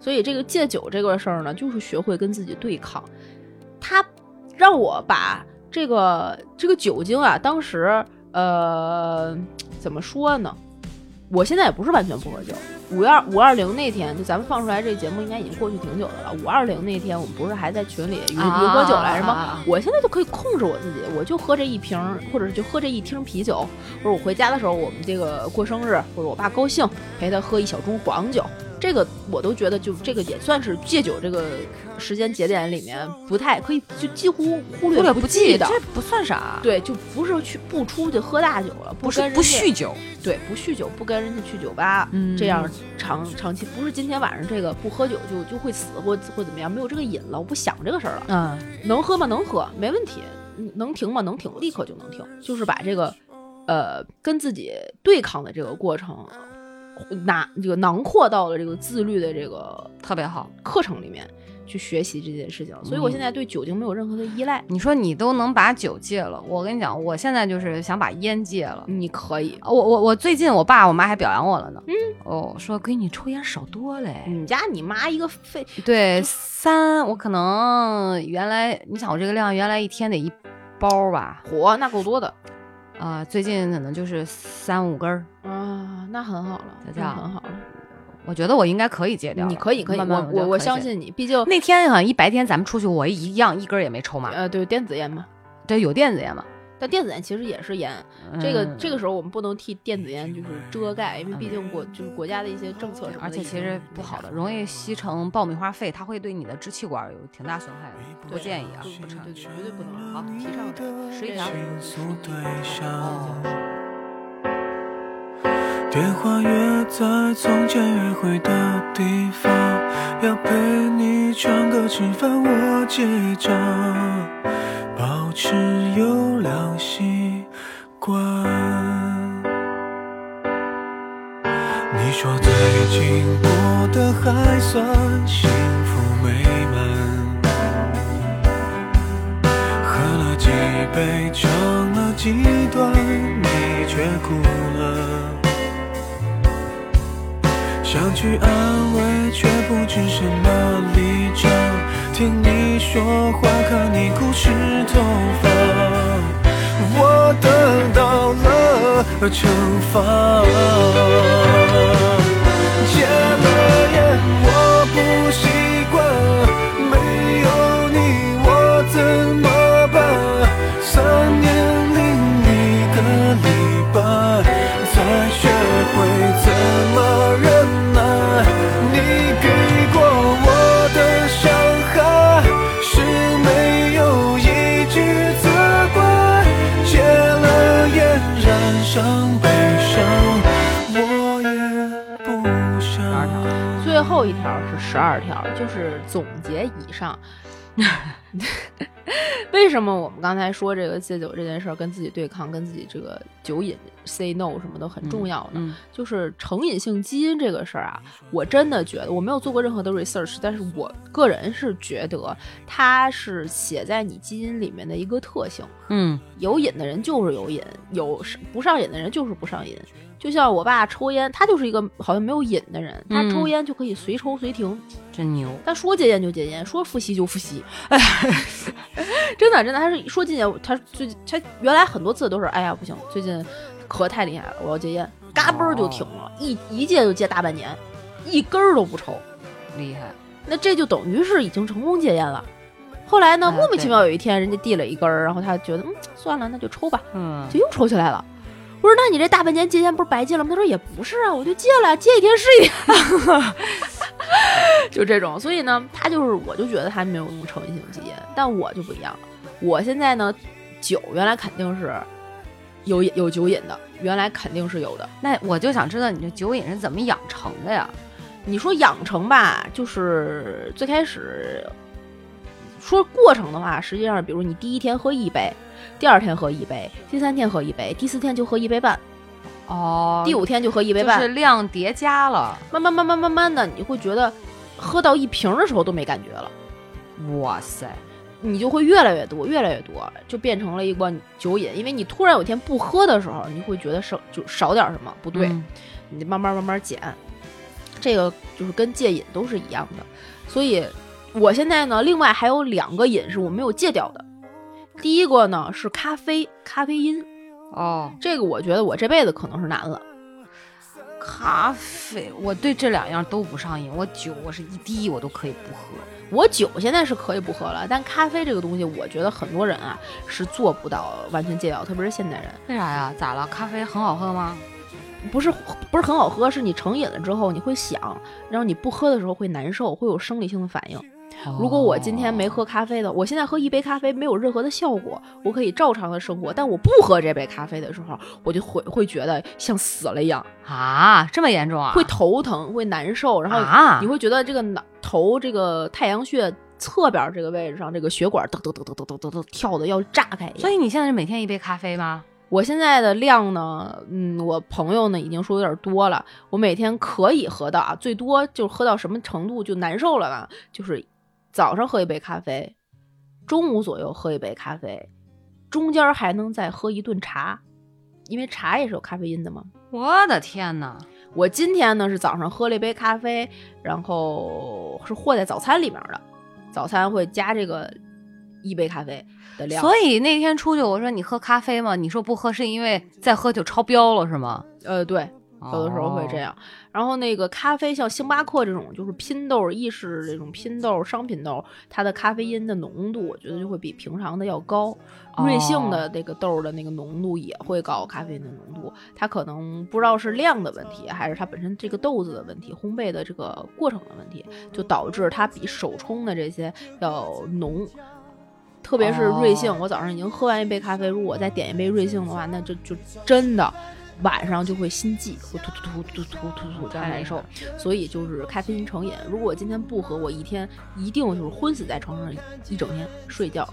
[SPEAKER 2] 所以这个戒酒这个事儿呢，就是学会跟自己对抗。他让我把这个这个酒精啊，当时呃怎么说呢？我现在也不是完全不喝酒。五二五二零那天，就咱们放出来这节目应该已经过去挺久的了。五二零那天，我们不是还在群里约约喝酒来着吗？我现在就可以控制我自己，我就喝这一瓶儿，或者是就喝这一听啤酒，或者我回家的时候，我们这个过生日，或者我爸高兴，陪他喝一小盅黄酒，这个我都觉得就这个也算是戒酒这个时间节点里面不太可以就几乎忽略不
[SPEAKER 3] 不计，
[SPEAKER 2] 的。
[SPEAKER 3] 这不算啥。，
[SPEAKER 2] 对，就不是去不出去喝大酒了，
[SPEAKER 3] 不是不
[SPEAKER 2] 跟人家
[SPEAKER 3] 酗酒，
[SPEAKER 2] 对，不酗酒，不跟人家去酒吧，
[SPEAKER 3] 嗯
[SPEAKER 2] 这样长长期不是今天晚上这个不喝酒就就会死或或怎么样，没有这个瘾了，我不想这个事儿了。
[SPEAKER 3] 嗯，
[SPEAKER 2] 能喝吗？能喝，没问题。嗯能停吗？能停，立刻就能停。就是把这个，呃，跟自己对抗的这个过程，拿这个囊括到了这个自律的这个
[SPEAKER 3] 特别好。
[SPEAKER 2] 课程里面去学习这件事情。所以我现在对酒精没有任何的依赖。
[SPEAKER 3] 你说你都能把酒戒了，我跟你讲，我现在就是想把烟戒了。
[SPEAKER 2] 你可以，
[SPEAKER 3] 我我我最近我爸我妈还表扬我了呢，嗯，哦，说闺女抽烟少多嘞，
[SPEAKER 2] 你家你妈一个肺，
[SPEAKER 3] 对，三我可能原来你想我这个量原来一天得一包吧，
[SPEAKER 2] 火那够多的
[SPEAKER 3] 啊、最近可能就是三五根儿，
[SPEAKER 2] 啊，那很好了，
[SPEAKER 3] 就这样
[SPEAKER 2] 那很好了。
[SPEAKER 3] 我觉得我应该可以戒掉。
[SPEAKER 2] 你可以，可以，
[SPEAKER 3] 慢慢
[SPEAKER 2] 我我我。相信你，毕竟
[SPEAKER 3] 那天好像一白天咱们出去，我一样一根儿也没抽嘛。
[SPEAKER 2] 呃，对电子烟嘛，
[SPEAKER 3] 对，有电子烟嘛。
[SPEAKER 2] 但电子烟其实也是烟，这个
[SPEAKER 3] 嗯
[SPEAKER 2] 这个时候我们不能替电子烟就是遮盖，因为毕竟国就是国家的一些政策什么的，
[SPEAKER 3] 而且其实不好的，。容易吸成爆米花肺，它会对你的支气管有挺大损害的，不建议啊，不成。
[SPEAKER 2] 对，绝对不能
[SPEAKER 3] 好
[SPEAKER 2] 提倡的。
[SPEAKER 3] 十一条。
[SPEAKER 4] 电话约在从前约会的地方，要陪你唱歌吃饭，我结账，保持优良习惯。你说最近过得还算幸福美满。喝了几杯，唱了几段，你却哭了。想去安慰，却不知什么立场。听你说话，看你哭湿头发，我得到了惩罚。戒了烟，我不习惯，没有你我怎么办？三年零一个礼拜，才学会怎么忍
[SPEAKER 2] 后一条是十二条，就是总结以上。为什么我们刚才说这个戒酒这件事儿跟自己对抗，跟自己这个酒瘾 say no 什么的很重要呢？
[SPEAKER 3] 嗯
[SPEAKER 2] 就是成瘾性基因这个事儿啊，我真的觉得我没有做过任何的 research，但是我个人是觉得它是写在你基因里面的一个特性。
[SPEAKER 3] 嗯
[SPEAKER 2] 有瘾的人就是有瘾，有不上瘾的人就是不上瘾。就像我爸抽烟，他就是一个好像没有瘾的人，他
[SPEAKER 3] 嗯
[SPEAKER 2] 抽烟就可以随抽随停，
[SPEAKER 3] 真牛。
[SPEAKER 2] 他说戒烟就戒烟，说复吸就复吸。真的真的，他是说戒烟，他最近他原来很多次都是，哎呀不行，最近咳太厉害了，我要戒烟，嘎嘣儿就停了，一一戒就戒大半年，一根儿都不抽。
[SPEAKER 3] 厉害，
[SPEAKER 2] 那这就等于是已经成功戒烟了。后来呢，
[SPEAKER 3] 哎
[SPEAKER 2] 莫名其妙有一天，人家递了一根儿，然后他觉得，嗯，算了，那就抽吧。
[SPEAKER 3] 嗯，
[SPEAKER 2] 就又抽起来了。我说：“那你这大半年戒烟不是白戒了吗？”他说：“也不是啊，我就戒了，戒一天是一天。”就这种，所以呢，他就是，我就觉得他没有那么成瘾性基因，但我就不一样了。我现在呢，酒原来肯定是有有酒瘾的，原来肯定是有的。
[SPEAKER 3] 那我就想知道你这酒瘾是怎么养成的呀？
[SPEAKER 2] 你说养成吧，就是最开始说过程的话，实际上，比如你第一天喝一杯，第二天喝一杯，第三天喝一杯，第四天就喝一杯半，
[SPEAKER 3] 哦
[SPEAKER 2] 第五天就喝一杯
[SPEAKER 3] 就
[SPEAKER 2] 半，
[SPEAKER 3] 是量叠加了。
[SPEAKER 2] 慢慢慢慢慢慢的，你会觉得喝到一瓶的时候都没感觉了，
[SPEAKER 3] 哇塞，
[SPEAKER 2] 你就会越来越多，越来越多，就变成了一罐酒瘾。因为你突然有一天不喝的时候，你会觉得少就少点什么不对，
[SPEAKER 3] 嗯
[SPEAKER 2] 你得慢慢慢慢减。这个就是跟戒瘾都是一样的，所以我现在呢，另外还有两个瘾是我没有戒掉的。第一个呢是咖啡，咖啡因，
[SPEAKER 3] 哦，
[SPEAKER 2] 这个我觉得我这辈子可能是难了。
[SPEAKER 3] 咖啡，我对这两样都不上瘾。我酒，我是一滴我都可以不喝。
[SPEAKER 2] 我酒现在是可以不喝了，但咖啡这个东西，我觉得很多人啊是做不到完全戒掉，特别是现代人。
[SPEAKER 3] 为啥呀？咋了？咖啡很好喝吗？
[SPEAKER 2] 不是不是很好喝，是你成瘾了之后你会想，然后你不喝的时候会难受，会有生理性的反应。如果我今天没喝咖啡的，我现在喝一杯咖啡没有任何的效果，我可以照常的生活。但我不喝这杯咖啡的时候，我就会会觉得像死了一样，
[SPEAKER 3] 啊，这么严重啊？
[SPEAKER 2] 会头疼，会难受，然后
[SPEAKER 3] 啊
[SPEAKER 2] 你会觉得这个脑头这个太阳穴侧边这个位置上这个血管噔噔噔噔噔噔噔噔跳的要炸开。
[SPEAKER 3] 所以你现在是每天一杯咖啡吗？
[SPEAKER 2] 我现在的量呢，嗯，我朋友呢已经说有点多了，我每天可以喝到啊，最多就喝到什么程度就难受了吧？就是早上喝一杯咖啡，中午左右喝一杯咖啡，中间还能再喝一顿茶，因为茶也是有咖啡因的嘛。
[SPEAKER 3] 我的天哪！
[SPEAKER 2] 我今天呢是早上喝了一杯咖啡，然后是和在早餐里面的，早餐会加这个一杯咖啡的量。
[SPEAKER 3] 所以那天出去我说你喝咖啡吗？你说不喝是因为再喝就超标了是吗？
[SPEAKER 2] 呃，对，有的时候会这样。然后那个咖啡，像星巴克这种就是拼豆、意式这种拼豆、商品豆，它的咖啡因的浓度，我觉得就会比平常的要高。瑞幸的那个豆儿的那个浓度也会高，咖啡因的浓度，它可能不知道是量的问题，还是它本身这个豆子的问题，烘焙的这个过程的问题，就导致它比手冲的这些要浓。特别是瑞幸，
[SPEAKER 3] 哦
[SPEAKER 2] 我早上已经喝完一杯咖啡，如果我再点一杯瑞幸的话，那就就真的晚上就会心悸，会突突突突突突突这样难受。所以就是咖啡因成瘾。如果我今天不喝，我一天一定就是昏死在床上一整天睡觉。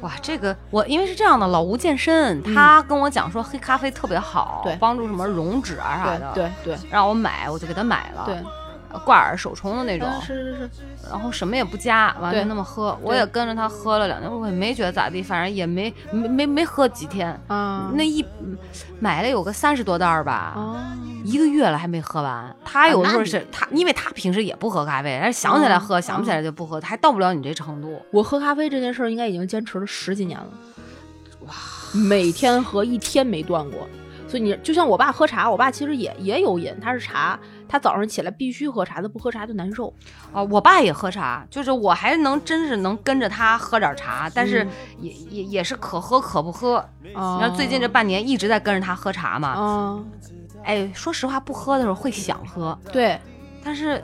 [SPEAKER 3] 哇，这个我因为是这样的，老吴健身，他跟我讲说黑咖啡特别好，
[SPEAKER 2] 对
[SPEAKER 3] 帮助什么溶脂啊啥的，，
[SPEAKER 2] 对对
[SPEAKER 3] 让我买，我就给他买了，
[SPEAKER 2] 对，
[SPEAKER 3] 呃挂耳手冲的那种，
[SPEAKER 2] 嗯，是是是，
[SPEAKER 3] 然后什么也不加，完
[SPEAKER 2] 了
[SPEAKER 3] 就那么喝，我也跟着他喝了两天，我也没觉得咋地，反正也没没没没喝几天，
[SPEAKER 2] 啊，
[SPEAKER 3] 那一嗯买了有个三十多袋儿吧，
[SPEAKER 2] 啊，
[SPEAKER 3] 一个月了还没喝完。他有的时候
[SPEAKER 2] 那
[SPEAKER 3] 是他，因为他平时也不喝咖啡，但是想起来喝，
[SPEAKER 2] 嗯
[SPEAKER 3] 想不起来就不喝，还到不了你这程度。
[SPEAKER 2] 我喝咖啡这件事儿应该已经坚持了十几年了，哇，每天喝一天没断过。所以你就像我爸喝茶，我爸其实也也有瘾，他是茶，他早上起来必须喝茶，他不喝茶就难受。
[SPEAKER 3] 啊，我爸也喝茶，就是我还能真是能跟着他喝点茶，但是
[SPEAKER 2] 嗯
[SPEAKER 3] 也、也也是可喝可不喝。
[SPEAKER 2] 啊
[SPEAKER 3] 然后最近这半年一直在跟着他喝茶嘛，
[SPEAKER 2] 嗯，
[SPEAKER 3] 哎，说实话不喝的时候会想喝，
[SPEAKER 2] 对，
[SPEAKER 3] 但是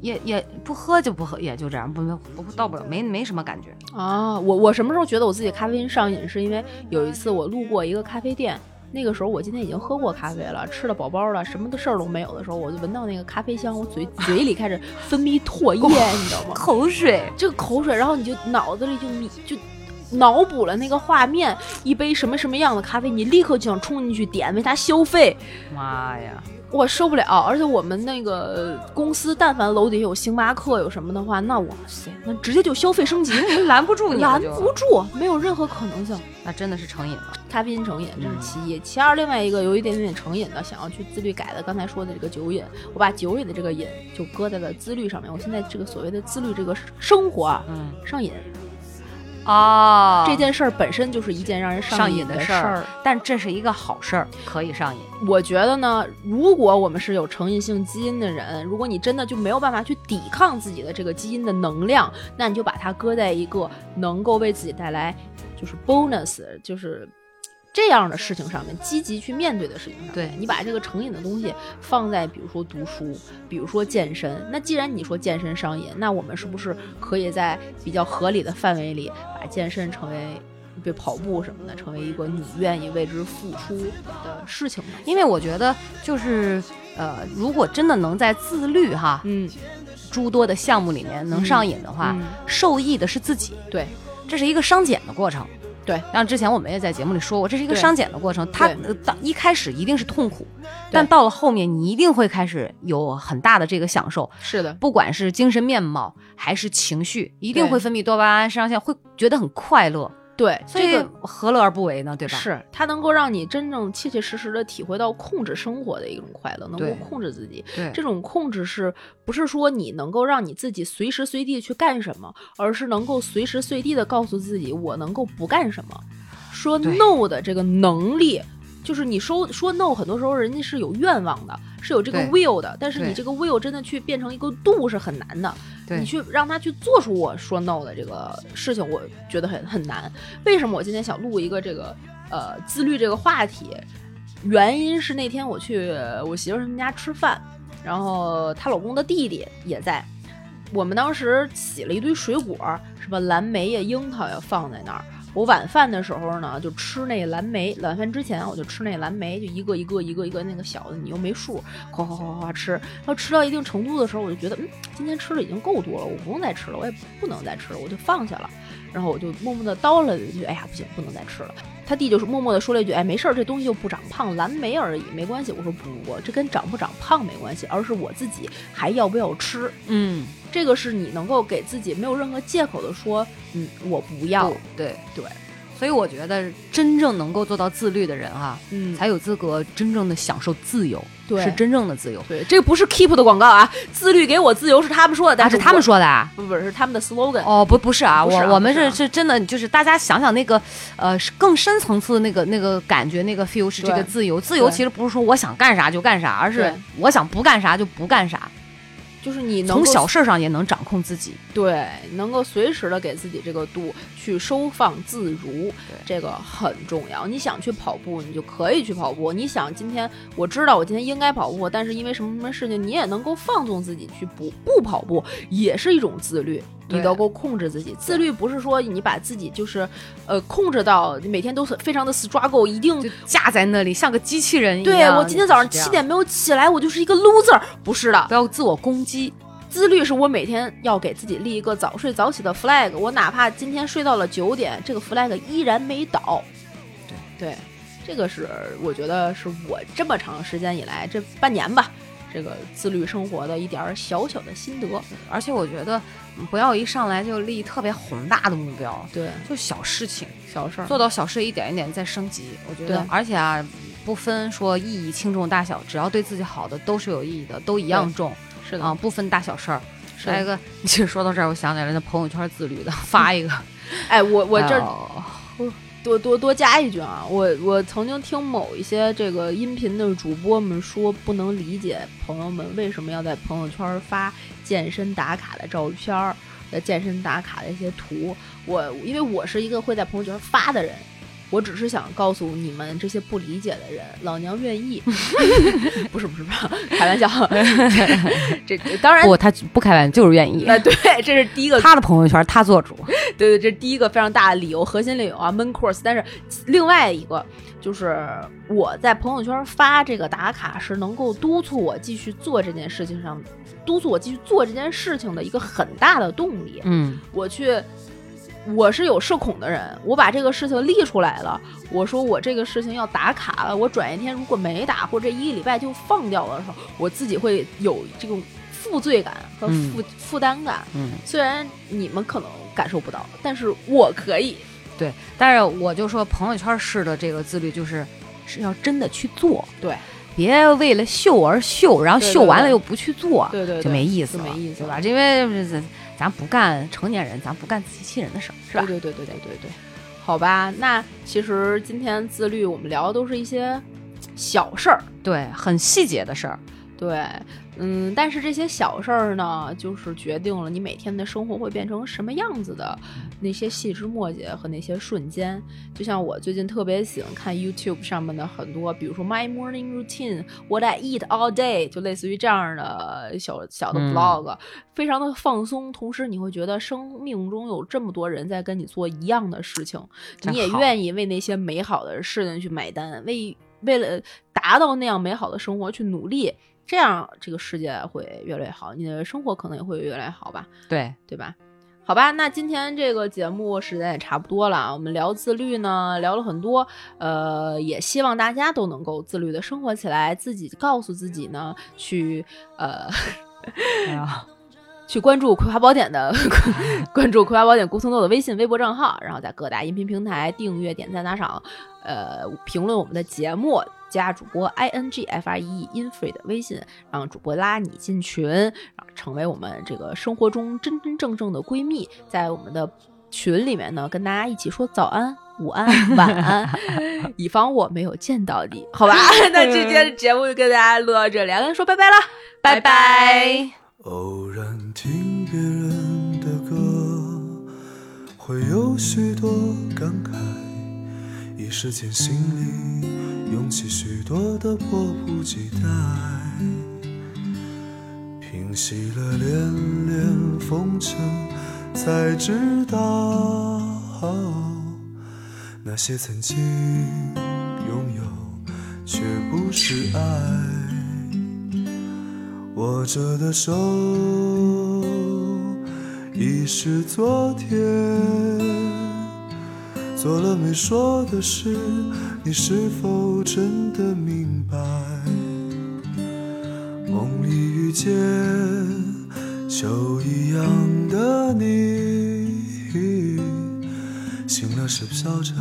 [SPEAKER 3] 也也不喝就不喝，也就这样，不不不到不了，没没什么感觉。
[SPEAKER 2] 啊，我我什么时候觉得我自己咖啡因上瘾？是因为有一次我路过一个咖啡店，那个时候我今天已经喝过咖啡了，吃了饱饱了，什么的事儿都没有的时候，我就闻到那个咖啡香，我嘴 嘴里开始分泌唾液，你知道吗？
[SPEAKER 3] 口水，
[SPEAKER 2] 这个口水，然后你就脑子里就你就脑补了那个画面，一杯什么什么样的咖啡，你立刻就想冲进去点，为它消费。
[SPEAKER 3] 妈呀！
[SPEAKER 2] 我受不了，而且我们那个公司，但凡楼底下有星巴克有什么的话，那哇塞，那直接就消费升级，
[SPEAKER 3] 拦不住你，
[SPEAKER 2] 拦不住，没有任何可能性。
[SPEAKER 3] 那真的是成瘾了。
[SPEAKER 2] 咖啡因成瘾，这是其一。其二，另外一个有一点点成瘾的，想要去自律改的，刚才说的这个酒瘾，我把酒瘾的这个瘾就搁在了自律上面。我现在这个所谓的自律这个生活上瘾
[SPEAKER 3] 哦。
[SPEAKER 2] 这件事儿本身就是一件让人
[SPEAKER 3] 上
[SPEAKER 2] 瘾
[SPEAKER 3] 的事儿，但这是一个好事儿，可以上瘾。
[SPEAKER 2] 我觉得呢，如果我们是有成瘾性基因的人，如果你真的就没有办法去抵抗自己的这个基因的能量，那你就把它搁在一个能够为自己带来就是 bonus，就是这样的事情上面，积极去面对的事情上面。
[SPEAKER 3] 对
[SPEAKER 2] 你把这个成瘾的东西放在比如说读书，比如说健身。那既然你说健身上瘾，那我们是不是可以在比较合理的范围里，把健身成为？比如跑步什么的，成为一个你愿意为之付出的事情呢？
[SPEAKER 3] 因为我觉得就是呃，如果真的能在自律哈
[SPEAKER 2] 嗯，
[SPEAKER 3] 诸多的项目里面能上瘾的话，
[SPEAKER 2] 嗯
[SPEAKER 3] 受益的是自己，
[SPEAKER 2] 对，
[SPEAKER 3] 这是一个商减的过程。
[SPEAKER 2] 对，
[SPEAKER 3] 像之前我们也在节目里说过，这是一个
[SPEAKER 2] 对。
[SPEAKER 3] 商减的过程。它
[SPEAKER 2] 对。
[SPEAKER 3] 呃当一开始一定是痛苦，但到了后面你一定会开始有很大的这个享受，
[SPEAKER 2] 是的，
[SPEAKER 3] 不管是精神面貌还是情绪，一定会分泌多巴胺、肾上腺，会觉得很快乐。
[SPEAKER 2] 对，
[SPEAKER 3] 所以
[SPEAKER 2] 这个
[SPEAKER 3] 何乐而不为呢？对吧？
[SPEAKER 2] 是它能够让你真正切切实实的体会到控制生活的一种快乐，能够控制自己。
[SPEAKER 3] 对
[SPEAKER 2] 这种控制是不是说你能够让你自己随时随地去干什么，而是能够随时随地的告诉自己我能够不干什么，说 no 的这个能力。就是你说说 no，很多时候人家是有愿望的，是有这个 will 的，但是你这个 will 真的去变成一个度是很难的。你去让他去做出我说 no 的这个事情，我觉得很很难。为什么我今天想录一个这个呃自律这个话题？原因是那天我去我媳妇儿他们家吃饭，然后她老公的弟弟也在。我们当时洗了一堆水果，什么蓝莓呀、樱桃呀放在那儿。我晚饭的时候呢，就吃那蓝莓。晚饭之前我就吃那蓝莓，就一个一个一个一个那个小的，你又没数，哗哗哗哗哗吃。然后吃到一定程度的时候，我就觉得，嗯，今天吃的已经够多了，我不用再吃了，我也不能再吃了，我就放下了。然后我就默默的叨了一句：“哎呀，不行，不能再吃了。”他弟就是默默的说了一句：“哎，没事儿，这东西又不长胖，蓝莓而已，没关系。”我说：“不不不，这跟长不长胖没关系，而是我自己还要不要吃。
[SPEAKER 3] 嗯，
[SPEAKER 2] 这个是你能够给自己没有任何借口的说，嗯，我不要。
[SPEAKER 3] 对
[SPEAKER 2] 对，
[SPEAKER 3] 所以我觉得真正能够做到自律的人啊、
[SPEAKER 2] 嗯，
[SPEAKER 3] 才有资格真正的享受自由，
[SPEAKER 2] 对
[SPEAKER 3] 是真正的自由。
[SPEAKER 2] 对，这个不是 Keep 的广告啊，自律给我自由是他们说的，是
[SPEAKER 3] 是他们，说的啊。
[SPEAKER 2] 不不是他们的 slogan。
[SPEAKER 3] 哦，不，不是啊，我我们
[SPEAKER 2] 不是啊
[SPEAKER 3] 是是真的，就是大家想想那个，呃，是更深层次的那个那个感觉，那个 feel 是这个自由。自由其实不是说我想干啥就干啥，而是我想不干啥就不干啥，
[SPEAKER 2] 就是你能
[SPEAKER 3] 从小事儿上也能掌控自己。
[SPEAKER 2] 对，能够随时的给自己这个度去收放自如，这个很重要。你想去跑步，你就可以去跑步；你想今天我知道我今天应该跑步，但是因为什么什么事情，你也能够放纵自己去不不跑步，也是一种自律。你能够控制自己，自律不是说你把自己就是，呃，控制到每天都是非常的 struggle，一定
[SPEAKER 3] 就架在那里，像个机器人一样对。
[SPEAKER 2] 我今天早上七点没有起来，我就是一个 loser，不是的
[SPEAKER 3] 不。要自我攻击。
[SPEAKER 2] 自律是我每天要给自己立一个早睡早起的 flag，我哪怕今天睡到了九点，这个 flag 依然没倒。对对，这个是我觉得是我这么长时间以来这半年吧，这个自律生活的一点儿小小的心得。
[SPEAKER 3] 而且我觉得嗯不要一上来就立特别宏大的目标，
[SPEAKER 2] 对，
[SPEAKER 3] 就小事情，
[SPEAKER 2] 小事儿。
[SPEAKER 3] 做到小事一点一点再升级。我觉得，而且啊，不分说意义轻重大小，只要对自己好的都是有意义的，都一样重
[SPEAKER 2] 是的，
[SPEAKER 3] 啊，不分大小事儿。来一个，你 其实说到这儿，我想起来了，那朋友圈自律的发一个，
[SPEAKER 2] 哎，我我这儿
[SPEAKER 3] 哎
[SPEAKER 2] 多多多加一句啊，我我曾经听某一些这个音频的主播们说，不能理解朋友们为什么要在朋友圈发健身打卡的照片儿、呃健身打卡的一些图。我因为我是一个会在朋友圈发的人。我只是想告诉你们这些不理解的人，老娘愿意，不是不是不是，开玩笑。这这当然，
[SPEAKER 3] 不，他不开玩笑，就是愿意。
[SPEAKER 2] 呃，对，这是第一个
[SPEAKER 3] 他的朋友圈他做主，
[SPEAKER 2] 对对，这是第一个非常大的理由，核心理由啊，main course。但是另外一个就是我在朋友圈发这个打卡，是能够督促我继续做这件事情上，督促我继续做这件事情的一个很大的动力。
[SPEAKER 3] 嗯，
[SPEAKER 2] 我去，我是有社恐的人，我把这个事情立出来了，我说我这个事情要打卡了，我转一天如果没打，或者这一个礼拜就放掉了的时候，我自己会有这种负罪感和
[SPEAKER 3] 嗯
[SPEAKER 2] 负、负担感。
[SPEAKER 3] 嗯，
[SPEAKER 2] 虽然你们可能感受不到，但是我可以。
[SPEAKER 3] 对。但是我就说，朋友圈式的这个自律，就是是要真的去做，
[SPEAKER 2] 对，
[SPEAKER 3] 别为了秀而秀，然后秀完了又不去做，
[SPEAKER 2] 对对对
[SPEAKER 3] 就没意思了，
[SPEAKER 2] 就没意思
[SPEAKER 3] 对吧？
[SPEAKER 2] 了
[SPEAKER 3] 因为咱咱不干成年人，咱不干自欺欺人的事儿，是吧？
[SPEAKER 2] 对对对对对对对，好吧。那其实今天自律，我们聊的都是一些小事儿，
[SPEAKER 3] 对，很细节的事儿。
[SPEAKER 2] 对，嗯，但是这些小事儿呢，就是决定了你每天的生活会变成什么样子的那些细枝末节和那些瞬间。就像我最近特别喜欢看 YouTube 上面的很多，比如说 My Morning Routine、What I Eat All Day，就类似于这样的小小的
[SPEAKER 3] 嗯
[SPEAKER 2] vlog，、非常的放松。同时，你会觉得生命中有这么多人在跟你做一样的事情，你也愿意为那些美好的事情去买单，为为了达到那样美好的生活去努力。这样，这个世界会越来越好，你的生活可能也会越来越好吧，
[SPEAKER 3] 对，
[SPEAKER 2] 对吧？好吧，那今天这个节目时间也差不多了啊，我们聊自律呢，聊了很多，呃，也希望大家都能够自律的生活起来，自己告诉自己呢，去呃。
[SPEAKER 3] 哎，
[SPEAKER 2] 去关注《葵花宝典》的 关注《葵花宝典》顾松豆的微信、微博账号，然后在各大音频平台订阅、点赞、打赏，呃，评论我们的节目，加主播 i n g f r e e infree 的微信，让主播拉你进群，然后成为我们这个生活中真真正正的闺蜜，在我们的群里面呢，跟大家一起说早安。午安，晚安，以防我没有见到你，好吧？那今天的节目就跟大家录到这里，跟说拜拜了，拜拜
[SPEAKER 5] 偶然听别人的歌，会有许多感慨，一时间心里涌起许多的迫不及待，平息了连连风尘，才知道那些曾经拥有，却不是爱。握着的手已是昨天，做了没说的事，你是否真的明白？梦里遇见秋一样的你，醒了是飘着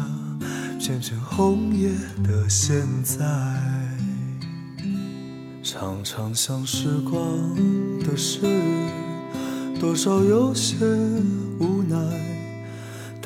[SPEAKER 5] 片片红叶的现在。常常想时光的事，多少有些无奈。